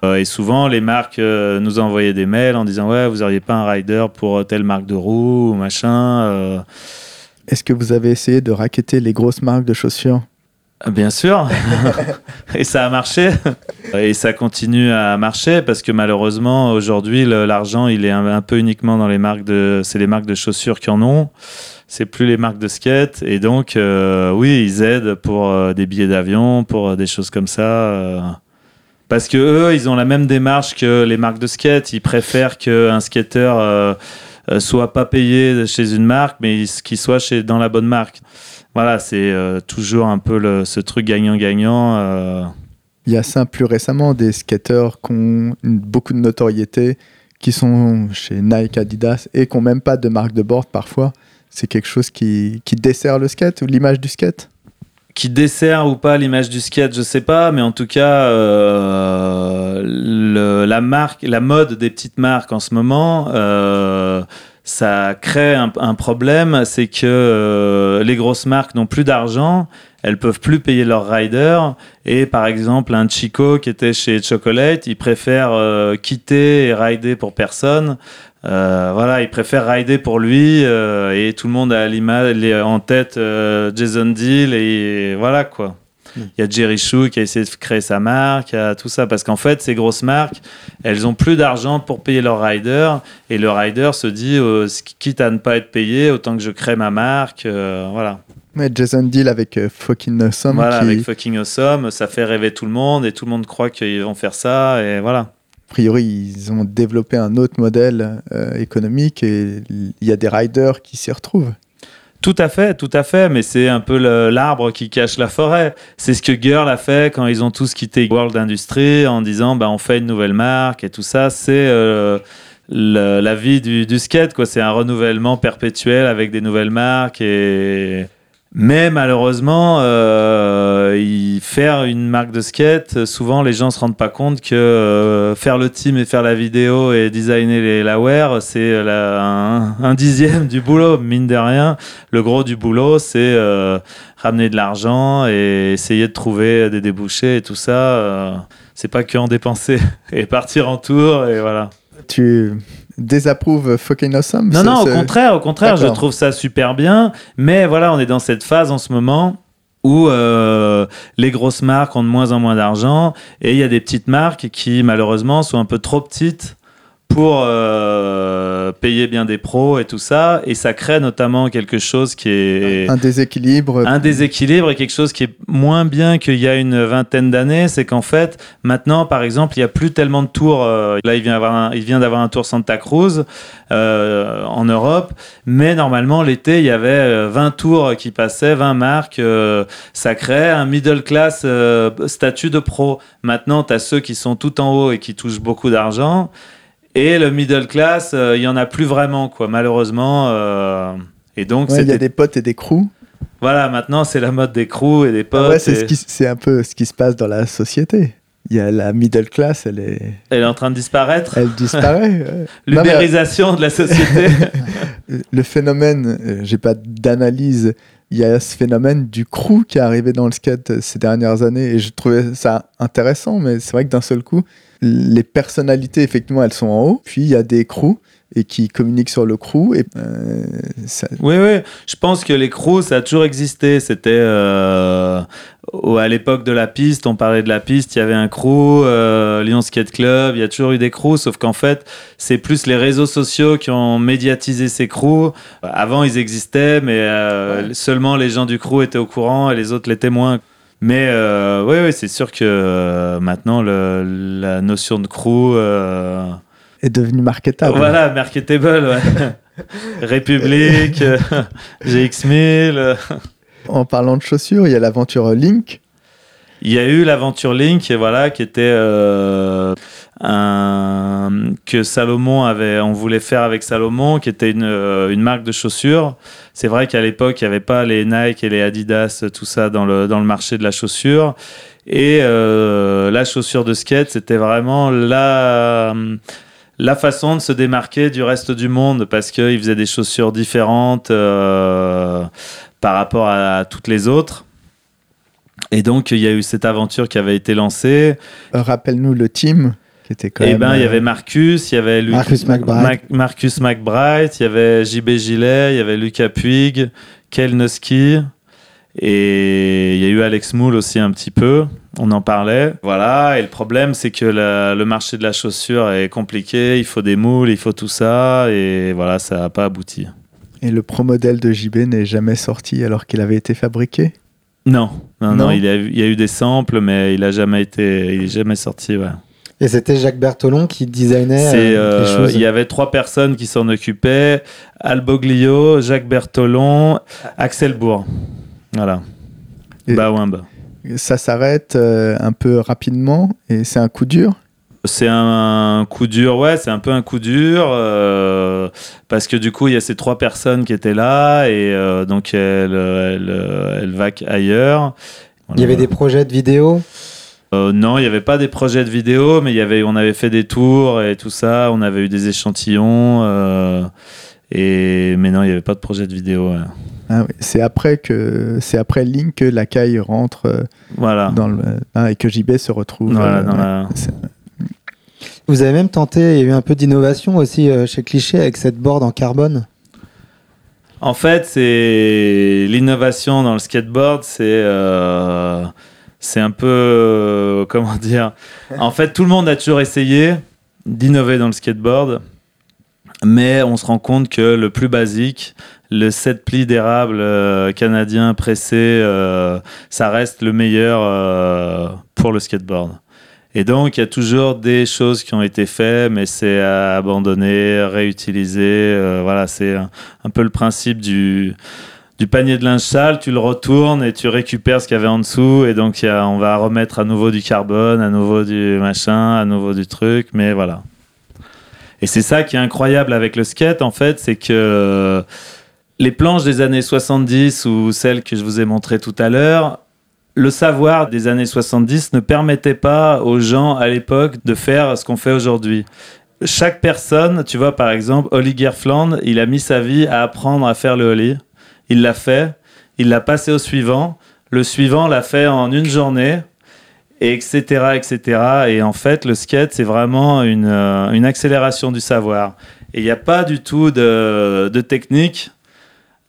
S1: Euh, euh, et souvent, les marques euh, nous envoyaient des mails en disant Ouais, vous auriez pas un rider pour telle marque de roue ou machin. euh.
S2: Est-ce que vous avez essayé de racketter les grosses marques de chaussures?
S1: Bien sûr. et ça a marché. Et ça continue à marcher parce que malheureusement, aujourd'hui, l'argent, il est un, un peu uniquement dans les marques de. C'est les marques de chaussures qui en ont. C'est plus les marques de skate. Et donc, euh, oui, ils aident pour euh, des billets d'avion, pour euh, des choses comme ça. Parce que eux, ils ont la même démarche que les marques de skate. Ils préfèrent qu'un skateur euh, euh, soit pas payé chez une marque, mais il- qu'il soit chez, dans la bonne marque. Voilà, c'est euh, toujours un peu ce truc gagnant-gagnant. euh.
S2: Il y a ça plus récemment, des skateurs qui ont beaucoup de notoriété, qui sont chez Nike, Adidas et qui n'ont même pas de marque de board parfois. C'est quelque chose qui, qui dessert le skate ou l'image du skate?
S1: Qui dessert ou pas l'image du skate, je sais pas, mais en tout cas, euh, la marque, la mode des petites marques en ce moment, euh, ça crée un, problème, c'est que euh, les grosses marques n'ont plus d'argent, elles peuvent plus payer leurs riders, et par exemple un Chico qui était chez Chocolate, il préfère euh, quitter et rider pour personne. Euh, voilà, il préfère rider pour lui et tout le monde a l'image en tête Jason Deal et voilà quoi.
S3: Mm.
S1: Il y a Jerry Chou qui a essayé de créer sa marque, il y a tout ça parce qu'en fait ces grosses marques, elles ont plus d'argent pour payer leurs riders et le rider se dit euh, quitte à ne pas être payé, autant que je crée ma marque, euh, voilà.
S2: Ouais, Jason Deal avec euh, Fucking Awesome.
S1: voilà
S2: qui,
S1: avec fucking awesome, ça fait rêver tout le monde et tout le monde croit qu'ils vont faire ça et voilà.
S2: a priori, ils ont développé un autre modèle économique et il y a des riders qui s'y retrouvent.
S1: Tout à fait, tout à fait, mais c'est un peu l'arbre qui cache la forêt. C'est ce que Girl a fait quand ils ont tous quitté World Industry en disant bah on fait une nouvelle marque et tout ça. C'est euh, la vie du, du skate, quoi. C'est un renouvellement perpétuel avec des nouvelles marques et Mais malheureusement, euh, faire une marque de skate, souvent les gens se rendent pas compte que euh, faire le team et faire la vidéo et designer la wear, c'est un, dixième du boulot, mine de rien. Le gros du boulot, c'est euh, ramener de l'argent et essayer de trouver des débouchés et tout ça. c'est pas que en dépenser et partir en tour et voilà.
S2: Tu désapprouves Fucking Awesome
S1: Non, non, au contraire, au contraire, je trouve ça super bien. Mais voilà, on est dans cette phase en ce moment où euh, les grosses marques ont de moins en moins d'argent et il y a des petites marques qui malheureusement sont un peu trop petites pour euh, payer bien des pros et tout ça. Et ça crée notamment quelque chose qui est
S2: Un déséquilibre.
S1: un déséquilibre et quelque chose qui est moins bien qu'il y a une vingtaine d'années, c'est qu'en fait, maintenant, par exemple, il n'y a plus tellement de tours. euh, là, il vient, avoir un- il vient d'avoir un tour Santa Cruz euh, en Europe, mais normalement, l'été, il y avait euh, 20 tours qui passaient, 20 marques. euh, ça crée un middle class statut de pro. Maintenant, tu as ceux qui sont tout en haut et qui touchent beaucoup d'argent. Et le middle class, euh, il y en a plus vraiment, quoi, malheureusement. euh, et donc,
S2: Ouais, il y a des potes et des crews.
S1: voilà, maintenant c'est la mode des crews et des potes.
S2: Ah ouais, c'est
S1: et-
S2: ce qui- c'est un peu ce qui se passe dans la société. Il y a la middle class, elle est,
S1: Elle est en train de disparaître.
S2: elle disparaît. ouais. Non, mais,
S1: L'ubérisation de la société.
S2: euh, le phénomène, j'ai pas d'analyse. Il y a ce phénomène du crew qui est arrivé dans le skate ces dernières années et je trouvais ça intéressant, mais c'est vrai que d'un seul coup, les personnalités, effectivement, elles sont en haut, puis il y a des crews et qui communiquent sur le crew et euh, ça-
S1: oui, oui. Je pense que les crews, ça a toujours existé. C'était euh, à l'époque de la piste, on parlait de la piste, il y avait un crew, euh, Lyon Skate Club, il y a toujours eu des crews, sauf qu'en fait, c'est plus les réseaux sociaux qui ont médiatisé ces crews. Avant, ils existaient, mais seulement les gens du crew étaient au courant et les autres l'étaient moins. Mais euh, oui, c'est sûr que euh, maintenant, le- la notion de crew. euh,
S2: est devenu marketable.
S1: Voilà, marketable, ouais. République, euh, GX1000. euh.
S2: En parlant de chaussures, il y a l'aventure Link.
S1: Il y a eu l'aventure Link, et voilà, qui était euh, que Salomon avait, on voulait faire avec Salomon, qui était une, euh, marque de chaussures. C'est vrai qu'à l'époque, il n'y avait pas les Nike et les Adidas, tout ça dans le marché de la chaussure. Et euh, la chaussure de skate, c'était vraiment la façon de se démarquer du reste du monde parce qu'ils faisaient des chaussures différentes par rapport à toutes les autres. Et donc, il y a eu cette aventure qui avait été lancée.
S2: Rappelle-nous le team qui était quand
S1: Et
S2: même.
S1: ben, il y
S2: euh,
S1: avait Marcus, il y avait Luc-
S3: Marcus McBride.
S1: Mac- Marcus McBride, il y avait JB Gillet, il y avait Lucas Puig, Kel Noski. Et il y a eu Alex Moule aussi un petit peu, on en parlait. Voilà, et le problème c'est que la- le marché de la chaussure est compliqué, il faut des moules, il faut tout ça, et voilà, ça n'a pas abouti.
S2: Et le pro modèle de JB n'est jamais sorti alors qu'il avait été fabriqué?
S1: Non, non, non,
S2: Non.
S1: il, y a, eu- il y a eu des samples, mais il a jamais été, il est jamais sorti. Ouais.
S3: Et c'était Jacques Bertolon qui designait euh,
S1: C'est,
S3: les
S1: euh,
S3: choses.
S1: il y avait trois personnes qui s'en occupaient Alboglio, Jacques Bertolon, Axel Bourg. Voilà.
S2: Et-
S1: Bawimba.
S2: Ça s'arrête euh, un peu rapidement et c'est un coup dur?
S1: C'est un coup dur, ouais, c'est un peu un coup dur euh, parce que du coup il y a ces trois personnes qui étaient là et euh, donc elles, elles, elles vaquent ailleurs.
S3: Il y avait des projets de vidéo?
S1: Euh, non, il n'y avait pas des projets de vidéo, mais il y avait, on avait fait des tours et tout ça. On avait eu des échantillons. euh, et, mais non, il n'y avait pas de projet de vidéo. ouais.
S2: Ah oui, C'est après que c'est après Link que la caille rentre euh,
S1: Voilà.
S2: dans le ah, et que JB se retrouve.
S1: Voilà,
S2: euh,
S1: dans la-
S3: Vous avez même tenté, il y a eu un peu d'innovation aussi euh, chez Cliché avec cette board en carbone.
S1: En fait, c'est l'innovation dans le skateboard, c'est euh, c'est un peu euh, comment dire. En fait, tout le monde a toujours essayé d'innover dans le skateboard, mais on se rend compte que le plus basique, le 7 plis d'érable euh, canadien pressé, euh, ça reste le meilleur pour le skateboard. Et donc, il y a toujours des choses qui ont été faites, mais c'est à abandonner, réutiliser. euh, voilà, c'est un peu le principe du, du panier de linge sale. Tu le retournes et tu récupères ce qu'il y avait en dessous. Et donc, on va remettre à nouveau du carbone, à nouveau du machin, à nouveau du truc. Mais voilà. Et c'est ça qui est incroyable avec le skate, en fait, c'est que les planches des années 70 ou celles que je vous ai montrées tout à l'heure, le savoir des années 70 ne permettait pas aux gens à l'époque de faire ce qu'on fait aujourd'hui. Chaque personne, tu vois, par exemple, Holly Gerfland, il a mis sa vie à apprendre à faire le Holly. Il l'a fait, il l'a passé au suivant. Le suivant l'a fait en une journée, et etc., etc. Et en fait, le skate, c'est vraiment une, euh, une accélération du savoir. Et il n'y a pas du tout de, de technique.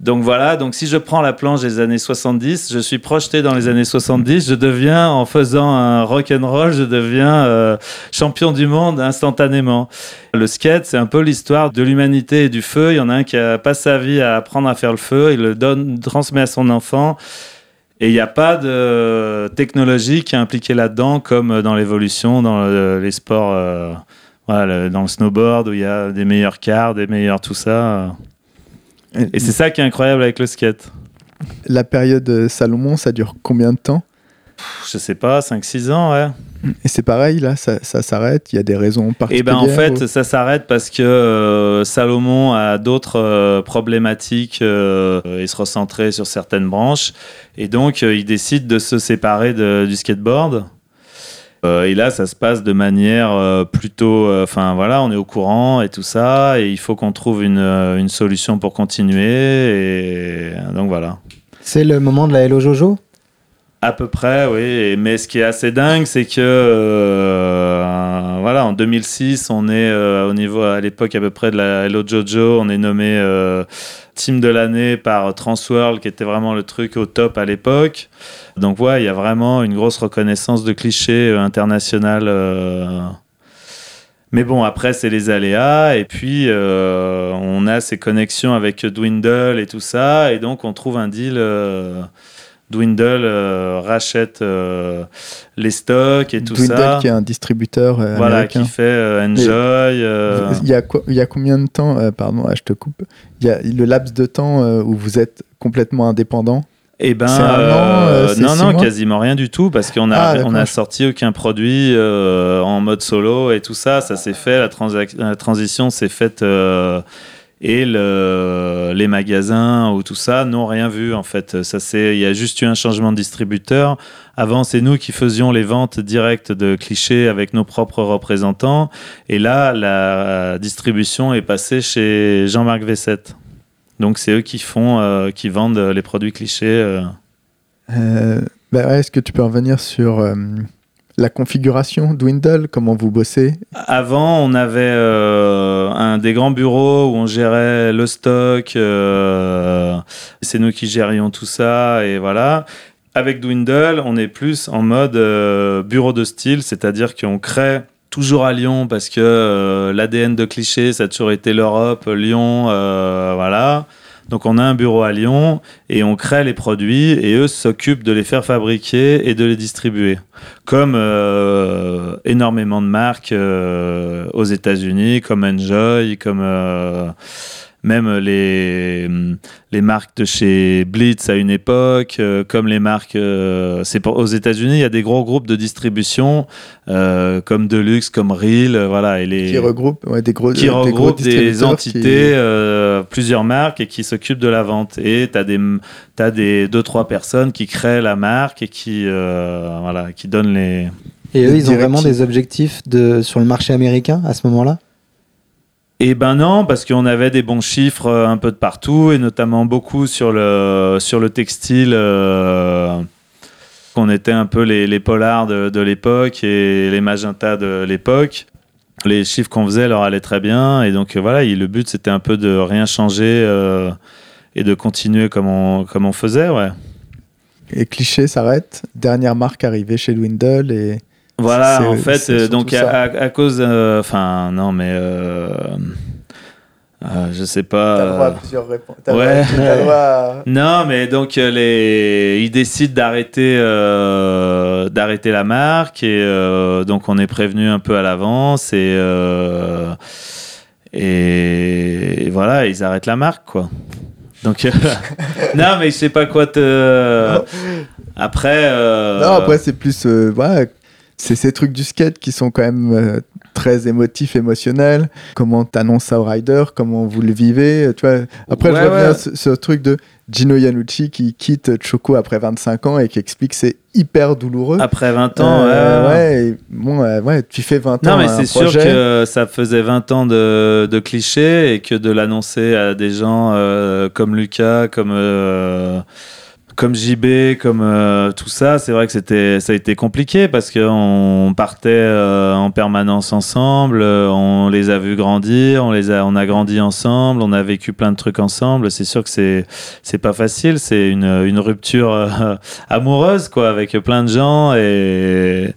S1: Donc voilà, donc si je prends la planche des années 70, je suis projeté dans les années 70, je deviens, en faisant un rock and roll, je deviens euh, champion du monde instantanément. Le skate, c'est un peu l'histoire de l'humanité et du feu. Il y en a un qui a pas sa vie à apprendre à faire le feu, il le donne, transmet à son enfant. Et il n'y a pas de technologie qui est impliquée là-dedans, comme dans l'évolution, dans le- les sports, euh, dans le snowboard, où il y a des meilleurs quarts, des meilleurs tout ça. Et c'est ça qui est incroyable avec le skate.
S2: La période euh, Salomon, ça dure combien de temps?
S1: Je sais pas, 5-6 ans, ouais.
S2: Et c'est pareil, là, ça, ça s'arrête, il y a des raisons
S1: Et
S2: particulières
S1: ben en fait,
S2: ou-
S1: ça s'arrête parce que euh, Salomon a d'autres euh, problématiques euh, et se recentrer sur certaines branches. Et donc, il décide de se séparer de- du skateboard. Euh, et là, ça se passe de manière euh, plutôt. Enfin, voilà, on est au courant et tout ça. Et il faut qu'on trouve une, euh, une solution pour continuer. Et donc, voilà.
S3: C'est le moment de la Hello Jojo?
S1: À peu près, oui. Mais ce qui est assez dingue, c'est que euh, voilà, en 2006, on est euh, au niveau à l'époque à peu près de la Hello Jojo, on est nommé euh, team de l'année par Transworld, qui était vraiment le truc au top à l'époque. Donc ouais, il y a vraiment une grosse reconnaissance de cliché euh, international. Mais bon, après, c'est les aléas. Et puis, on a ces connexions avec Dwindle et tout ça. Et donc, on trouve un deal. Dwindle euh, rachète euh, les stocks et tout
S2: Dwindle,
S1: ça.
S2: qui est un distributeur euh,
S1: Voilà,
S2: américain.
S1: qui fait Enjoy.
S2: Il y, a quoi- il y a combien de temps, pardon, ah, je te coupe, il y a le laps de temps où vous êtes complètement indépendant?
S1: Eh ben,
S2: an,
S1: non, non, quasiment rien du tout, parce qu'on a,
S2: Ah,
S1: on a sorti aucun produit euh, en mode solo et tout ça. Ça s'est fait, la, transition s'est faite euh, et le, les magasins ou tout ça n'ont rien vu en fait. Ça c'est, il y a juste eu un changement de distributeur. Avant, c'est nous qui faisions les ventes directes de clichés avec nos propres représentants, et là, la distribution est passée chez Jean-Marc Vessette. Donc c'est eux qui font, euh, qui vendent les produits clichés. euh.
S2: Euh, bah Est-ce que tu peux revenir sur euh, la configuration Dwindle, comment vous bossez?
S1: Avant, on avait euh, un des grands bureaux où on gérait le stock. euh, c'est nous qui gérions tout ça et voilà. Avec Dwindle, on est plus en mode euh, bureau de style, c'est-à-dire qu'on crée toujours à Lyon parce que l'ADN de cliché, ça a toujours été l'Europe, Lyon, voilà. Donc on a un bureau à Lyon et on crée les produits et eux s'occupent de les faire fabriquer et de les distribuer. Comme euh, énormément de marques euh, aux États-Unis, comme Enjoy, comme euh, même les, les marques de chez Blitz à une époque, euh, comme les marques. euh, c'est pour- aux États-Unis, il y a des gros groupes de distribution euh, comme Deluxe, comme Reel, euh, voilà, et les
S2: qui regroupe ouais, des gros,
S1: qui
S2: des gros
S1: regroupe des
S2: distributeurs
S1: entités,
S2: qui-
S1: euh, plusieurs marques et qui s'occupent de la vente. Et tu as des, t'as des deux trois personnes qui créent la marque et qui euh, voilà, qui donnent les.
S3: Et eux, ils ont vraiment des objectifs de, sur le marché américain à ce moment-là?
S1: Et ben non, parce qu'on avait des bons chiffres euh, un peu de partout et notamment beaucoup sur le sur le textile. euh, qu'on était un peu les, les polars de, l'époque et les magentas de l'époque. Les chiffres qu'on faisait leur allaient très bien et donc euh, voilà, il- le but c'était un peu de rien changer et de continuer comme on, comme on faisait, ouais.
S2: Et cliché s'arrête, dernière marque arrivée chez Dwindle et
S1: Voilà, en fait, euh, donc à, à- à cause, euh, enfin non mais euh, euh, je sais pas.
S2: t'as le droit à plusieurs réponses.
S1: Droit- Ouais.
S2: t'as le droit à-
S1: Non, mais donc les... ils décident d'arrêter euh, d'arrêter la marque et euh, donc on est prévenu un peu à l'avance et euh, et voilà ils arrêtent la marque quoi. Donc euh, non mais je sais pas quoi te après. euh,
S2: Non, après, c'est plus. euh, voilà, c'est ces trucs du skate qui sont quand même euh, très émotif, émotionnel. Comment t'annonces ça au rider Comment vous le vivez Tu vois Après, je
S1: Ouais,
S2: bien
S1: ouais.
S2: ce, ce truc de Gino Iannucci qui quitte Choco après 25 ans et qui explique que c'est hyper douloureux.
S1: Après 20 ans,
S2: Euh,
S1: ouais, ouais.
S2: ouais, bon, euh, ouais, tu fais 20 ans.
S1: Non, mais
S2: à
S1: c'est sûr que ça faisait 20 ans de, de clichés et que de l'annoncer à des gens euh, comme Lucas, comme, euh, comme JB, comme euh, tout ça, c'est vrai que c'était, ça a été compliqué parce qu'on partait euh, en permanence ensemble, euh, on les a vus grandir, on, les a, on a grandi ensemble, on a vécu plein de trucs ensemble. C'est sûr que c'est, c'est pas facile, c'est une, une rupture euh, amoureuse quoi, avec plein de gens et.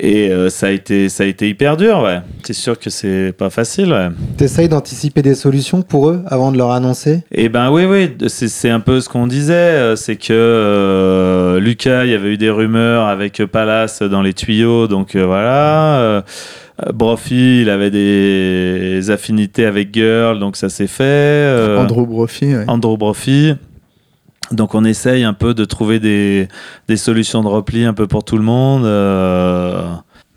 S1: Et euh, ça, a été, ça a été hyper dur, ouais. C'est sûr que c'est pas facile, ouais.
S3: T'essayes d'anticiper des solutions pour eux avant de leur annoncer?
S1: Et ben oui, oui, c'est c'est un peu ce qu'on disait. euh, C'est que euh, Lucas, il y avait eu des rumeurs avec Palace dans les tuyaux, donc euh, voilà. Euh, Brophy, il avait des affinités avec Girl, donc ça s'est fait. Euh,
S2: Andrew Brophy, ouais.
S1: Andrew Brophy. Donc on essaye un peu de trouver des, des solutions de repli un peu pour tout le monde. euh,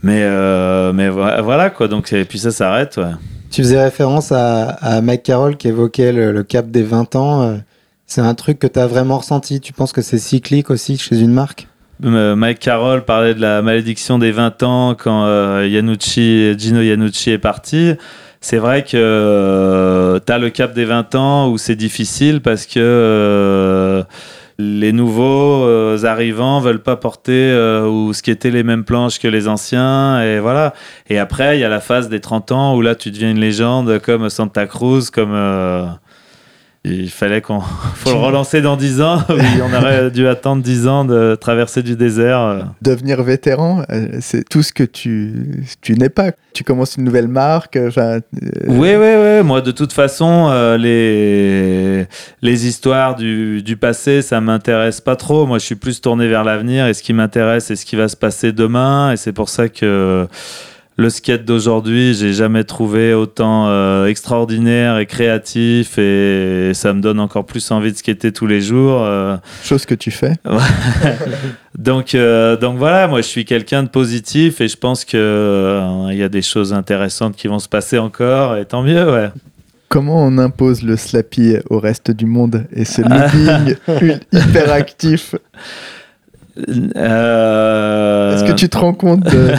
S1: mais euh, mais vo- voilà quoi. Donc et puis ça s'arrête. Ouais.
S3: Tu faisais référence à, à Mike Carroll qui évoquait le, le cap des 20 ans. euh, C'est un truc que tu as vraiment ressenti? Tu penses que c'est cyclique aussi chez une marque?
S1: Euh, Mike Carroll parlait de la malédiction des 20 ans quand euh, Yanucci, Gino Yanucci est parti. C'est vrai que tu as le cap des 20 ans où c'est difficile parce que euh, les nouveaux euh, arrivants veulent pas porter euh, ou skater les mêmes planches que les anciens et voilà. Et après, il y a la phase des 30 ans où là tu deviens une légende comme Santa Cruz, comme euh, il fallait qu'on faut le relancer dans 10 ans. Oui, on aurait dû attendre 10 ans de traverser du désert. euh.
S2: Devenir vétéran, euh, c'est tout ce que tu, tu n'es pas. Tu commences une nouvelle marque. enfin, euh,
S1: Oui, oui, oui. Moi, de toute façon, euh, les, les histoires du, du passé, ça m'intéresse pas trop. Moi, je suis plus tourné vers l'avenir et ce qui m'intéresse, c'est ce qui va se passer demain. Et c'est pour ça que le skate d'aujourd'hui, j'ai jamais trouvé autant euh, extraordinaire et créatif et ça me donne encore plus envie de skater tous les jours. euh.
S2: chose que tu fais.
S1: Donc, euh, donc voilà, moi je suis quelqu'un de positif et je pense que il y a des choses intéressantes qui vont se passer encore et tant mieux, ouais.
S2: Comment on impose le slappy au reste du monde et ce looping hyper actif
S1: Euh,
S2: Est-ce que tu te rends compte de,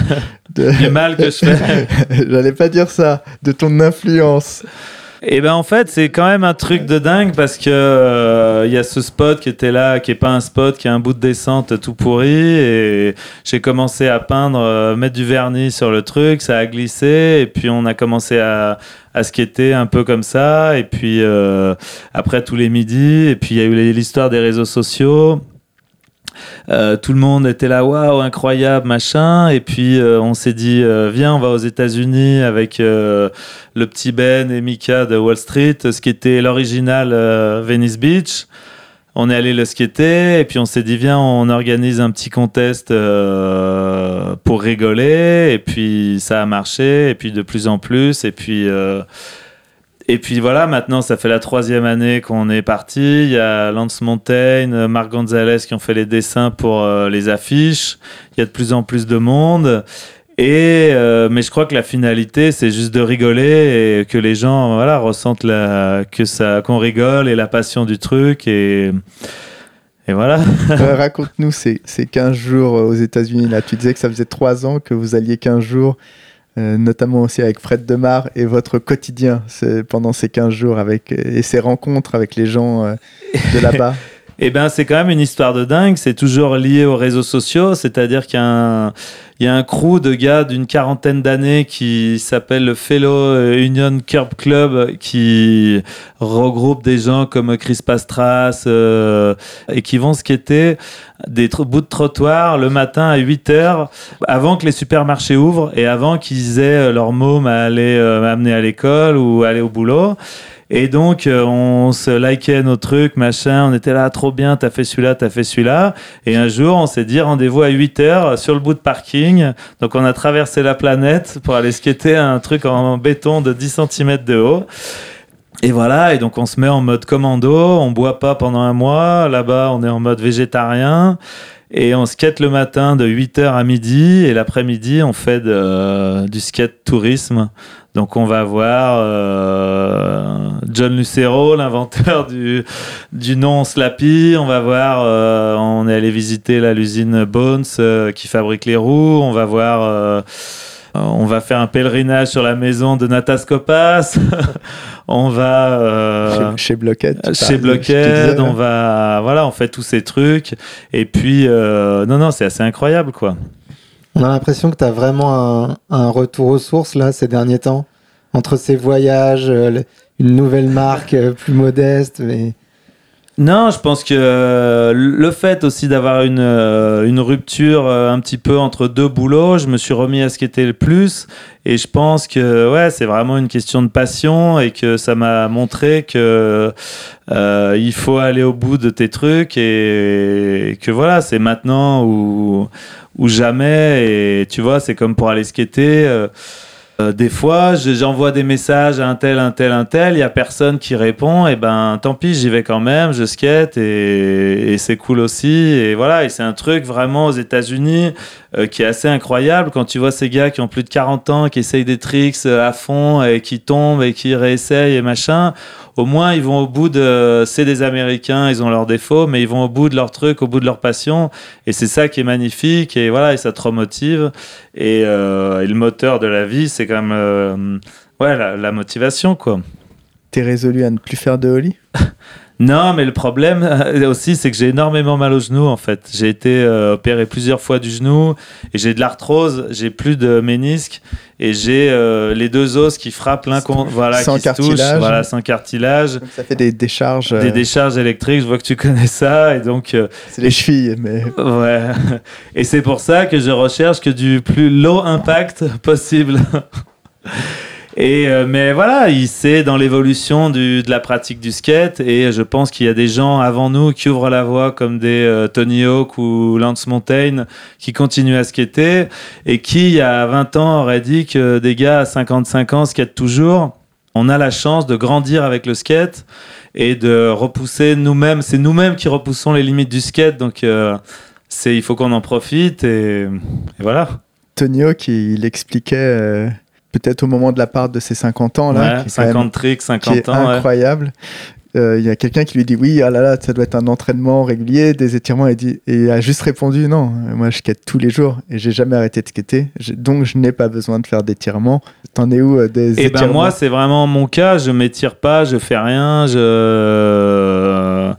S2: de-
S1: du mal que je fais
S2: J'allais pas dire ça, de ton influence.
S1: Et ben en fait, c'est quand même un truc de dingue parce que euh, il y a ce spot qui était là, qui est pas un spot, qui est un bout de descente tout pourri. Et j'ai commencé à peindre, euh, mettre du vernis sur le truc, ça a glissé. Et puis on a commencé à, à skater un peu comme ça. Et puis euh, après tous les midis, et puis il y a eu l'histoire des réseaux sociaux. Euh, tout le monde était là, waouh, incroyable, machin. Et puis euh, on s'est dit, euh, viens, on va aux États-Unis avec le petit Ben et Mika de Wall Street, ce qui était l'original Venice Beach. On est allé le skater et puis on s'est dit, viens, on organise un petit contest pour rigoler. Et puis ça a marché, et puis de plus en plus. Et puis. Et puis voilà, maintenant, ça fait la troisième année qu'on est parti. Il y a Lance Montaigne, Marc Gonzalez qui ont fait les dessins pour euh, les affiches. Il y a de plus en plus de monde. Et euh, mais je crois que la finalité, c'est juste de rigoler et que les gens, voilà, ressentent la, que ça, qu'on rigole et la passion du truc et et voilà.
S2: Euh, Raconte-nous ces, ces 15 jours aux États-Unis. Là, tu disais que ça faisait 3 ans que vous alliez 15 jours, euh, notamment aussi avec Fred Demar et votre quotidien pendant ces 15 jours avec, et ces rencontres avec les gens euh, de là-bas.
S1: Eh ben, c'est quand même une histoire de dingue. C'est toujours lié aux réseaux sociaux. C'est-à-dire qu'il y a un, il y a un crew de gars d'une quarantaine d'années qui s'appelle le Fellow Union Curb Club qui regroupe des gens comme Chris Pastras euh, et qui vont skater des bouts de trottoir le matin à 8 heures avant que les supermarchés ouvrent et avant qu'ils aient euh, leur môme à aller euh, amener à l'école ou aller au boulot. Et donc, euh, on se likait nos trucs, machin. On était là, trop bien, t'as fait celui-là, t'as fait celui-là. Et un jour, on s'est dit rendez-vous à 8 heures sur le bout de parking. Donc, on a traversé la planète pour aller skater un truc en béton de 10 cm de haut. Et voilà, et donc on se met en mode commando, on boit pas pendant un mois, là-bas on est en mode végétarien, et on skate le matin de 8h à midi, et l'après-midi on fait de- du skate tourisme. Donc on va voir euh, John Lucero, l'inventeur du, du nom Slappy, on va voir, euh, on est allé visiter là l'usine Bones euh, qui fabrique les roues, on va voir... on va faire un pèlerinage sur la maison de Natas Kopas. on va euh,
S2: Chez, Blockhead.
S1: chez Blockhead, on va voilà, on fait tous ces trucs et puis euh, non non, c'est assez incroyable quoi.
S3: On a l'impression que tu as vraiment un, un retour aux sources là ces derniers temps. Entre ces voyages, euh, une nouvelle marque euh, plus modeste. Mais...
S1: Non, je pense que euh, le fait aussi d'avoir une, euh, une rupture euh, un petit peu entre deux boulots, je me suis remis à ce qui était le plus. Et je pense que ouais, c'est vraiment une question de passion et que ça m'a montré que il faut aller au bout de tes trucs et, que voilà, c'est maintenant ou, ou jamais. Et tu vois, c'est comme pour aller skater. Euh, des fois, je- j'envoie des messages à un tel, un tel, un tel, il y a personne qui répond, et ben tant pis, j'y vais quand même, je skate et, et c'est cool aussi. Et voilà, et c'est un truc vraiment aux États-Unis euh, qui est assez incroyable quand tu vois ces gars qui ont plus de 40 ans, qui essayent des tricks euh, à fond et qui tombent et qui réessayent et machin. Au moins, ils vont au bout de. C'est des Américains, ils ont leurs défauts, mais ils vont au bout de leur truc, au bout de leur passion. Et c'est ça qui est magnifique. Et voilà, et ça te remotive. Et, euh, et le moteur de la vie, c'est quand même. euh, ouais, la, la motivation, quoi.
S2: T'es résolu à ne plus faire de holly
S1: Non, mais le problème euh, aussi, c'est que j'ai énormément mal au genou, en fait. J'ai été euh, opéré plusieurs fois du genou et j'ai de l'arthrose, j'ai plus de ménisque et j'ai euh, les deux os qui frappent l'un contre. Voilà,
S2: Sans
S1: qui se touchent,
S2: cartilage.
S1: voilà, sans cartilage.
S2: Donc ça fait des décharges. euh,
S1: Des décharges électriques, je vois que tu connais ça, et donc euh,
S2: C'est les chevilles, mais
S1: ouais. Et c'est pour ça que je recherche que du plus low impact possible. Et euh, mais voilà, il c'est dans l'évolution de la pratique du skate, et je pense qu'il y a des gens avant nous qui ouvrent la voie, comme des euh, Tony Hawk ou Lance Montaigne, qui continuent à skater, et qui il y a 20 ans auraient dit que des gars à 55 ans skatent toujours. On a la chance de grandir avec le skate et de repousser nous-mêmes. C'est nous-mêmes qui repoussons les limites du skate, donc euh, c'est il faut qu'on en profite et, et voilà.
S2: Tony Hawk, il, expliquait peut-être au moment de la part de ses 50 ans, là,
S1: Ouais,
S2: qui est quand même-
S1: 50 tricks,
S2: qui
S1: 50
S2: est
S1: ans. ouais.
S2: incroyable. Euh, Il y a quelqu'un qui lui dit oui, ah là là, ça doit être un entraînement régulier, des étirements. Et, dit, et il a juste répondu non, moi je skate tous les jours et j'ai jamais arrêté de skater, donc je n'ai pas besoin de faire d'étirements. T'en es où euh, des
S1: Et ben
S2: étirements
S1: moi, c'est vraiment mon cas. Je m'étire pas, je fais rien. Je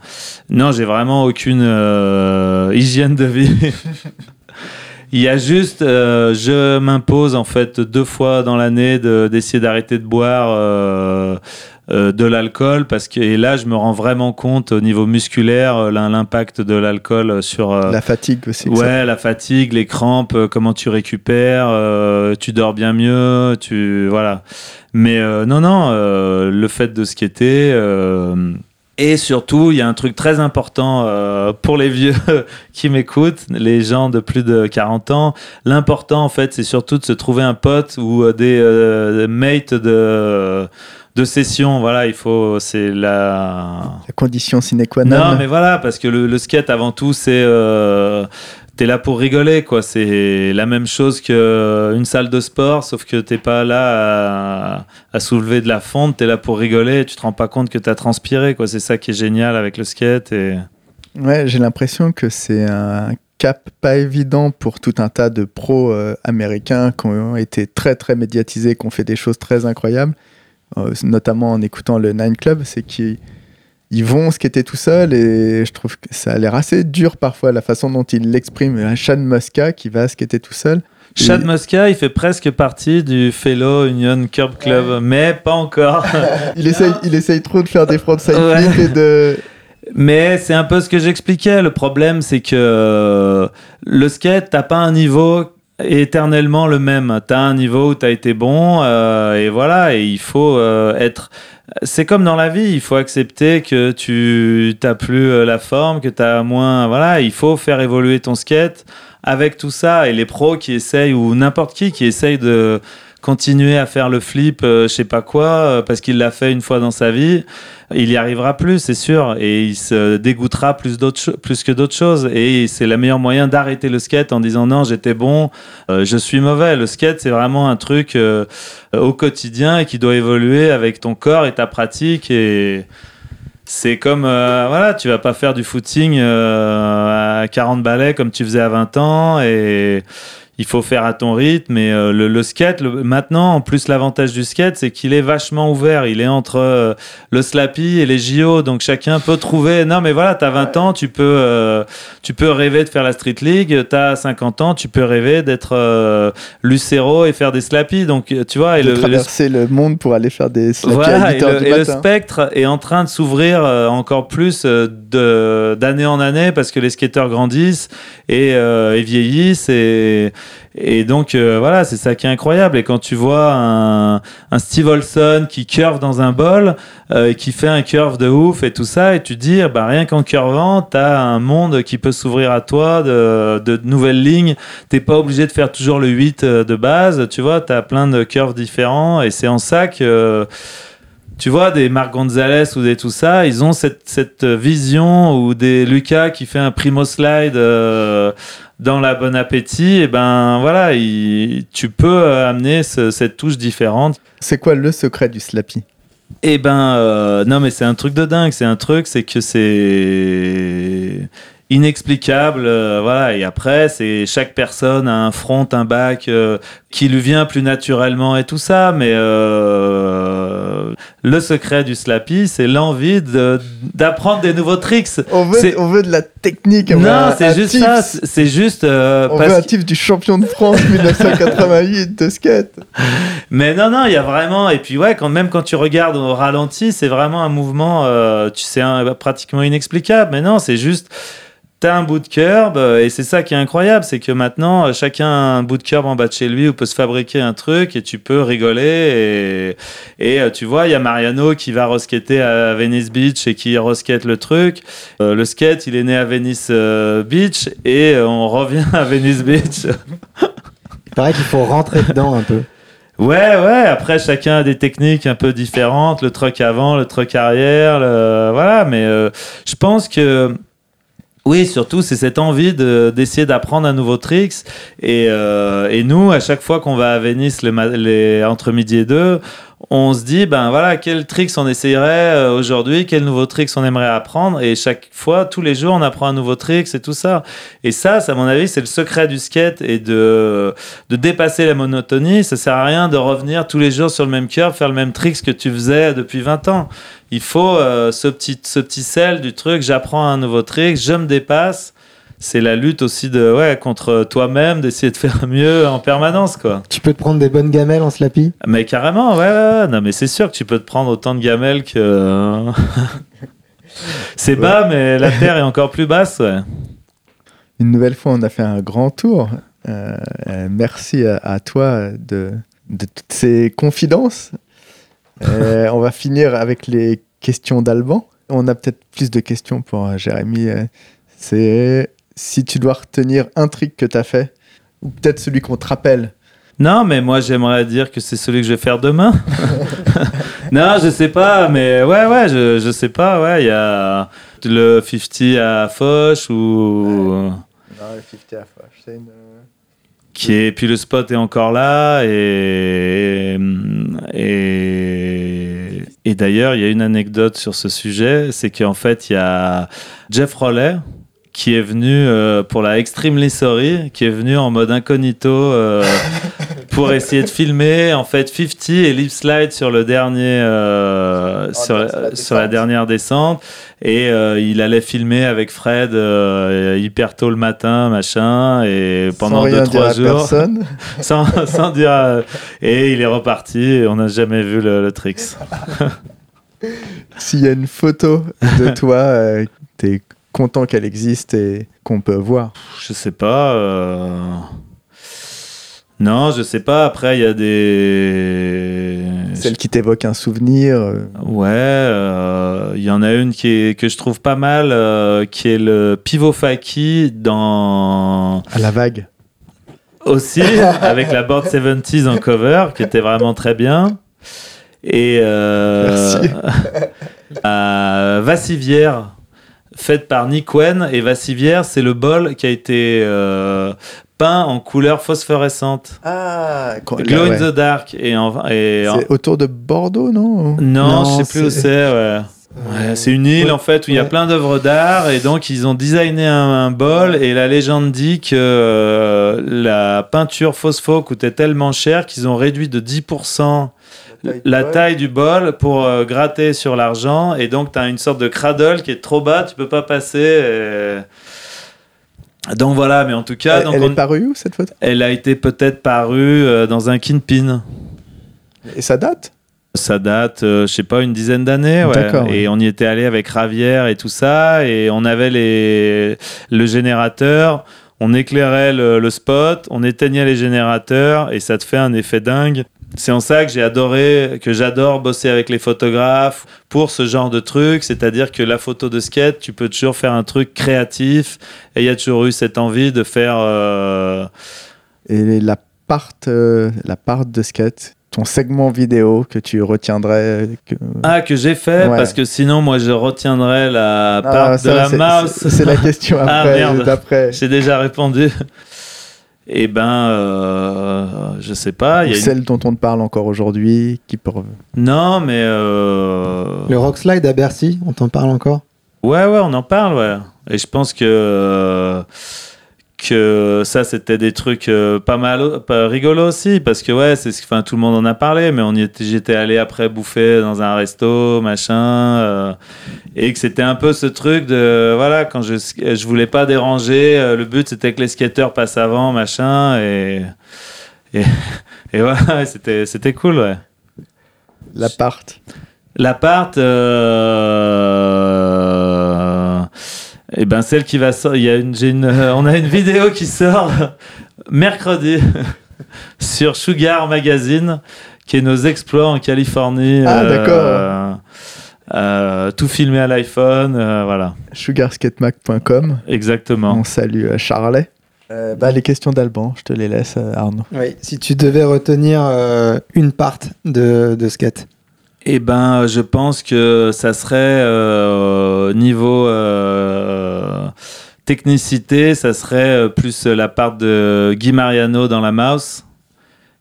S1: non, j'ai vraiment aucune euh, hygiène de vie. Il y a juste, euh, je m'impose en fait deux fois dans l'année de- d'essayer d'arrêter de boire euh, euh, de l'alcool parce que et là, je me rends vraiment compte au niveau musculaire euh, l'im- l'impact de l'alcool sur euh,
S2: La fatigue aussi. ça-
S1: Ouais, la fatigue, les crampes, comment tu récupères, tu dors bien mieux, tu voilà. Mais non, non, le fait de skater euh, et surtout, il y a un truc très important euh, pour les vieux qui m'écoutent, les gens de plus de 40 ans. L'important, en fait, c'est surtout de se trouver un pote ou euh, des euh, mates de de session. Voilà, il faut, c'est la
S2: La condition sine qua non.
S1: non, mais voilà, parce que le, le skate, avant tout, c'est. Euh, t'es là pour rigoler, quoi. C'est la même chose qu'une salle de sport, sauf que t'es pas là à, soulever de la fonte, t'es là pour rigoler et tu te rends pas compte que t'as transpiré, quoi. C'est ça qui est génial avec le skate.
S2: Ouais, j'ai l'impression que c'est un cap pas évident pour tout un tas de pros euh, américains qui ont été très très médiatisés, qui ont fait des choses très incroyables, euh, notamment en écoutant le Nine Club, c'est qu'ils ils vont skater tout seuls et je trouve que ça a l'air assez dur parfois la façon dont ils l'expriment. Un Sean Muska qui va skater tout seul.
S1: Chad
S2: Et-
S1: Muska, il fait presque partie du Fellow Union Curb Club, mais pas encore.
S2: Il essaye, il essaye trop de faire des frontside
S1: Ouais.
S2: flips et de.
S1: Mais c'est un peu ce que j'expliquais. Le problème, c'est que le skate, t'as pas un niveau éternellement le même. T'as un niveau où t'as été bon, euh, et voilà, et il faut euh, être. C'est comme dans la vie, il faut accepter que tu t'as plus euh, la forme, que t'as moins. Voilà, il faut faire évoluer ton skate avec tout ça. Et les pros qui essayent, ou n'importe qui qui essaye de continuer à faire le flip, euh, je sais pas quoi, euh, parce qu'il l'a fait une fois dans sa vie, il y arrivera plus, c'est sûr, et il se dégoûtera plus, plus que d'autres choses. Et c'est le meilleur moyen d'arrêter le skate en disant non, j'étais bon, euh, je suis mauvais. Le skate, c'est vraiment un truc euh, au quotidien et qui doit évoluer avec ton corps et ta pratique. Et c'est comme, voilà, tu vas pas faire du footing à 40 balais comme tu faisais à 20 ans. Et il faut faire à ton rythme. Et euh, le, le skate, le- maintenant, en plus, l'avantage du skate, c'est qu'il est vachement ouvert. Il est entre euh, le slappy et les JO. Donc chacun peut trouver. Non, mais voilà, t'as 20 ans, tu peux, euh, tu peux rêver de faire la Street League. T'as 50 ans, tu peux rêver d'être Lucero et faire des slappy. Donc tu vois, et
S2: de
S1: le,
S2: traverser le monde pour aller faire des slackers
S1: voilà,
S2: à
S1: et
S2: 8 heures
S1: le,
S2: du
S1: et le
S2: matin.
S1: spectre est en train de s'ouvrir encore plus d'année en année parce que les skateurs grandissent et, et vieillissent et, et donc euh, voilà, c'est ça qui est incroyable. Et quand tu vois un, Steve Olson qui curve dans un bol euh, qui fait un curve de ouf et tout ça, et tu te dis, bah, rien qu'en curvant, t'as un monde qui peut s'ouvrir à toi de, nouvelles lignes. T'es pas obligé de faire toujours le 8 euh, de base, tu vois, t'as plein de curves différents et c'est en ça que tu vois, des Marc Gonzalez ou des tout ça, ils ont cette, vision ou des Lucas qui fait un primo slide dans la Bon Appétit, et ben voilà, il- tu peux euh, amener ce- cette touche différente.
S2: C'est quoi le secret du slappy
S1: Et ben euh, non mais c'est un truc de dingue, c'est un truc, c'est que c'est inexplicable, euh, voilà. Et après, c'est chaque personne a un front, un bac euh, qui lui vient plus naturellement et tout ça. Mais euh, le secret du slappy, c'est l'envie de- d'apprendre des nouveaux tricks.
S2: on veut,
S1: C'est-
S2: on veut de la technique.
S1: Non, c'est juste
S2: tips.
S1: ça. C'est juste euh,
S2: On
S1: parce
S2: veut un tips du champion de France 1988 de skate.
S1: Mais non, non, il y a vraiment. Et puis, ouais, quand, même quand tu regardes au ralenti, c'est vraiment un mouvement, euh, tu sais, un- pratiquement inexplicable. Mais non, c'est juste. T'as un bout de curb euh, et c'est ça qui est incroyable, c'est que maintenant euh, chacun a un bout de curb en bas de chez lui où peut se fabriquer un truc et tu peux rigoler et, et euh, tu vois il y a Mariano qui va reskater à Venice Beach et qui reskate le truc. Euh, le skate il est né à Venice Beach et on revient à Venice Beach
S3: Il paraît qu'il faut rentrer dedans un peu.
S1: Ouais, ouais, après chacun a des techniques un peu différentes, le truck avant, le truck arrière, le- voilà, mais euh, je pense que oui, surtout c'est cette envie de- d'essayer d'apprendre un nouveau tricks et, euh, et nous, à chaque fois qu'on va à Venise les, entre midi et deux, on se dit, ben voilà, quel tricks on essayerait euh, aujourd'hui, quel nouveau tricks on aimerait apprendre et chaque fois, tous les jours, on apprend un nouveau tricks et tout ça. Et ça, à mon avis, c'est le secret du skate et de, de dépasser la monotonie. Ça sert à rien de revenir tous les jours sur le même curve, faire le même tricks que tu faisais depuis 20 ans. Il faut euh, ce, petit, ce petit sel du truc, j'apprends un nouveau trick, je me dépasse. C'est la lutte aussi de, ouais, contre toi-même, d'essayer de faire mieux en permanence, quoi.
S3: Tu peux te prendre des bonnes gamelles en slappy?
S1: Mais carrément, ouais, ouais, ouais. Non, mais c'est sûr que tu peux te prendre autant de gamelles que. c'est bas, mais la terre est encore plus basse, ouais.
S2: Une nouvelle fois, on a fait un grand tour. Euh, euh, merci à, à toi de, de toutes ces confidences. Euh, on va finir avec les questions d'Alban. On a peut-être plus de questions pour euh, Jérémy. C'est si tu dois retenir un trick que tu as fait, ou peut-être celui qu'on te rappelle.
S1: Non, mais moi j'aimerais dire que c'est celui que je vais faire demain. non, je sais pas, mais ouais, ouais, je, je sais pas, ouais, il y a le 50 à Foch ou qui est puis le spot est encore là et et, et d'ailleurs il y a une anecdote sur ce sujet c'est qu'en fait il y a Jeff Roller qui est venu euh, pour la Extremely Sorry qui est venu en mode incognito euh, pour essayer de filmer en fait 50 et lip slide sur le dernier euh,
S2: Oh,
S1: sur,
S2: la
S1: la, sur la
S2: descente.
S1: dernière descente et il allait filmer avec Fred hyper tôt le matin machin et pendant
S2: Sans rien
S1: deux
S2: dire
S1: trois
S2: à
S1: jours
S2: personne.
S1: sans, sans dire et il est reparti et on n'a jamais vu le, le tricks
S2: S'il y a une photo de toi, t'es content qu'elle existe et qu'on peut voir.
S1: je sais pas euh, non je sais pas après il y a des
S2: Celle qui t'évoque un souvenir. euh,
S1: Ouais, euh, il y en a une qui est, que je trouve pas mal, euh, qui est le pivot faki dans.
S2: à la vague.
S1: aussi, avec la board 70s en cover, qui était vraiment très bien. Et euh,
S2: Merci.
S1: à Vassivière, faite par Nick Wen. Et Vassivière, c'est le bol qui a été euh, peint en couleur phosphorescente.
S2: Ah,
S1: Glow in the dark. Et en, et en-
S2: C'est autour de Bordeaux, non?
S1: Non,
S3: Non,
S1: je sais plus où
S3: c'est-.
S1: Ouais. Ouais, c'est une île
S3: ouais,
S1: en fait où il y a plein d'œuvres d'art et donc ils ont designé un, un bol et la légende dit que euh, la peinture phospho coûtait tellement cher qu'ils ont réduit de 10% la taille du bol pour euh, gratter sur l'argent et donc tu as une sorte de cradle qui est trop bas, tu peux pas passer. et- Donc voilà, mais en tout cas,
S2: Elle,
S1: donc
S2: elle
S1: on-
S2: est parue où cette photo?
S1: Elle a été peut-être parue euh, dans un kinpin.
S2: Et ça date?
S1: Ça date, euh, je sais pas, une dizaine d'années. Ouais. Et on y était allé avec Ravière et tout ça. Et on avait les... le générateur. On éclairait le, le spot, on éteignait les générateurs et ça te fait un effet dingue. C'est en ça que j'ai adoré, que j'adore bosser avec les photographes pour ce genre de truc. C'est-à-dire que la photo de skate, tu peux toujours faire un truc créatif. Et il y a toujours eu cette envie de faire. euh,
S2: Et la part, euh, la part de skate, ton segment vidéo que tu retiendrais que...
S1: Ah, que j'ai fait,
S2: Ouais.
S1: parce que sinon, moi, je retiendrai la
S2: Ah,
S1: part de la mouse.
S2: c'est- la question
S1: Ah,
S2: après,
S1: merde.
S2: d'après.
S1: J'ai déjà répondu. Eh ben, euh, je sais pas. il y a une-
S2: Celle dont on te parle encore aujourd'hui, qui peut...
S1: Non, mais euh,
S3: Le rock slide à Bercy, on t'en parle encore?
S1: Ouais, ouais, on en parle, ouais. Et je pense que que ça, c'était des trucs euh, pas mal, pas rigolos aussi, parce que ouais, c'est, ce- enfin, tout le monde en a parlé, mais on y était, j'étais allé après bouffer dans un resto, machin, euh, et que c'était un peu ce truc de, voilà, quand je, je voulais pas déranger, euh, le but c'était que les skateurs passent avant, machin, et et, et voilà, c'était, c'était cool, ouais.
S2: L'appart.
S1: L'appart, euh... et ben celle qui va sortir, il y a une, j'ai une, euh, on a une vidéo qui sort mercredi sur Sugar Magazine, qui est nos exploits en Californie.
S2: Ah,
S1: euh,
S2: d'accord.
S1: euh, tout filmé à l'iPhone, euh, voilà,
S2: sugarskatemac.com.
S1: exactement.
S2: On salue Charlet. Euh, bah, les questions d'Alban, je te les laisse, Arnaud.
S3: Oui. Si tu devais retenir euh, une part de, de skate.
S1: Eh ben, je pense que ça serait euh, niveau euh, technicité, ça serait euh, plus la part de Guy Mariano dans la Mouse,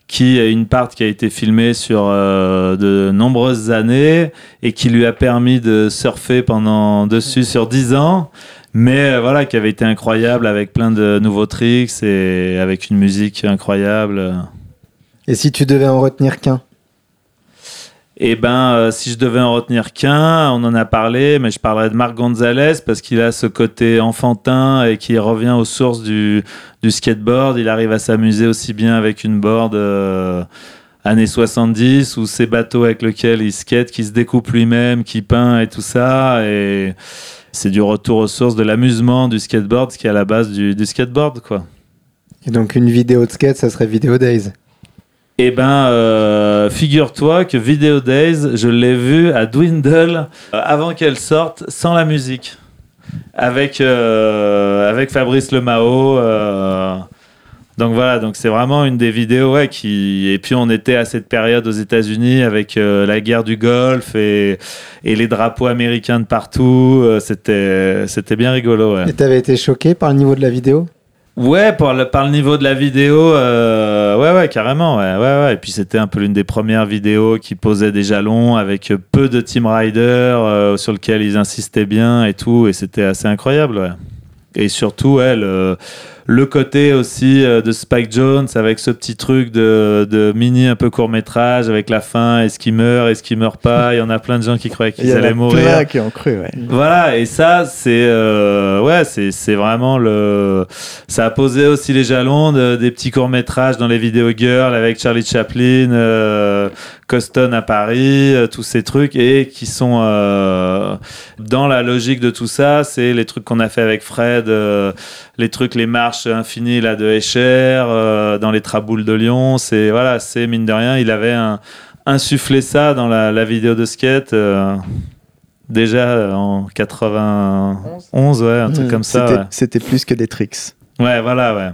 S1: qui est une part qui a été filmée sur euh, de nombreuses années et qui lui a permis de surfer pendant dessus sur 10 ans. Mais voilà, qui avait été incroyable avec plein de nouveaux tricks et avec une musique incroyable.
S3: Et si tu devais en retenir qu'un?
S1: Eh ben, euh, si je devais en retenir qu'un, on en a parlé, mais je parlerais de Marc Gonzalez parce qu'il a ce côté enfantin et qui revient aux sources du, du skateboard. Il arrive à s'amuser aussi bien avec une board euh, années 70 ou ces bateaux avec lesquels il skate, qui se découpe lui-même, qui peint et tout ça. Et c'est du retour aux sources de l'amusement du skateboard, ce qui est à la base du, du skateboard, quoi.
S3: Et donc une vidéo de skate, ça serait Video Days.
S1: Eh ben, euh, figure-toi que Video Days, je l'ai vu à Dwindle euh, avant qu'elle sorte, sans la musique, avec euh, avec Fabrice Lemao. donc voilà, donc c'est vraiment une des vidéos ouais, qui. Et puis on était à cette période aux États-Unis avec la guerre du Golfe et, les drapeaux américains de partout. c'était c'était bien rigolo. Ouais.
S3: Et t'avais été choqué par le niveau de la vidéo?
S1: Ouais, par le, par le niveau de la vidéo, euh, ouais, ouais, carrément, ouais, ouais, ouais. Et puis c'était un peu l'une des premières vidéos qui posait des jalons avec peu de Team Rider euh, sur lequel ils insistaient bien et tout, et c'était assez incroyable, ouais. Et surtout, ouais, le, côté aussi euh, de Spike Jones avec ce petit truc de, de mini un peu court métrage avec la fin, est-ce qu'il meurt, est-ce qu'il meurt pas? Il y en a plein de gens qui croyaient
S2: Il y
S1: qu'ils
S2: en a
S1: allaient mourir.
S2: plein qui ont cru, ouais.
S1: Voilà, et ça, c'est euh, ouais, c'est vraiment le. Ça a posé aussi les jalons de- des petits courts métrages dans les vidéos girl avec Charlie Chaplin, euh, Coston à Paris, euh, tous ces trucs et qui sont dans la logique de tout ça. C'est les trucs qu'on a fait avec Fred, les trucs, les marches infinies là de Escher, euh, dans les Traboules de Lyon. C'est voilà, c'est mine de rien, il avait un, insufflé ça dans la, la vidéo de skate. euh, Déjà euh, en 91, ouais, un truc
S3: Mmh.
S1: comme ça.
S2: C'était-
S1: Ouais.
S2: C'était plus que des tricks.
S1: ouais, voilà, ouais.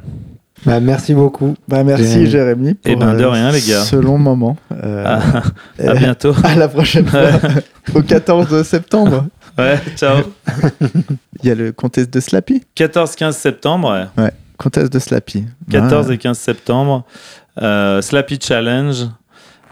S3: Bah, merci beaucoup.
S2: Bah, merci Jérémy.
S1: Eh
S2: pour,
S1: ben, de
S2: euh,
S1: rien, les gars.
S2: Ce long moment. Euh,
S1: À, à bientôt.
S2: à la prochaine fois. Au 14 septembre.
S1: Ouais, ciao.
S2: Il y a le comtesse de Slappy.
S1: 14-15 septembre, ouais.
S2: Comtesse de Slappy.
S1: 14
S2: Ouais.
S1: et 15 septembre. Euh, Slappy Challenge.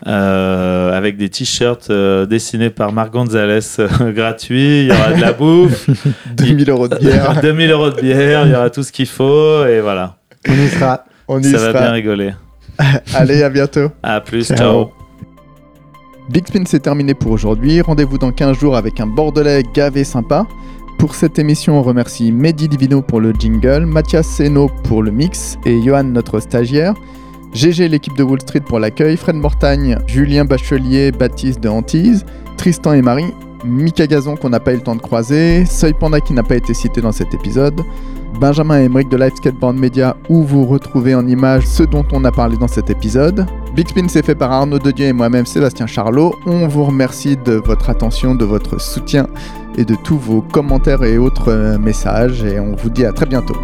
S1: euh, avec des t-shirts euh, dessinés par Marc Gonzalez euh, gratuits. Il y aura de la bouffe,
S2: 2000 euros de bière.
S1: 2000 euros de bière, il y aura tout ce qu'il faut et voilà.
S3: On y sera.
S2: On y
S1: Ça va bien
S2: sera.
S1: rigoler.
S2: Allez, à bientôt.
S1: À plus,
S2: Ciao.
S1: ciao.
S2: Big Spin, c'est terminé pour aujourd'hui. Rendez-vous dans 15 jours avec un Bordelais gavé sympa. Pour cette émission, on remercie Mehdi Divino pour le jingle, Mathias Seno pour le mix et Johan, notre stagiaire. GG, l'équipe de Wall Street pour l'accueil, Fred Mortagne, Julien Bachelier, Baptiste de Antise, Tristan et Marie, Mika Gazon qu'on n'a pas eu le temps de croiser, Seuil Panda qui n'a pas été cité dans cet épisode, Benjamin et Emeric de Live Skateboard Media où vous retrouvez en images ce dont on a parlé dans cet épisode. Big Spin c'est fait par Arnaud Dedieu et moi-même Sébastien Charlot. On vous remercie de votre attention, de votre soutien et de tous vos commentaires et autres euh, messages et on vous dit à très bientôt.